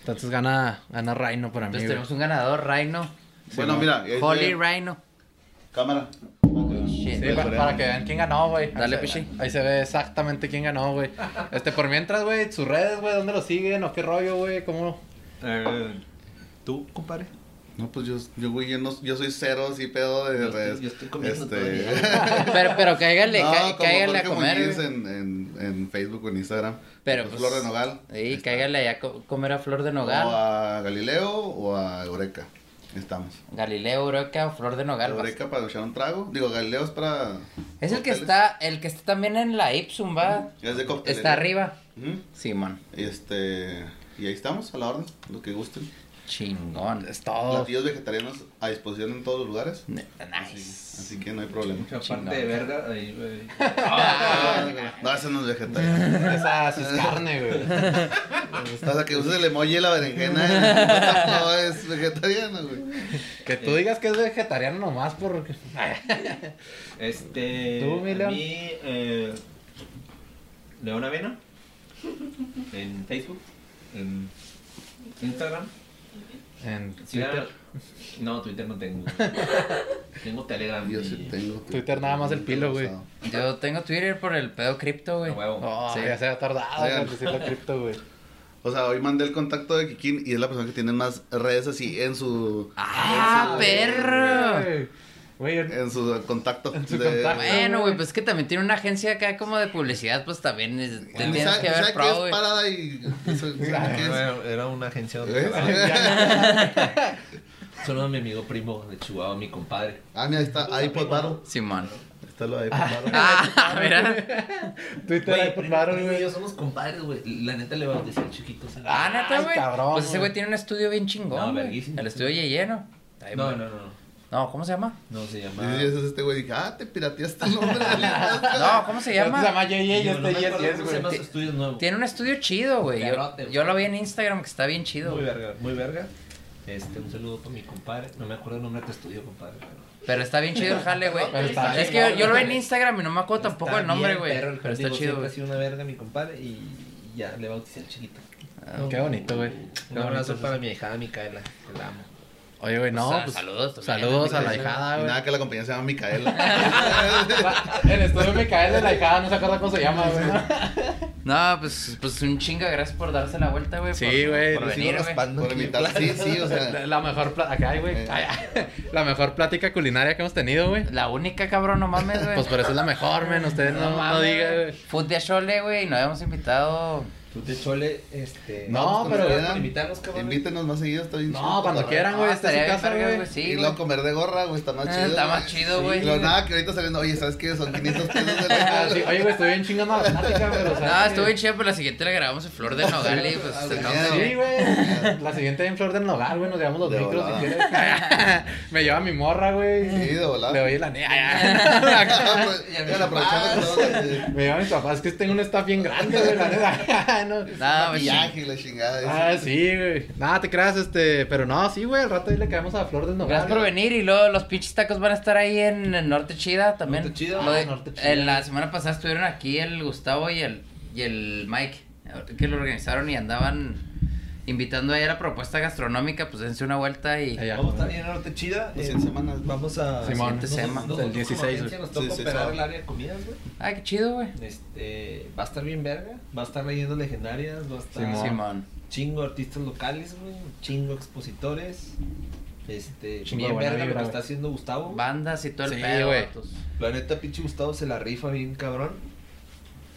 A: Entonces gana, gana Rhino para mí,
B: Entonces
A: güey.
B: tenemos un ganador, Rhino.
C: Bueno, mira. ahí
B: Holy
C: se-
B: Rhino.
C: Cámara.
A: Sí, pa- para que vean quién ganó, güey. Ahí
B: Dale,
A: se-
B: Pichi.
A: Ahí se ve exactamente quién ganó, güey. Este, por mientras, güey, sus redes, güey, ¿dónde lo siguen? ¿O qué rollo, güey? ¿Cómo?
D: Eh, ¿Tú, compadre?
C: No, pues yo, yo, güey, yo, no, yo soy cero así pedo de
D: Yo estoy- yo estoy comiendo
C: este...
B: Pero, pero cáigale,
C: no,
B: cá- cáigale a comer.
C: En, en, en Facebook o en Instagram.
B: Pero,
C: Pues,
B: pues,
C: Flor de Nogal.
B: Sí, cáigale allá a co- comer a Flor de Nogal.
C: O a Galileo o a Eureka. Estamos.
B: Galileo, Eureka o Flor de Nogal. vas.
C: Eureka para echar un trago. Digo, Galileo es para.
B: Es el que está, el que está también en la Ipsum, va.
C: Es de cócteles.
B: Está arriba. Simón.
C: Y este. Y ahí estamos, a la orden, lo que gusten.
B: Chingón.
A: Es todo.
C: Platillos vegetarianos a disposición en todos los lugares.
B: Nice.
C: Así que no hay problema.
D: Mucha
B: Chingón.
D: parte de verga. Ahí, güey.
C: No, eso no es vegetariano.
A: Esa es carne, güey.
C: O sea, que uses el emoji de la berenjena. No es vegetariano, güey.
A: Que tú digas que es vegetariano nomás por...
D: Este.
A: ¿Tú, mi León?
D: mí, eh, León Avena. En Facebook. En Instagram.
A: En. Twitter.
D: No, Twitter no tengo. tengo Telegram.
C: Yo
D: y-
C: sí tengo.
A: Twitter nada más el pilo, güey.
B: Yo tengo Twitter por el pedo cripto, güey.
A: Oh,
B: Sí.
A: ya se ha tardado en decir la cripto, güey.
C: O sea, hoy mandé el contacto de Kikín y es la persona que tiene más redes así en su.
B: ¡Ah, perro!
A: Güey,
C: En su contacto.
A: En su
C: de-
A: contacto.
B: Bueno, güey, pues es que también tiene una agencia acá como de publicidad, pues también es-
C: sabe-
B: que pro,
C: es parada y. eso- ¿qué es?
D: Bueno, era una agencia donde. Solo mi amigo primo de Chihuahua, mi compadre.
C: Ah, mira, ahí está iPod Battle.
B: Simón.
C: Ahí está lo de iPod Battle.
B: Ah, mira.
A: Twitter ahí,
D: primo,
A: claro,
D: primo y
A: güey.
D: yo somos compadres, güey. La neta le bauticé al chiquito. ¿sabes?
B: Ah, neta, güey.
A: cabrón,
B: Pues ese
A: güey.
B: tiene un estudio bien chingón,
D: No, verguísimo.
B: El estudio Yeyeno. Ahí,
D: No, no, no, no.
B: ¿cómo se llama?
D: No se
C: Y
D: llama.
C: ese es este güey. Dije, ah, te pirateaste el nombre
B: No, ¿cómo se
A: Se llama? Yeye y
D: Yo se
A: güey.
D: llama su estudio nuevo.
B: Tiene un estudio chido, güey. Yo, yo lo vi en Instagram que está bien chido.
D: Muy verga, muy verga. Este, un saludo para mi compadre. No me acuerdo el nombre de tu estudio, compadre. pero-
B: Pero está bien chido el jale, güey. Es que yo, yo lo vi en. Instagram y no me acuerdo tampoco el nombre, güey. Pero está chido,
D: ha sido una verga mi compadre y ya le bauticé al chiquito.
A: Qué bonito, güey.
D: Un abrazo para mi hijada Micaela, que la amo.
A: Oye, güey, no,
B: O sea,
A: pues...
B: saludos también,
A: Saludos a la
B: Micaela.
A: hijada, güey.
C: nada, que la compañía se llama Micaela.
A: El estudio Micael de la hijada, no se acuerda cómo se llama, güey.
B: No, pues, pues un chinga, gracias por darse la vuelta, güey.
A: Sí,
B: por-
A: güey,
B: Por
A: lo
B: venir, güey.
C: Por invitar. Sí, sí, o
A: La,
C: sea.
A: la mejor acá, güey.
C: Eh.
A: La mejor plática culinaria que hemos tenido, güey.
B: La única, cabrón, no mames, güey.
A: Pues por eso es la mejor, men. Ustedes no, no,
B: mames.
A: digan, güey.
B: Food de Chole, güey, nos habíamos invitado.
D: Tú te chole, este.
A: No, pero-
C: quieran,
D: invitarnos, cabrón.
C: Invítenos más seguido, está bien
A: No,
C: chido,
A: cuando quieran, güey.
B: No,
A: Esta es
B: estaría
A: su
B: bien
A: casa, güey.
B: sí,
C: y luego comer de gorra, güey, está más
B: Ah,
C: chido.
B: está más chido, güey.
C: Y luego nada, que ahorita saliendo, oye, ¿sabes qué? Son 500 pesos de
A: Ah,
C: la
A: sí. Oye, güey, estoy bien chingando la plática, pero sea.
B: No,
A: que-
B: estuvo bien chido, pero la siguiente la grabamos en Flor de Nogal y pues
C: Ah.
A: Sí, güey. La siguiente en Flor del Nogal, güey. Nos llevamos los
C: De
A: micros si
C: volada.
A: quieres. Me lleva mi morra, güey.
C: Sí, de volada.
A: Le oye la niña.
C: Ah, pues, me sí.
A: Lleva mis papás. Es que tengo un staff bien grande, güey, la neta. No.
B: No, pues,
C: Maquillaje y la chingada.
A: Ah, sí, güey. Nada, te creas, este. Pero no, sí, güey. Al rato ahí le caemos a Flor del Nogal.
B: Gracias por venir y luego los pinches tacos van a estar ahí en el Norte Chida también.
D: Norte Chida.
A: Ah, Norte Chida.
B: en la semana pasada estuvieron aquí el Gustavo y el, y el Mike, que lo organizaron y andaban invitando ahí a la propuesta gastronómica, pues dense una vuelta y...
A: Allá.
D: Vamos a estar bien en Norte Chida.
C: Pues
D: eh,
C: en semanas.
D: Vamos a.
A: Simón.
D: Nos-
B: Sema.
D: nos-
A: El
D: nos-
A: 16,
D: como agencia
A: güey.
D: Nos toca
C: Sí, sí,
D: operar el área de comidas, güey.
B: Ay, qué chido, güey.
D: Este, va a estar bien verga, va a estar leyendas legendarias, va a estar
A: Simón.
B: Simón.
D: chingo artistas locales, güey, chingo expositores. Este,
A: Chingo
D: bien verga lo que está haciendo Gustavo.
B: Bandas y todo el
A: Sí,
B: pedo,
A: güey.
D: La neta, pinche Gustavo se la rifa bien cabrón.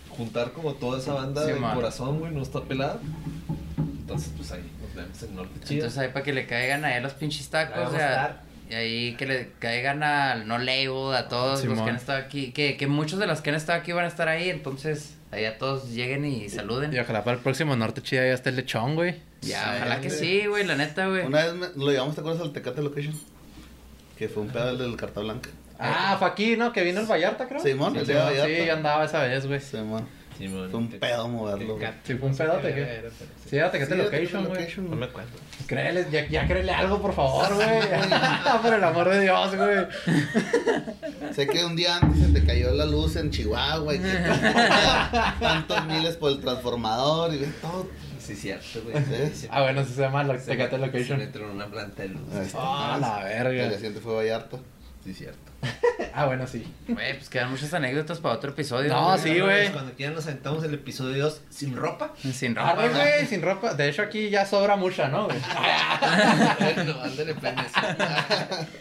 D: Juntar como toda esa banda de corazón, güey, no está pelada. Entonces, pues ahí nos vemos en Norte Chido.
B: Entonces ahí para que le caigan ahí a los pinches
D: Ahí
B: tacos
D: vamos
B: y
D: a
B: a,
D: estar.
B: y ahí que le caigan al no label, a todos los que han estado aquí. Que, que muchos de los que han estado aquí van a estar ahí. Entonces, ahí a todos lleguen y saluden.
A: Y ojalá para el próximo Norte Chida ya esté el lechón, güey.
B: Ya, ojalá que sí, güey, la neta, güey.
C: Una vez me- lo llevamos, ¿te acuerdas al Tecate Location? Que fue un pedo el del carta blanca.
A: Ah, fue aquí, ¿no? Que vino el Vallarta, creo.
C: Simón, el
A: sí,
C: de Vallarta.
A: sí, yo andaba esa vez, güey.
C: Simón. Fue un pedo moverlo.
A: Sí, fue un pedote, ¿qué? Sí, era Tecate
C: Sí,
A: Location, güey.
D: No me acuerdo.
A: Créele, ya, ya créele algo, por favor, güey. por el amor de Dios, güey.
C: Sé que un día antes se te cayó la luz en Chihuahua y que tantos miles por el transformador y ves todo.
D: Sí, cierto, güey.
C: Sí.
D: Sí,
A: Ah, bueno, se llama la Tecate Location.
D: Se entró una planta de luz.
A: Ah, la
C: El
A: verga.
C: día siguiente fue Vallarta.
D: Sí, cierto.
A: Ah, bueno, sí.
B: Güey, pues quedan muchas anécdotas para otro episodio.
A: No,
B: güey.
A: sí, güey.
D: Cuando quieran nos aventamos el episodio 2 sin ropa.
B: Sin ropa,
A: Arre,
B: güey.
A: güey, sin ropa. De hecho, aquí ya sobra mucha, ¿no, güey?
D: bueno, ándale, pendes.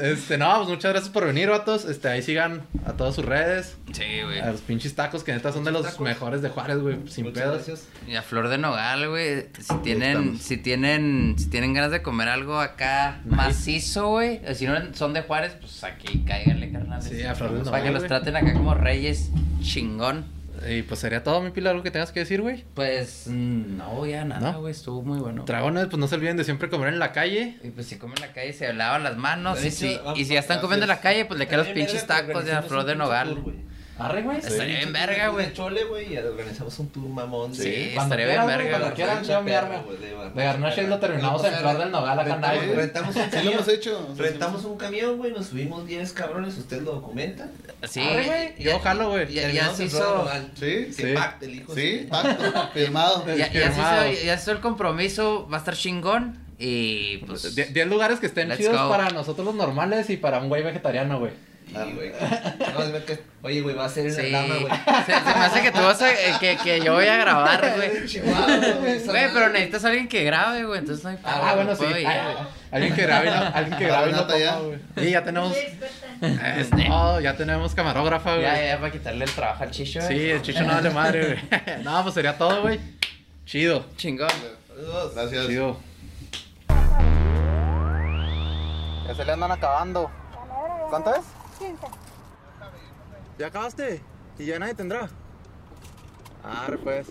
A: Este, no, pues muchas gracias por venir, vatos. Este, ahí sigan a todas sus redes.
B: Sí, güey.
A: A los pinches tacos, que neta son de los
D: Tacos.
A: mejores de Juárez, güey. Sin
D: Muchas
A: pedos.
D: gracias.
B: Y a Flor de Nogal, güey. Si tienen, si tienen, si tienen ganas de comer algo acá macizo, güey. Si no son de Juárez, pues aquí cáiganle, carnales.
A: Sí, a Flor de
B: Para que los traten acá como reyes chingón.
A: Y pues sería todo, mi pila, algo que tengas que decir, güey.
B: Pues mm, no, ya nada,
A: ¿No?
B: güey. Estuvo muy bueno.
A: Dragones, pues no se olviden de siempre comer en la calle.
B: Y pues si comen en la calle se lavan las manos.
D: De
B: Y si,
D: hecho, vamos-
B: y si ya están comiendo en la calle, pues le quedan los pinches tacos de Flor de Nogal.
D: tour.
A: Arre, güey.
B: Estaría bien verga, güey.
D: Chole, güey, y organizamos un tour mamón.
B: Sí,
A: Cuando
B: estaría bien verga.
A: cuando quieran, yo mi
D: Perro,
A: arma.
D: güey, de
A: y lo terminamos en Flor del Nogal, acá güey.
D: Rentamos un
C: Sí lo
D: camión.
C: hemos hecho.
D: Rentamos un camión, güey, nos subimos 10 cabrones, usted lo documenta.
B: Sí,
A: Arre, güey.
B: ya-
A: Yo jalo, güey.
B: Ya, se
D: en
B: hizo.
C: Sí,
A: sí.
D: pacte el hijo.
C: Sí, pacto, firmado.
B: Ya, se hizo, ya se hizo el compromiso, va a estar chingón. Y pues.
A: Die- Diez lugares que estén chidos para nosotros los normales y para un güey vegetariano, güey.
D: Sí, güey. No, es ver que- Oye, güey, va a ser en
B: Sí.
D: la lama, güey.
B: Se, se me hace que tú vas a. eh, que, que yo voy a grabar, güey.
D: Güey.
B: Güey, pero necesitas a alguien que grabe, güey. Entonces no hay
A: Ah, bueno, sí.
B: ir, güey.
A: alguien que grabe, ¿no? Alguien que grabe, no
C: Renata, ya.
A: güey. Sí, ya tenemos.
F: Experta.
A: Eh, no, ya tenemos camarógrafa, güey.
B: Ya, ya, para quitarle el trabajo al chicho.
A: Sí,
B: güey.
A: el chicho no vale madre, güey. No, pues sería todo, güey. Chido.
B: Chingón.
D: Saludos.
C: Gracias.
A: Chido. Ya se le andan acabando. ¿Cuánto es?
G: 15.
A: ¿Ya acabaste? ¿Y ya nadie tendrá? Ah, pues.